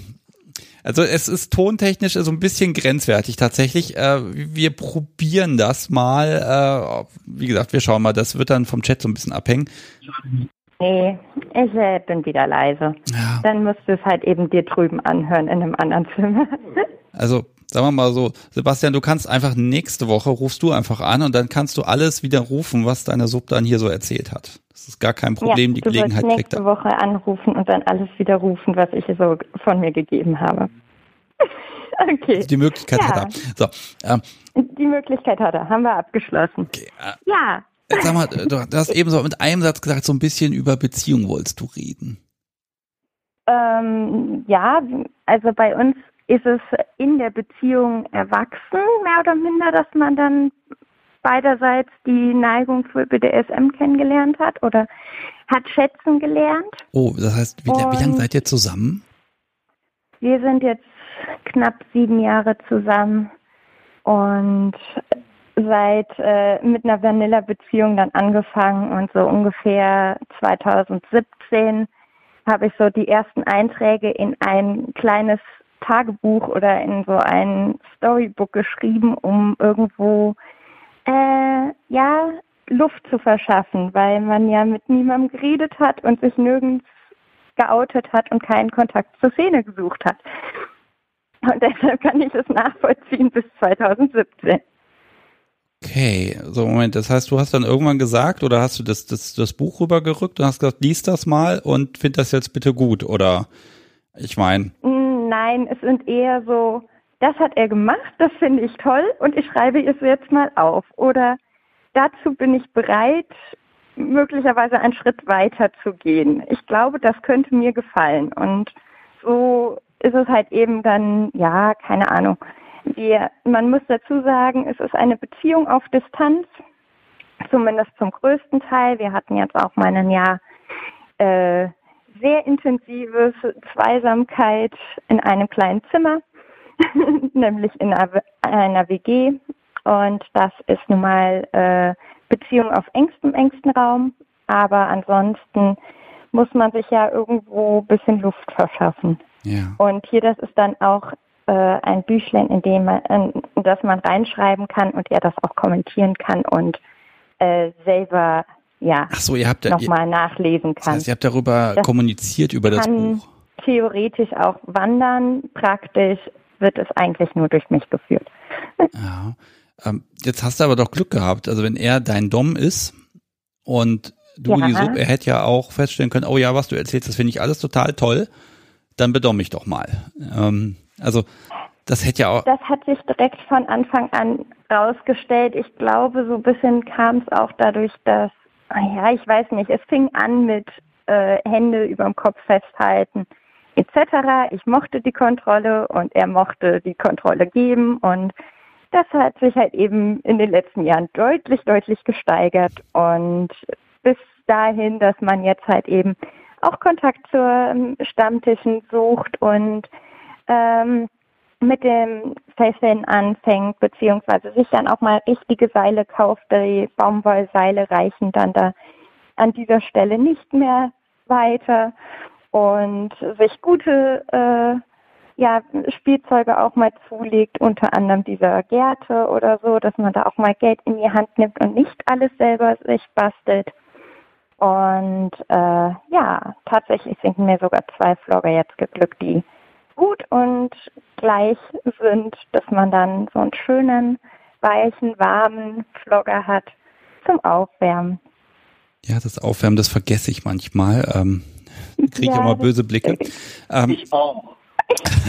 Also es ist tontechnisch so ein bisschen grenzwertig tatsächlich. Äh, wir probieren das mal. Äh, wie gesagt, wir schauen mal. Das wird dann vom Chat so ein bisschen abhängen. Nee, ich äh, bin wieder leise. Ja. Dann musst du es halt eben dir drüben anhören in einem anderen Zimmer. Also sagen wir mal so, Sebastian, du kannst einfach nächste Woche rufst du einfach an und dann kannst du alles wieder rufen, was deine Sub dann hier so erzählt hat. Das ist gar kein Problem, ja, die Gelegenheit kriegt er. nächste Woche anrufen und dann alles wieder rufen, was ich so von mir gegeben habe. okay. Also die Möglichkeit ja. hat er. So, ähm, die Möglichkeit hat er, haben wir abgeschlossen. Okay, äh, ja. Sag mal, du hast eben so mit einem Satz gesagt, so ein bisschen über Beziehung wolltest du reden. Ähm, ja, also bei uns ist es in der Beziehung erwachsen, mehr oder minder, dass man dann beiderseits die Neigung für BDSM kennengelernt hat oder hat schätzen gelernt. Oh, das heißt, wie, wie lange seid ihr zusammen? Wir sind jetzt knapp sieben Jahre zusammen und seit äh, mit einer Vanilla-Beziehung dann angefangen und so ungefähr 2017 habe ich so die ersten Einträge in ein kleines Tagebuch oder in so ein Storybook geschrieben, um irgendwo äh, ja Luft zu verschaffen, weil man ja mit niemandem geredet hat und sich nirgends geoutet hat und keinen Kontakt zur Szene gesucht hat. Und deshalb kann ich es nachvollziehen bis 2017. Okay, so Moment, das heißt, du hast dann irgendwann gesagt oder hast du das, das, das Buch rübergerückt und hast gesagt, lies das mal und find das jetzt bitte gut oder ich meine. Nein, es sind eher so, das hat er gemacht, das finde ich toll und ich schreibe es jetzt mal auf. Oder dazu bin ich bereit, möglicherweise einen Schritt weiter zu gehen. Ich glaube, das könnte mir gefallen. Und so ist es halt eben dann, ja, keine Ahnung. Wir, man muss dazu sagen, es ist eine Beziehung auf Distanz, zumindest zum größten Teil. Wir hatten jetzt auch mal ein Jahr äh, sehr intensives Zweisamkeit in einem kleinen Zimmer, nämlich in einer, einer, WG. Und das ist nun mal äh, Beziehung auf engstem, engsten Raum. Aber ansonsten muss man sich ja irgendwo ein bisschen Luft verschaffen. Ja. Und hier, das ist dann auch äh, ein Büchlein, in dem man, in das man reinschreiben kann und er das auch kommentieren kann und äh, selber ja Ach so, ihr habt nochmal nachlesen kann. Das heißt, ihr habt darüber das kommuniziert über das Buch. Theoretisch auch wandern, praktisch wird es eigentlich nur durch mich geführt. Ja. Ähm, jetzt hast du aber doch Glück gehabt. Also wenn er dein Dom ist und du ja. die Sub, er hätte ja auch feststellen können, oh ja, was du erzählst, das finde ich alles total toll dann bedomm mich doch mal. Ähm, also das hätte ja auch. Das hat sich direkt von Anfang an rausgestellt. Ich glaube, so ein bisschen kam es auch dadurch, dass, ja, ich weiß nicht, es fing an mit äh, Hände überm Kopf festhalten etc. Ich mochte die Kontrolle und er mochte die Kontrolle geben. Und das hat sich halt eben in den letzten Jahren deutlich, deutlich gesteigert. Und bis dahin, dass man jetzt halt eben auch Kontakt zu ähm, Stammtischen sucht und ähm, mit dem Fesseln anfängt, beziehungsweise sich dann auch mal richtige Seile kauft. Die Baumwollseile reichen dann da an dieser Stelle nicht mehr weiter und sich gute äh, ja, Spielzeuge auch mal zulegt, unter anderem dieser Gärte oder so, dass man da auch mal Geld in die Hand nimmt und nicht alles selber sich bastelt. Und äh, ja, tatsächlich sind mir sogar zwei Vlogger jetzt geglückt, die gut und gleich sind, dass man dann so einen schönen, weichen, warmen Vlogger hat zum Aufwärmen. Ja, das Aufwärmen, das vergesse ich manchmal. Ähm, Kriege ja, immer böse Blicke. Ähm, ich auch.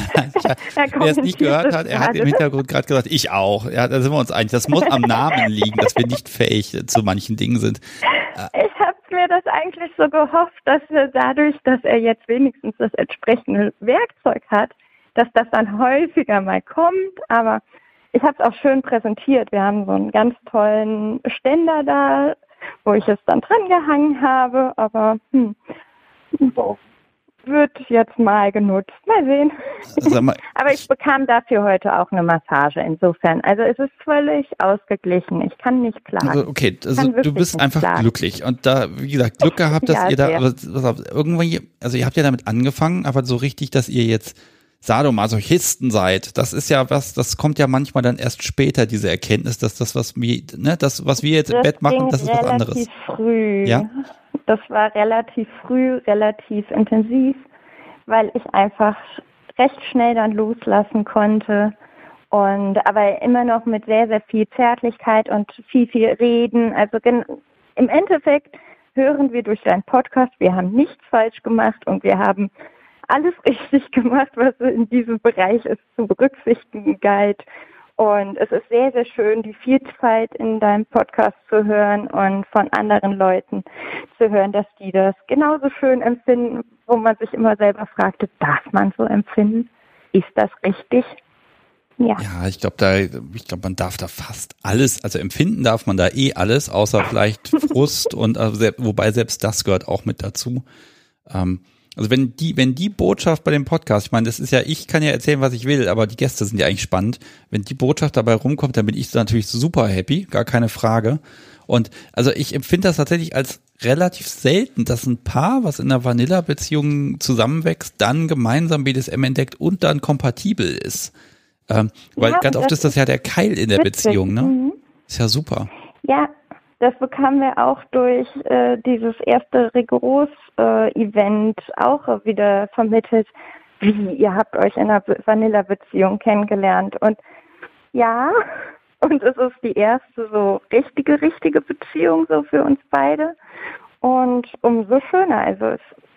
Wer es nicht gehört hat, er hat im Hintergrund gerade gesagt, ich auch. Ja, da sind wir uns einig. Das muss am Namen liegen, dass wir nicht fähig zu manchen Dingen sind. Mir das eigentlich so gehofft, dass wir dadurch, dass er jetzt wenigstens das entsprechende Werkzeug hat, dass das dann häufiger mal kommt. Aber ich habe es auch schön präsentiert. Wir haben so einen ganz tollen Ständer da, wo ich es dann dran gehangen habe. Aber hm, wird jetzt mal genutzt. Mal sehen. Mal, Aber ich bekam dafür heute auch eine Massage insofern. Also es ist völlig ausgeglichen. Ich kann nicht klagen. Also okay, also du bist einfach klagen. glücklich. Und da, wie gesagt, Glück gehabt, dass ja, ihr da, irgendwie, also ihr habt ja damit angefangen, aber so richtig, dass ihr jetzt Sadomasochisten seid. Das ist ja was, das kommt ja manchmal dann erst später, diese Erkenntnis, dass das, was wir, ne, das, was wir jetzt das im Bett machen, das ist was anderes. Früh. Ja. Das war relativ früh, relativ intensiv, weil ich einfach recht schnell dann loslassen konnte und aber immer noch mit sehr, sehr viel Zärtlichkeit und viel, viel Reden. Also im Endeffekt hören wir durch deinen Podcast, wir haben nichts falsch gemacht und wir haben alles richtig gemacht, was in diesem Bereich es zu berücksichtigen galt. Und es ist sehr, sehr schön, die Vielfalt in deinem Podcast zu hören und von anderen Leuten zu hören, dass die das genauso schön empfinden, wo man sich immer selber fragte, darf man so empfinden? Ist das richtig? Ja. ja, ich glaube, da, ich glaube, man darf da fast alles, also empfinden darf man da eh alles, außer vielleicht Frust und also, wobei selbst das gehört auch mit dazu. Ähm, also wenn die, wenn die Botschaft bei dem Podcast, ich meine, das ist ja, ich kann ja erzählen, was ich will, aber die Gäste sind ja eigentlich spannend. Wenn die Botschaft dabei rumkommt, dann bin ich natürlich super happy, gar keine Frage. Und also ich empfinde das tatsächlich als relativ selten, dass ein Paar, was in einer Vanilla-Beziehung zusammenwächst, dann gemeinsam BDSM entdeckt und dann kompatibel ist. Ähm, weil ja, ganz oft ist das ja der Keil in der witzig. Beziehung, ne? Mhm. Ist ja super. Ja, das bekamen wir auch durch äh, dieses erste Rigoros-Event äh, auch wieder vermittelt. Wie, ihr habt euch in einer Vanilla-Beziehung kennengelernt. Und ja, und es ist die erste so richtige, richtige Beziehung so für uns beide. Und umso schöner. Also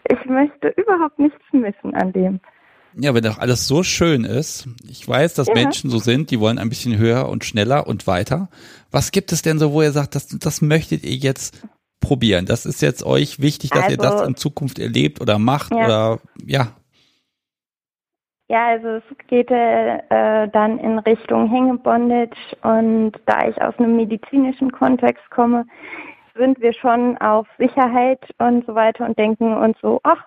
ich möchte überhaupt nichts missen an dem. Ja, wenn doch alles so schön ist, ich weiß, dass ja. Menschen so sind, die wollen ein bisschen höher und schneller und weiter. Was gibt es denn so, wo ihr sagt, das, das möchtet ihr jetzt probieren? Das ist jetzt euch wichtig, dass also, ihr das also in Zukunft erlebt oder macht ja. oder ja. Ja, also es geht äh, dann in Richtung Hängebondage und da ich aus einem medizinischen Kontext komme, sind wir schon auf Sicherheit und so weiter und denken uns so, ach,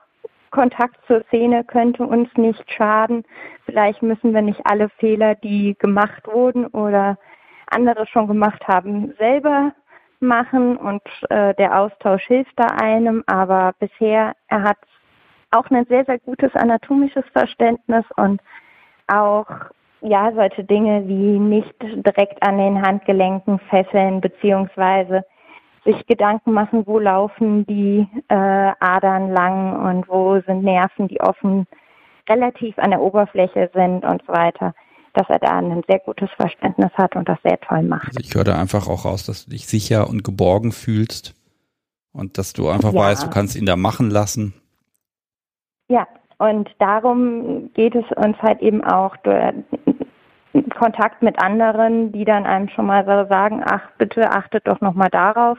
Kontakt zur Szene könnte uns nicht schaden. Vielleicht müssen wir nicht alle Fehler, die gemacht wurden oder andere schon gemacht haben, selber machen und äh, der Austausch hilft da einem. Aber bisher, er hat auch ein sehr, sehr gutes anatomisches Verständnis und auch ja, solche Dinge wie nicht direkt an den Handgelenken fesseln, beziehungsweise sich Gedanken machen, wo laufen die äh, Adern lang und wo sind Nerven, die offen relativ an der Oberfläche sind und so weiter, dass er da ein sehr gutes Verständnis hat und das sehr toll macht. Also ich höre da einfach auch raus, dass du dich sicher und geborgen fühlst und dass du einfach ja. weißt, du kannst ihn da machen lassen. Ja, und darum geht es uns halt eben auch durch Kontakt mit anderen, die dann einem schon mal so sagen, ach bitte achtet doch nochmal darauf.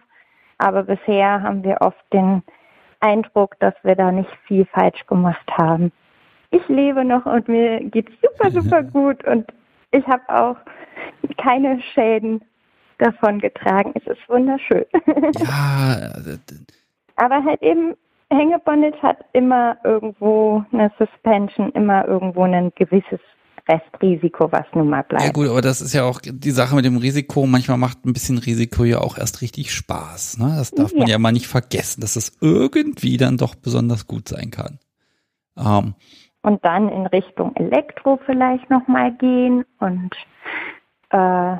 Aber bisher haben wir oft den Eindruck, dass wir da nicht viel falsch gemacht haben. Ich lebe noch und mir geht super, super gut und ich habe auch keine Schäden davon getragen. Es ist wunderschön. Ja. Aber halt eben, Hängebondage hat immer irgendwo eine Suspension, immer irgendwo ein gewisses Restrisiko, was nun mal bleibt. Ja gut, aber das ist ja auch die Sache mit dem Risiko. Manchmal macht ein bisschen Risiko ja auch erst richtig Spaß. Ne? Das darf ja. man ja mal nicht vergessen, dass es irgendwie dann doch besonders gut sein kann. Ähm, und dann in Richtung Elektro vielleicht nochmal gehen und äh,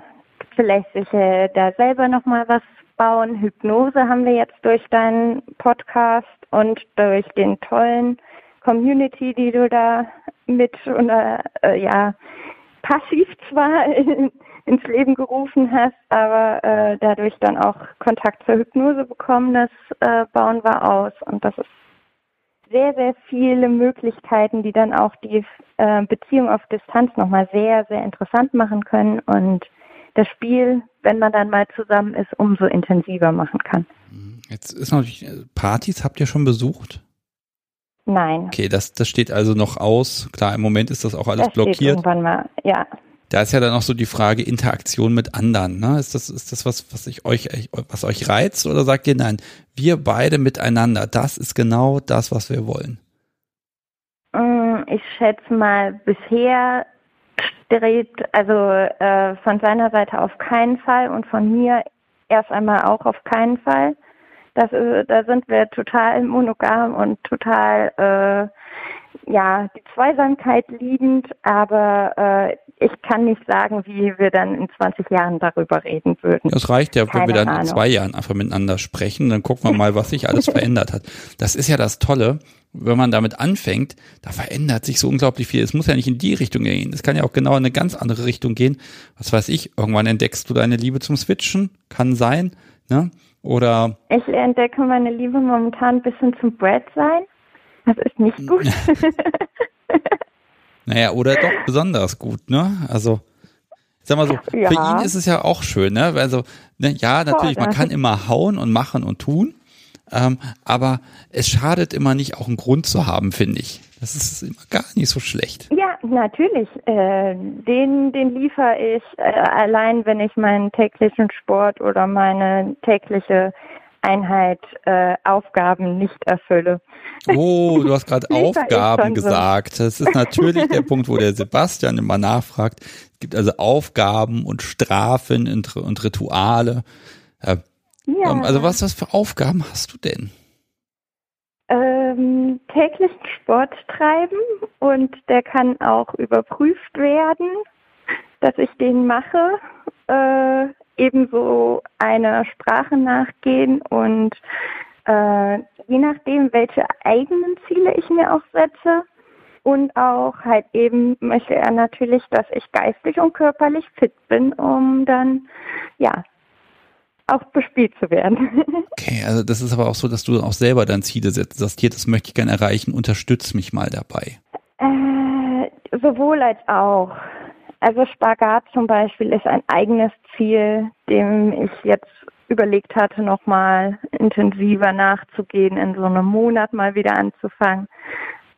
vielleicht sich äh, da selber nochmal was bauen. Hypnose haben wir jetzt durch deinen Podcast und durch den tollen Community, die du da mit oder äh, ja passiv zwar in, ins Leben gerufen hast, aber äh, dadurch dann auch Kontakt zur Hypnose bekommen, das äh, bauen wir aus und das ist sehr, sehr viele Möglichkeiten, die dann auch die äh, Beziehung auf Distanz nochmal sehr, sehr interessant machen können und das Spiel, wenn man dann mal zusammen ist, umso intensiver machen kann. Jetzt ist natürlich, äh, Partys habt ihr schon besucht? Nein. Okay, das, das steht also noch aus. Klar, im Moment ist das auch alles das blockiert. Steht irgendwann mal, ja. Da ist ja dann auch so die Frage Interaktion mit anderen. Ne? Ist das, ist das was, was ich euch, was euch reizt oder sagt ihr nein? Wir beide miteinander, das ist genau das, was wir wollen. schätze mal, bisher strebt also äh, von seiner Seite auf keinen Fall und von mir erst einmal auch auf keinen Fall. Das, da sind wir total monogam und total äh, ja die Zweisamkeit liebend, aber äh, ich kann nicht sagen, wie wir dann in 20 Jahren darüber reden würden. Das reicht ja, wenn wir dann Ahnung. in zwei Jahren einfach miteinander sprechen, dann gucken wir mal, was sich alles verändert hat. Das ist ja das Tolle, wenn man damit anfängt, da verändert sich so unglaublich viel. Es muss ja nicht in die Richtung gehen. Es kann ja auch genau in eine ganz andere Richtung gehen. Was weiß ich, irgendwann entdeckst du deine Liebe zum Switchen, kann sein, ne? Oder. Ich entdecke meine Liebe momentan ein bisschen zum Bread sein. Das ist nicht hm. gut. naja, oder doch besonders gut, ne? Also, sag mal so, ja. für ihn ist es ja auch schön, ne? Also, ne, ja, natürlich, man kann immer hauen und machen und tun. Ähm, aber es schadet immer nicht, auch einen Grund zu haben, finde ich. Das ist immer gar nicht so schlecht. Ja, natürlich. Äh, den, den liefere ich äh, allein, wenn ich meinen täglichen Sport oder meine tägliche Einheit äh, Aufgaben nicht erfülle. Oh, du hast gerade Aufgaben gesagt. Das ist natürlich der Punkt, wo der Sebastian immer nachfragt. Es gibt also Aufgaben und Strafen und, und Rituale. Äh, ja. Ähm, also was, was für Aufgaben hast du denn? Ähm, täglichen Sport treiben und der kann auch überprüft werden, dass ich den mache. Äh, ebenso einer Sprache nachgehen und äh, je nachdem, welche eigenen Ziele ich mir auch setze. Und auch halt eben möchte er natürlich, dass ich geistig und körperlich fit bin, um dann ja auch bespielt zu werden. Okay, also das ist aber auch so, dass du auch selber dann Ziele setzt, sagst, hier, das möchte ich gerne erreichen, unterstütz mich mal dabei. Äh, sowohl als auch. Also Spagat zum Beispiel ist ein eigenes Ziel, dem ich jetzt überlegt hatte, nochmal intensiver nachzugehen, in so einem Monat mal wieder anzufangen.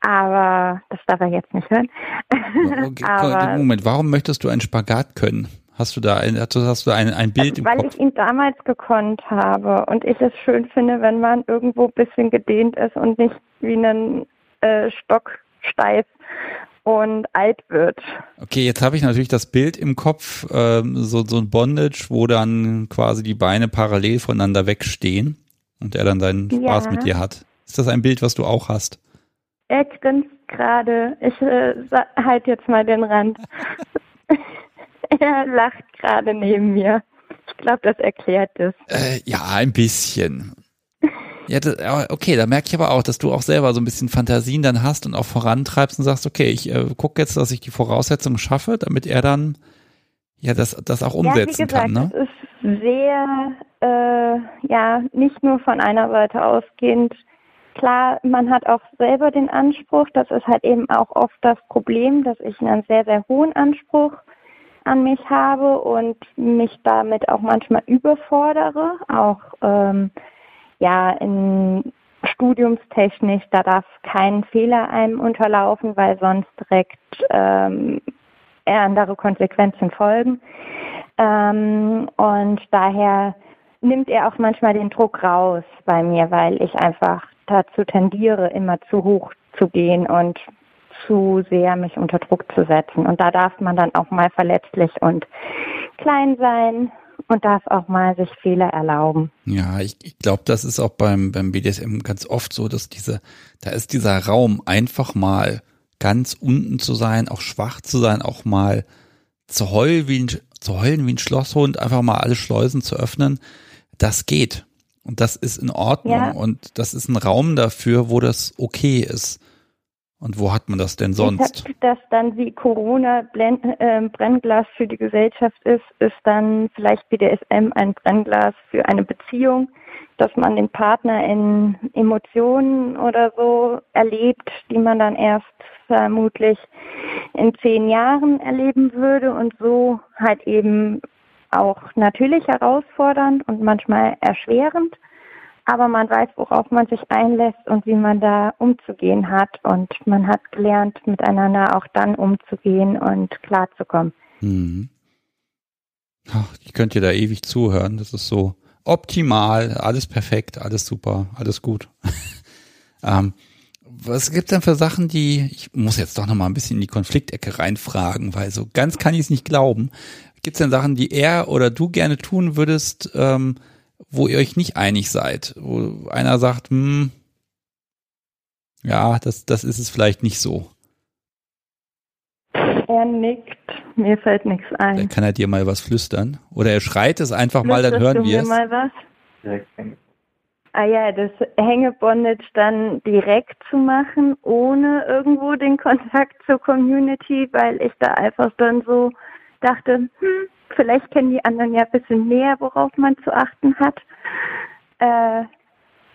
Aber das darf er jetzt nicht hören. Okay, Aber, Moment, warum möchtest du einen Spagat können? Hast du da ein, hast du ein, ein Bild im Weil Kopf? ich ihn damals gekonnt habe und ich es schön finde, wenn man irgendwo ein bisschen gedehnt ist und nicht wie ein äh, Stock steif und alt wird. Okay, jetzt habe ich natürlich das Bild im Kopf, ähm, so, so ein Bondage, wo dann quasi die Beine parallel voneinander wegstehen und er dann seinen Spaß ja. mit dir hat. Ist das ein Bild, was du auch hast? Er grinst gerade. Ich äh, halt jetzt mal den Rand. Er lacht gerade neben mir. Ich glaube, das erklärt es. Äh, ja, ein bisschen. Ja, das, okay, da merke ich aber auch, dass du auch selber so ein bisschen Fantasien dann hast und auch vorantreibst und sagst, okay, ich äh, gucke jetzt, dass ich die Voraussetzungen schaffe, damit er dann ja das, das auch umsetzen ja, wie gesagt, kann. Ne? Es ist sehr, äh, ja, nicht nur von einer Seite ausgehend. Klar, man hat auch selber den Anspruch, das ist halt eben auch oft das Problem, dass ich einen sehr, sehr hohen Anspruch an mich habe und mich damit auch manchmal überfordere, auch ähm, ja in studiumstechnisch, da darf kein Fehler einem unterlaufen, weil sonst direkt ähm, andere Konsequenzen folgen. Ähm, und daher nimmt er auch manchmal den Druck raus bei mir, weil ich einfach dazu tendiere, immer zu hoch zu gehen und zu sehr mich unter Druck zu setzen. Und da darf man dann auch mal verletzlich und klein sein und darf auch mal sich Fehler erlauben. Ja, ich, ich glaube, das ist auch beim, beim BDSM ganz oft so, dass diese, da ist dieser Raum einfach mal ganz unten zu sein, auch schwach zu sein, auch mal zu heulen wie ein, zu heulen wie ein Schlosshund, einfach mal alle Schleusen zu öffnen. Das geht. Und das ist in Ordnung. Ja. Und das ist ein Raum dafür, wo das okay ist. Und wo hat man das denn sonst? Dass dann wie Corona äh, Brennglas für die Gesellschaft ist, ist dann vielleicht BDSM ein Brennglas für eine Beziehung, dass man den Partner in Emotionen oder so erlebt, die man dann erst vermutlich in zehn Jahren erleben würde und so halt eben auch natürlich herausfordernd und manchmal erschwerend aber man weiß, worauf man sich einlässt und wie man da umzugehen hat. Und man hat gelernt, miteinander auch dann umzugehen und klarzukommen. Mhm. Ach, ich könnte dir da ewig zuhören. Das ist so optimal, alles perfekt, alles super, alles gut. ähm, was gibt's denn für Sachen, die, ich muss jetzt doch noch mal ein bisschen in die Konfliktecke reinfragen, weil so ganz kann ich es nicht glauben. Gibt's denn Sachen, die er oder du gerne tun würdest, ähm, wo ihr euch nicht einig seid? Wo einer sagt, hm, ja, das, das ist es vielleicht nicht so. Er nickt, mir fällt nichts ein. Dann kann er dir mal was flüstern. Oder er schreit es einfach mal, dann hören wir es. mal was? Ah ja, das Hängebondage dann direkt zu machen, ohne irgendwo den Kontakt zur Community, weil ich da einfach dann so dachte, hm, vielleicht kennen die anderen ja ein bisschen mehr, worauf man zu achten hat. Äh,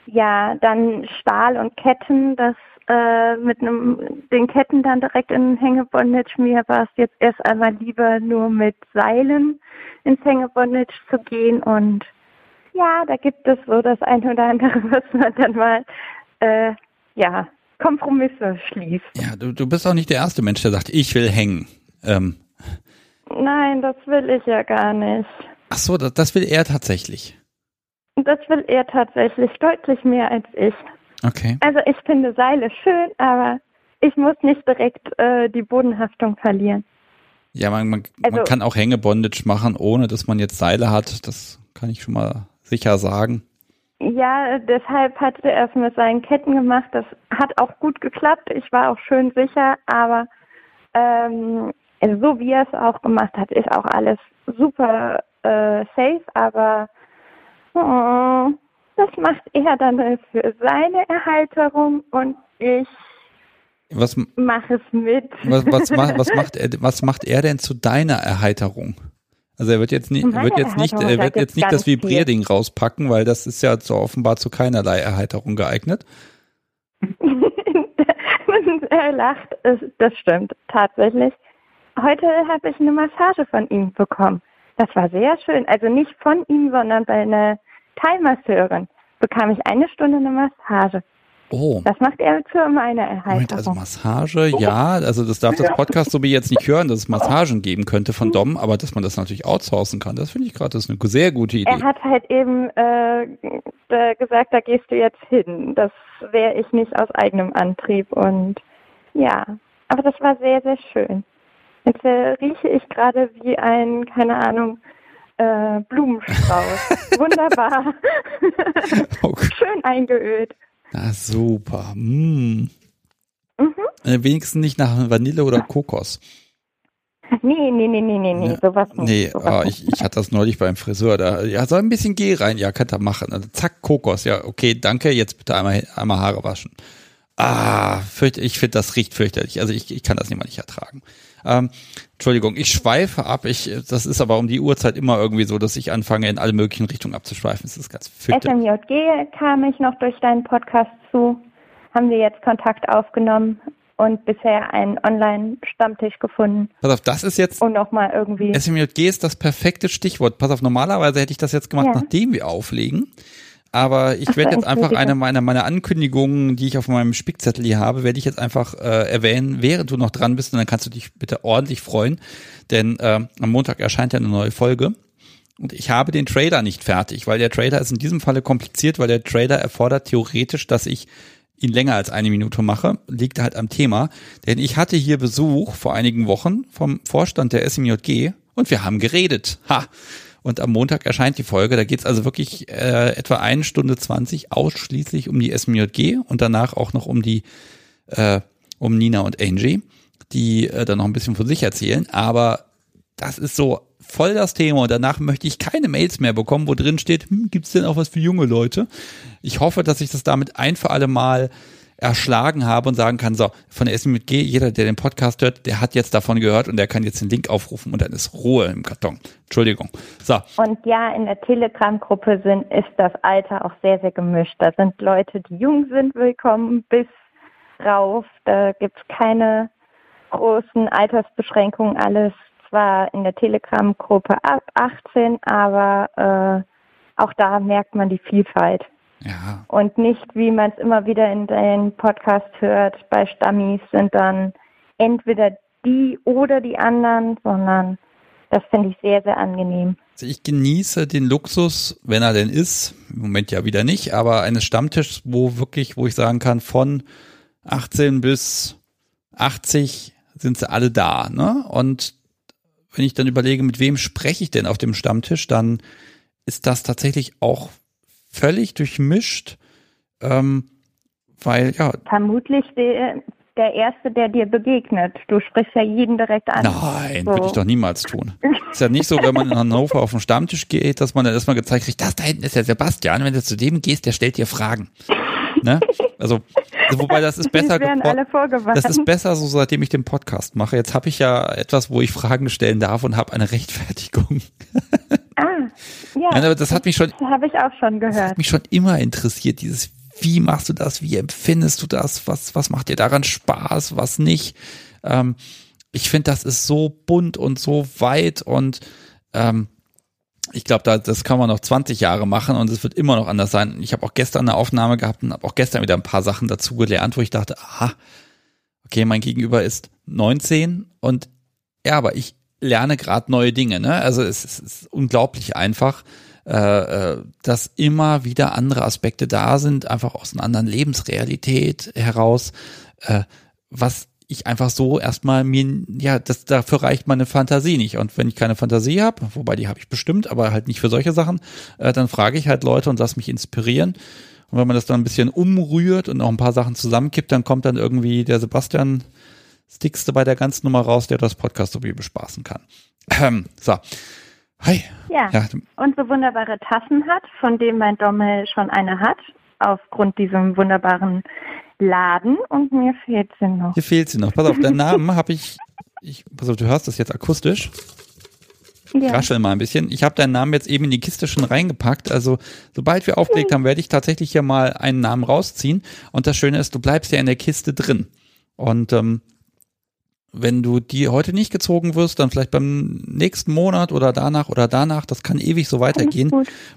ja, dann Stahl und Ketten, das äh, mit einem den Ketten dann direkt in Hängebondage. Mir war es jetzt erst einmal lieber nur mit Seilen ins Hängebondage zu gehen und ja, da gibt es so das eine oder andere, was man dann mal, äh, ja, Kompromisse schließt. Ja, du, du bist auch nicht der erste Mensch, der sagt, ich will hängen. Ähm. Nein, das will ich ja gar nicht. Ach so, das, das will er tatsächlich. Das will er tatsächlich deutlich mehr als ich. Okay. Also ich finde Seile schön, aber ich muss nicht direkt äh, die Bodenhaftung verlieren. Ja, man, man, also, man kann auch Hängebondage machen, ohne dass man jetzt Seile hat. Das kann ich schon mal sicher sagen. Ja, deshalb hat er es mit seinen Ketten gemacht. Das hat auch gut geklappt. Ich war auch schön sicher, aber ähm, so wie er es auch gemacht hat, ist auch alles super äh, safe, aber oh, das macht er dann für seine Erhalterung und ich was, mache es mit. Was, was, was, macht er, was macht er denn zu deiner Erheiterung? Also er wird jetzt nicht, wird jetzt nicht, er wird jetzt nicht das Vibrierding rauspacken, weil das ist ja so offenbar zu keinerlei Erheiterung geeignet. er lacht, das stimmt tatsächlich. Heute habe ich eine Massage von ihm bekommen. Das war sehr schön. Also nicht von ihm, sondern bei einer Thai-Masseurin bekam ich eine Stunde eine Massage. Oh. Das macht er für meine Erhaltung. Moment, also Massage, ja, also das darf das Podcast so wie jetzt nicht hören, dass es Massagen geben könnte von Dom, aber dass man das natürlich outsourcen kann, das finde ich gerade, das ist eine sehr gute Idee. Er hat halt eben äh, gesagt, da gehst du jetzt hin. Das wäre ich nicht aus eigenem Antrieb und ja, aber das war sehr, sehr schön. Jetzt äh, rieche ich gerade wie ein, keine Ahnung, äh, Blumenstrauß. Wunderbar. Okay. Schön eingeölt. Na super. Mm. Mhm. Äh, wenigstens nicht nach Vanille oder Kokos. Nee, nee, nee, nee, nee, nee, sowas nicht. Nee, sowas oh, ich, ich hatte das neulich beim Friseur, da, ja, so ein bisschen Geh rein, ja, könnt ihr machen. Also, zack, Kokos, ja, okay, danke, jetzt bitte einmal, einmal Haare waschen. Ah, fürcht, ich finde, das riecht fürchterlich. Also ich, ich kann das nicht mal nicht ertragen. Ähm, Entschuldigung, ich schweife ab. Ich, das ist aber um die Uhrzeit immer irgendwie so, dass ich anfange, in alle möglichen Richtungen abzuschweifen. Das ist ganz fürchterlich. SMJG kam ich noch durch deinen Podcast zu. Haben wir jetzt Kontakt aufgenommen und bisher einen Online-Stammtisch gefunden. Pass auf, das ist jetzt. Und nochmal irgendwie. SMJG ist das perfekte Stichwort. Pass auf, normalerweise hätte ich das jetzt gemacht, ja. nachdem wir auflegen. Aber ich werde jetzt einfach eine meiner, meiner Ankündigungen, die ich auf meinem Spickzettel hier habe, werde ich jetzt einfach äh, erwähnen, während du noch dran bist. Und dann kannst du dich bitte ordentlich freuen. Denn äh, am Montag erscheint ja eine neue Folge. Und ich habe den Trailer nicht fertig, weil der Trailer ist in diesem Falle kompliziert, weil der Trailer erfordert theoretisch, dass ich ihn länger als eine Minute mache, liegt halt am Thema. Denn ich hatte hier Besuch vor einigen Wochen vom Vorstand der SMJG und wir haben geredet. Ha! Und am Montag erscheint die Folge. Da geht's also wirklich äh, etwa eine Stunde zwanzig ausschließlich um die SMJG und danach auch noch um die äh, um Nina und Angie, die äh, dann noch ein bisschen von sich erzählen. Aber das ist so voll das Thema und danach möchte ich keine Mails mehr bekommen, wo drin steht, hm, gibt's denn auch was für junge Leute? Ich hoffe, dass ich das damit ein für alle Mal erschlagen habe und sagen kann, so, von der Essen mit G, jeder, der den Podcast hört, der hat jetzt davon gehört und der kann jetzt den Link aufrufen und dann ist Ruhe im Karton. Entschuldigung. So. Und ja, in der Telegram-Gruppe sind, ist das Alter auch sehr, sehr gemischt. Da sind Leute, die jung sind, willkommen bis rauf. Da gibt's keine großen Altersbeschränkungen. Alles zwar in der Telegram-Gruppe ab 18, aber äh, auch da merkt man die Vielfalt. Ja. Und nicht, wie man es immer wieder in den Podcast hört, bei Stammis sind dann entweder die oder die anderen, sondern das finde ich sehr, sehr angenehm. Also ich genieße den Luxus, wenn er denn ist, im Moment ja wieder nicht, aber eines Stammtischs, wo wirklich, wo ich sagen kann, von 18 bis 80 sind sie alle da, ne? Und wenn ich dann überlege, mit wem spreche ich denn auf dem Stammtisch, dann ist das tatsächlich auch völlig durchmischt, ähm, weil ja. Vermutlich der, der Erste, der dir begegnet. Du sprichst ja jeden direkt an. Nein, so. würde ich doch niemals tun. Ist ja nicht so, wenn man in Hannover auf den Stammtisch geht, dass man dann erstmal gezeigt kriegt, das da hinten ist der Sebastian. Wenn du zu dem gehst, der stellt dir Fragen. Ne? Also, wobei das ist besser Das ist besser so, seitdem ich den Podcast mache. Jetzt habe ich ja etwas, wo ich Fragen stellen darf und habe eine Rechtfertigung. Ah, ja. Nein, aber das hat mich schon. Habe ich auch schon gehört. Das hat mich schon immer interessiert, dieses wie machst du das, wie empfindest du das, was, was macht dir daran Spaß, was nicht. Ähm, ich finde, das ist so bunt und so weit und ähm, ich glaube, da, das kann man noch 20 Jahre machen und es wird immer noch anders sein. Ich habe auch gestern eine Aufnahme gehabt und habe auch gestern wieder ein paar Sachen dazu gelernt, wo ich dachte, aha, okay, mein Gegenüber ist 19 und ja, aber ich lerne gerade neue Dinge. Ne? Also es, es ist unglaublich einfach, äh, äh, dass immer wieder andere Aspekte da sind, einfach aus einer anderen Lebensrealität heraus, äh, was ich einfach so erstmal mir, ja, das, dafür reicht meine Fantasie nicht. Und wenn ich keine Fantasie habe, wobei die habe ich bestimmt, aber halt nicht für solche Sachen, äh, dann frage ich halt Leute und lass mich inspirieren. Und wenn man das dann ein bisschen umrührt und auch ein paar Sachen zusammenkippt, dann kommt dann irgendwie der Sebastian Stickste bei der ganzen Nummer raus, der das Podcast so bespaßen kann. Ähm, so. Hi. Ja. ja. Und so wunderbare Tassen hat, von dem mein Dommel schon eine hat, aufgrund diesem wunderbaren Laden und mir fehlt sie noch. Hier fehlt sie noch. Pass auf, deinen Namen habe ich, ich, pass auf, du hörst das jetzt akustisch. Ja. Raschel mal ein bisschen. Ich habe deinen Namen jetzt eben in die Kiste schon reingepackt. Also sobald wir aufgelegt haben, werde ich tatsächlich hier mal einen Namen rausziehen. Und das Schöne ist, du bleibst ja in der Kiste drin. Und ähm, wenn du die heute nicht gezogen wirst, dann vielleicht beim nächsten Monat oder danach oder danach, das kann ewig so weitergehen.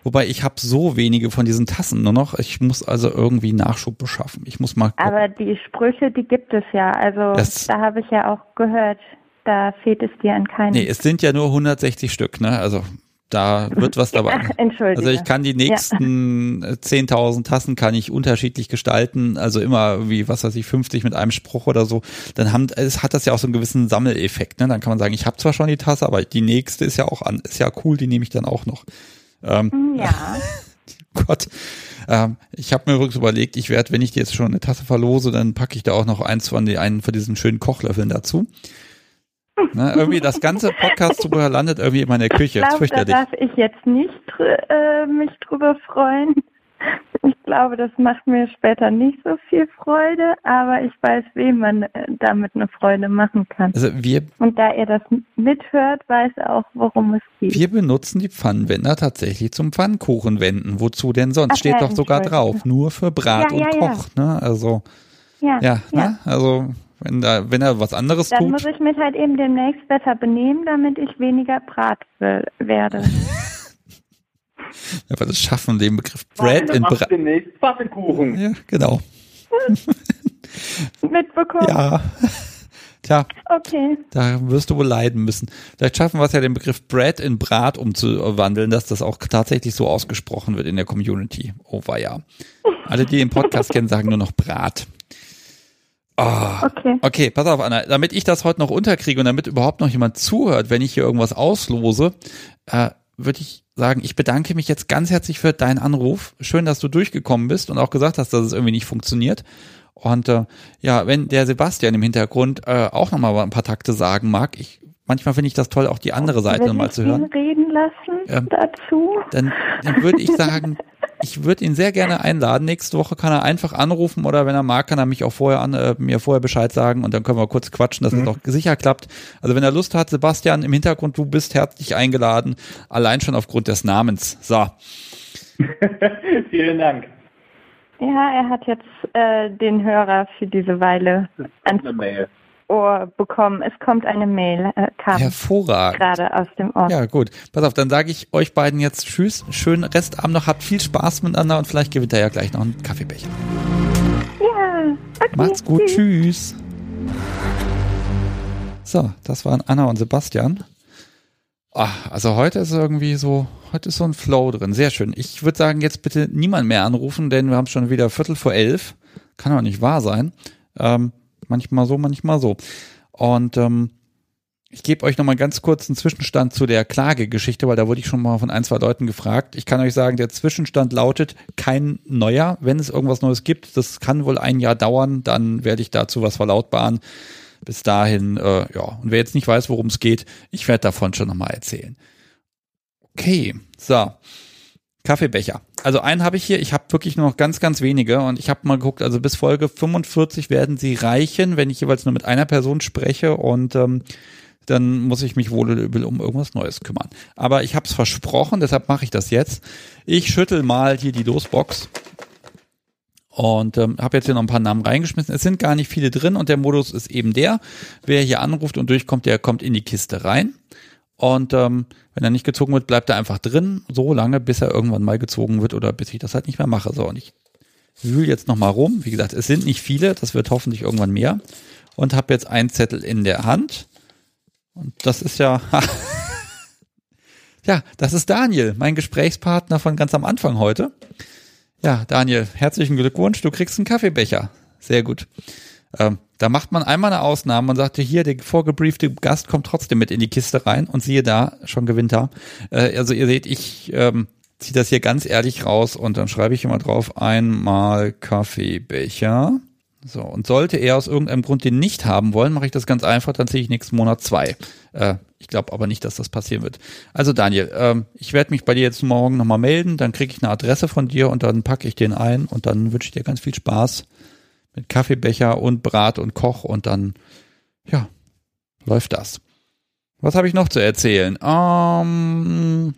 Wobei ich habe so wenige von diesen Tassen nur noch. Ich muss also irgendwie Nachschub beschaffen. Ich muss mal. Gucken. Aber die Sprüche, die gibt es ja. Also das, da habe ich ja auch gehört, da fehlt es dir an keinen. Nee, es sind ja nur 160 Stück, ne? Also da wird was dabei. Entschuldige. Also ich kann die nächsten ja. 10.000 Tassen kann ich unterschiedlich gestalten, also immer wie, was weiß ich, 50 mit einem Spruch oder so. Dann haben, es hat das ja auch so einen gewissen Sammeleffekt. Ne? Dann kann man sagen, ich habe zwar schon die Tasse, aber die nächste ist ja auch an, ist ja cool, die nehme ich dann auch noch. Ähm, ja. Gott. Ähm, ich habe mir übrigens überlegt, ich werde, wenn ich dir jetzt schon eine Tasse verlose, dann packe ich da auch noch eins von die, einen von diesen schönen Kochlöffeln dazu. Ne, irgendwie das ganze Podcast-Zubehör landet irgendwie in meiner Küche. Ich glaube, da darf ich jetzt nicht äh, mich drüber freuen. Ich glaube, das macht mir später nicht so viel Freude, aber ich weiß, wem man äh, damit eine Freude machen kann. Also wir, Und da ihr das mithört, weiß er auch, worum es geht. Wir benutzen die Pfannenwender tatsächlich zum Pfannkuchenwenden. Wozu denn sonst? Ach, Steht ja, doch sogar drauf. Nur für Brat ja, und ja, Koch. Ne? Also, ja, ja, Ne? also wenn, da, wenn er was anderes Dann tut. Dann muss ich mich halt eben demnächst besser benehmen, damit ich weniger Brat werde. ja, weil das schaffen, den Begriff Bread in Brat. demnächst Pfannkuchen. Ja, genau. Mitbekommen? Ja. Tja, okay. da wirst du wohl leiden müssen. Vielleicht schaffen wir es ja, den Begriff Bread in Brat umzuwandeln, dass das auch tatsächlich so ausgesprochen wird in der Community. Oh, war ja. Alle, die den Podcast kennen, sagen nur noch Brat. Oh, okay. Okay, pass auf, Anna. Damit ich das heute noch unterkriege und damit überhaupt noch jemand zuhört, wenn ich hier irgendwas auslose, äh, würde ich sagen, ich bedanke mich jetzt ganz herzlich für deinen Anruf. Schön, dass du durchgekommen bist und auch gesagt hast, dass es irgendwie nicht funktioniert. Und äh, ja, wenn der Sebastian im Hintergrund äh, auch nochmal ein paar Takte sagen mag, ich manchmal finde ich das toll, auch die andere Seite nochmal zu hören. reden lassen ähm, dazu. Dann, dann würde ich sagen, ich würde ihn sehr gerne einladen. Nächste Woche kann er einfach anrufen oder wenn er mag, kann er mich auch vorher an, äh, mir vorher Bescheid sagen und dann können wir kurz quatschen, dass mhm. es doch sicher klappt. Also wenn er Lust hat, Sebastian, im Hintergrund, du bist herzlich eingeladen, allein schon aufgrund des Namens. So. Vielen Dank. Ja, er hat jetzt äh, den Hörer für diese Weile ans Ohr bekommen. Es kommt eine Mail, äh, kam Hervorragend. gerade aus dem Ort. Ja, gut. Pass auf, dann sage ich euch beiden jetzt Tschüss, schönen Restabend noch, habt viel Spaß miteinander und vielleicht gewinnt er ja gleich noch einen Kaffeebecher. Ja, okay. Macht's gut, tschüss. tschüss. So, das waren Anna und Sebastian. Ach, also heute ist irgendwie so, heute ist so ein Flow drin. Sehr schön. Ich würde sagen, jetzt bitte niemand mehr anrufen, denn wir haben schon wieder Viertel vor elf. Kann doch nicht wahr sein. Ähm, manchmal so, manchmal so. Und ähm, ich gebe euch nochmal ganz kurz einen Zwischenstand zu der Klagegeschichte, weil da wurde ich schon mal von ein, zwei Leuten gefragt. Ich kann euch sagen, der Zwischenstand lautet kein neuer. Wenn es irgendwas Neues gibt, das kann wohl ein Jahr dauern, dann werde ich dazu was verlautbaren. Bis dahin, äh, ja. Und wer jetzt nicht weiß, worum es geht, ich werde davon schon nochmal erzählen. Okay, so. Kaffeebecher. Also einen habe ich hier, ich habe wirklich nur noch ganz, ganz wenige und ich habe mal geguckt, also bis Folge 45 werden sie reichen, wenn ich jeweils nur mit einer Person spreche und ähm, dann muss ich mich wohl um irgendwas Neues kümmern. Aber ich habe es versprochen, deshalb mache ich das jetzt. Ich schüttel mal hier die Losbox und ähm, habe jetzt hier noch ein paar Namen reingeschmissen. Es sind gar nicht viele drin und der Modus ist eben der, wer hier anruft und durchkommt, der kommt in die Kiste rein. Und ähm, wenn er nicht gezogen wird, bleibt er einfach drin, so lange, bis er irgendwann mal gezogen wird oder bis ich das halt nicht mehr mache. So, und ich wühle jetzt nochmal rum. Wie gesagt, es sind nicht viele, das wird hoffentlich irgendwann mehr. Und habe jetzt einen Zettel in der Hand und das ist ja, ja, das ist Daniel, mein Gesprächspartner von ganz am Anfang heute. Ja, Daniel, herzlichen Glückwunsch, du kriegst einen Kaffeebecher. Sehr gut. Ähm, da macht man einmal eine Ausnahme und sagte, hier, der vorgebriefte Gast kommt trotzdem mit in die Kiste rein und siehe da, schon gewinnt er. Äh, also ihr seht, ich ähm, ziehe das hier ganz ehrlich raus und dann schreibe ich immer drauf, einmal Kaffeebecher. So, und sollte er aus irgendeinem Grund den nicht haben wollen, mache ich das ganz einfach, dann ziehe ich nächsten Monat zwei. Äh, ich glaube aber nicht, dass das passieren wird. Also Daniel, ähm, ich werde mich bei dir jetzt morgen nochmal melden, dann kriege ich eine Adresse von dir und dann packe ich den ein und dann wünsche ich dir ganz viel Spaß mit Kaffeebecher und Brat und Koch und dann, ja, läuft das. Was habe ich noch zu erzählen? Ähm,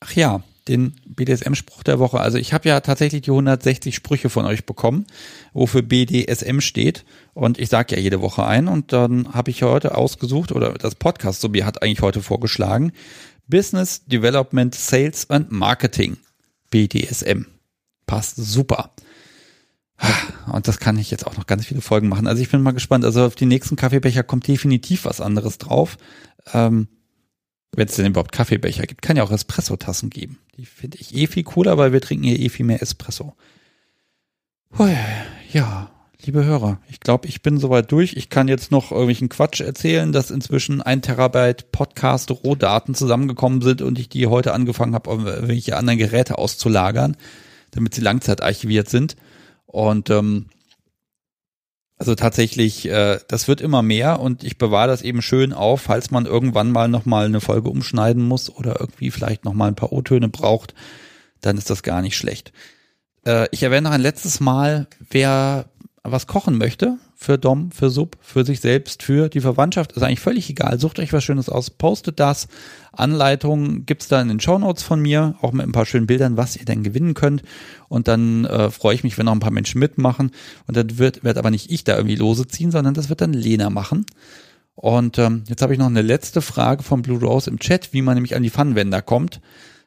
ach ja, den BDSM-Spruch der Woche. Also ich habe ja tatsächlich die 160 Sprüche von euch bekommen, wofür BDSM steht. Und ich sage ja jede Woche ein. Und dann habe ich heute ausgesucht, oder das Podcast so hat eigentlich heute vorgeschlagen, Business Development, Sales and Marketing. BDSM. Passt super. Und das kann ich jetzt auch noch ganz viele Folgen machen. Also ich bin mal gespannt. Also auf die nächsten Kaffeebecher kommt definitiv was anderes drauf. Ähm, wenn es denn überhaupt Kaffeebecher gibt, kann ja auch Espresso-Tassen geben. Die finde ich eh viel cooler, weil wir trinken hier eh viel mehr Espresso. Hui, ja, liebe Hörer, ich glaube, ich bin soweit durch. Ich kann jetzt noch irgendwelchen Quatsch erzählen, dass inzwischen ein Terabyte Podcast Rohdaten zusammengekommen sind und ich die heute angefangen habe, irgendwelche anderen Geräte auszulagern, damit sie langzeitarchiviert sind. Und ähm, also tatsächlich, äh, das wird immer mehr und ich bewahre das eben schön auf, falls man irgendwann mal nochmal eine Folge umschneiden muss oder irgendwie vielleicht nochmal ein paar O-Töne braucht, dann ist das gar nicht schlecht. Äh, ich erwähne noch ein letztes Mal, wer was kochen möchte, für Dom, für Sub, für sich selbst, für die Verwandtschaft, ist eigentlich völlig egal. Sucht euch was Schönes aus, postet das. Anleitungen gibt's da in den Show Notes von mir, auch mit ein paar schönen Bildern, was ihr denn gewinnen könnt. Und dann äh, freue ich mich, wenn noch ein paar Menschen mitmachen. Und dann wird, wird aber nicht ich da irgendwie lose ziehen, sondern das wird dann Lena machen. Und ähm, jetzt habe ich noch eine letzte Frage von Blue Rose im Chat, wie man nämlich an die Pfannenwender kommt.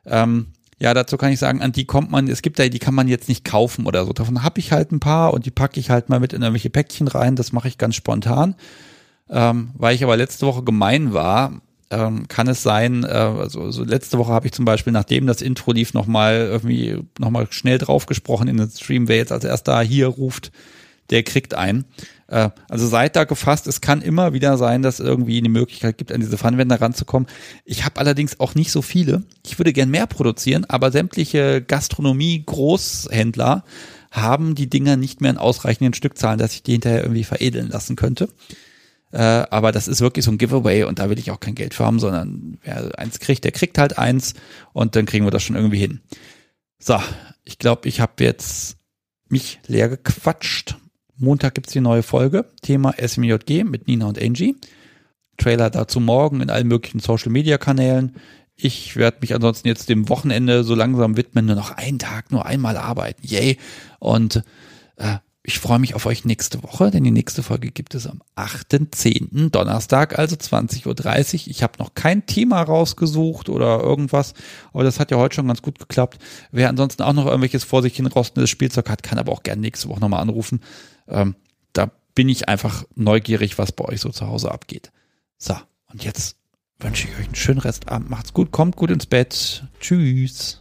Ähm, ja, dazu kann ich sagen, an die kommt man, es gibt da, die kann man jetzt nicht kaufen oder so. Davon habe ich halt ein paar und die packe ich halt mal mit in irgendwelche Päckchen rein. Das mache ich ganz spontan. Ähm, weil ich aber letzte Woche gemein war, ähm, kann es sein, äh, also, also letzte Woche habe ich zum Beispiel, nachdem das Intro lief, nochmal irgendwie nochmal schnell drauf gesprochen in den Stream, wer jetzt als erster hier ruft, der kriegt einen. Äh, also seid da gefasst, es kann immer wieder sein, dass irgendwie eine Möglichkeit gibt, an diese Pfannenwender ranzukommen. Ich habe allerdings auch nicht so viele. Ich würde gern mehr produzieren, aber sämtliche Gastronomie-Großhändler haben die Dinger nicht mehr in ausreichenden Stückzahlen, dass ich die hinterher irgendwie veredeln lassen könnte. Äh, aber das ist wirklich so ein Giveaway und da will ich auch kein Geld für haben, sondern wer eins kriegt, der kriegt halt eins und dann kriegen wir das schon irgendwie hin. So, ich glaube, ich habe jetzt mich leer gequatscht. Montag gibt's die neue Folge. Thema SMJG mit Nina und Angie. Trailer dazu morgen in allen möglichen Social Media Kanälen. Ich werde mich ansonsten jetzt dem Wochenende so langsam widmen, nur noch einen Tag, nur einmal arbeiten. Yay. Und äh, ich freue mich auf euch nächste Woche, denn die nächste Folge gibt es am 8.10. Donnerstag, also 20.30 Uhr. Ich habe noch kein Thema rausgesucht oder irgendwas, aber das hat ja heute schon ganz gut geklappt. Wer ansonsten auch noch irgendwelches vor sich hin rostendes Spielzeug hat, kann aber auch gerne nächste Woche nochmal anrufen. Ähm, da bin ich einfach neugierig, was bei euch so zu Hause abgeht. So, und jetzt wünsche ich euch einen schönen Restabend. Macht's gut, kommt gut ins Bett. Tschüss.